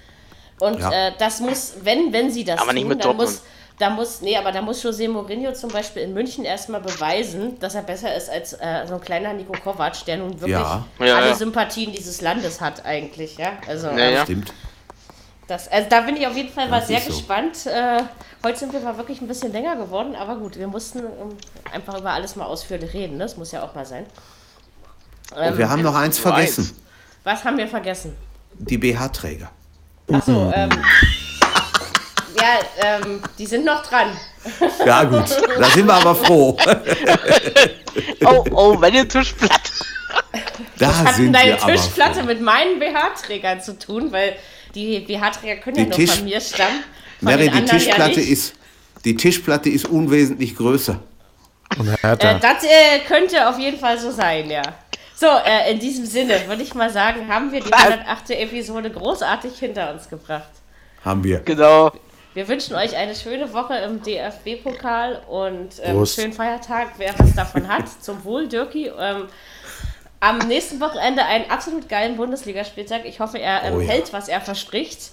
Und Ja. äh, das muss, wenn, wenn sie das Aber nicht tun, mit dann Dortmund. muss, da muss, nee, aber da muss José Mourinho zum Beispiel in München erstmal beweisen, dass er besser ist als äh, so ein kleiner Nico Kovac, der nun wirklich Ja. Ja, alle ja. Sympathien dieses Landes hat eigentlich, ja. Also, Ja, ähm, ja. Stimmt. das, also da bin ich auf jeden Fall mal sehr so. gespannt. Äh, heute sind wir mal wirklich ein bisschen länger geworden, aber gut, wir mussten ähm, einfach über alles mal ausführlich reden, ne? das muss ja auch mal sein. Und wir haben noch eins vergessen. Was haben wir vergessen? Die BH-Träger. Achso, ähm, ja, ähm, die sind noch dran. Ja gut, da sind wir aber froh. Oh, oh, meine Tischplatte. Da Hatten sind deine Tischplatte mit meinen BH-Trägern zu tun, weil die BH-Träger können ja Die nur Tisch- von mir stammen. Von Mary, die ja Tischplatte nicht. ist die Tischplatte ist unwesentlich größer. Und Äh, Hertha. das äh, könnte auf jeden Fall so sein, ja. So, äh, in diesem Sinne würde ich mal sagen, haben wir die 108. Episode großartig hinter uns gebracht. Haben wir. Genau. Wir wünschen euch eine schöne Woche im DFB-Pokal und ähm, schönen Feiertag, wer was davon hat. Zum Wohl, Dirki. Ähm, am nächsten Wochenende einen absolut geilen Bundesligaspieltag. Ich hoffe, er ähm, Oh ja. hält, was er verspricht.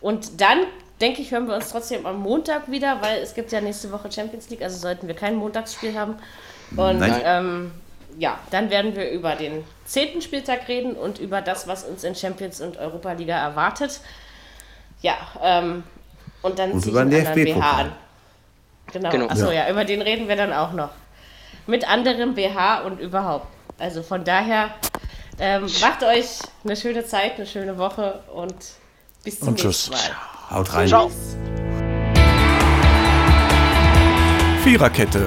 Und dann, denke ich, hören wir uns trotzdem am Montag wieder, weil es gibt ja nächste Woche Champions League, also sollten wir kein Montagsspiel haben. Und Nein. ähm, ja, dann werden wir über den zehnten Spieltag reden und über das, was uns in Champions und Europa Liga erwartet. Ja, ähm, und dann und über den DFB-Pokal an. Genau. genau. Achso, ja. ja, über den reden wir dann auch noch. Mit anderem BH und überhaupt. Also von daher ähm, macht euch eine schöne Zeit, eine schöne Woche und bis zum und nächsten Mal. Haut rein. Ciao. Viererkette,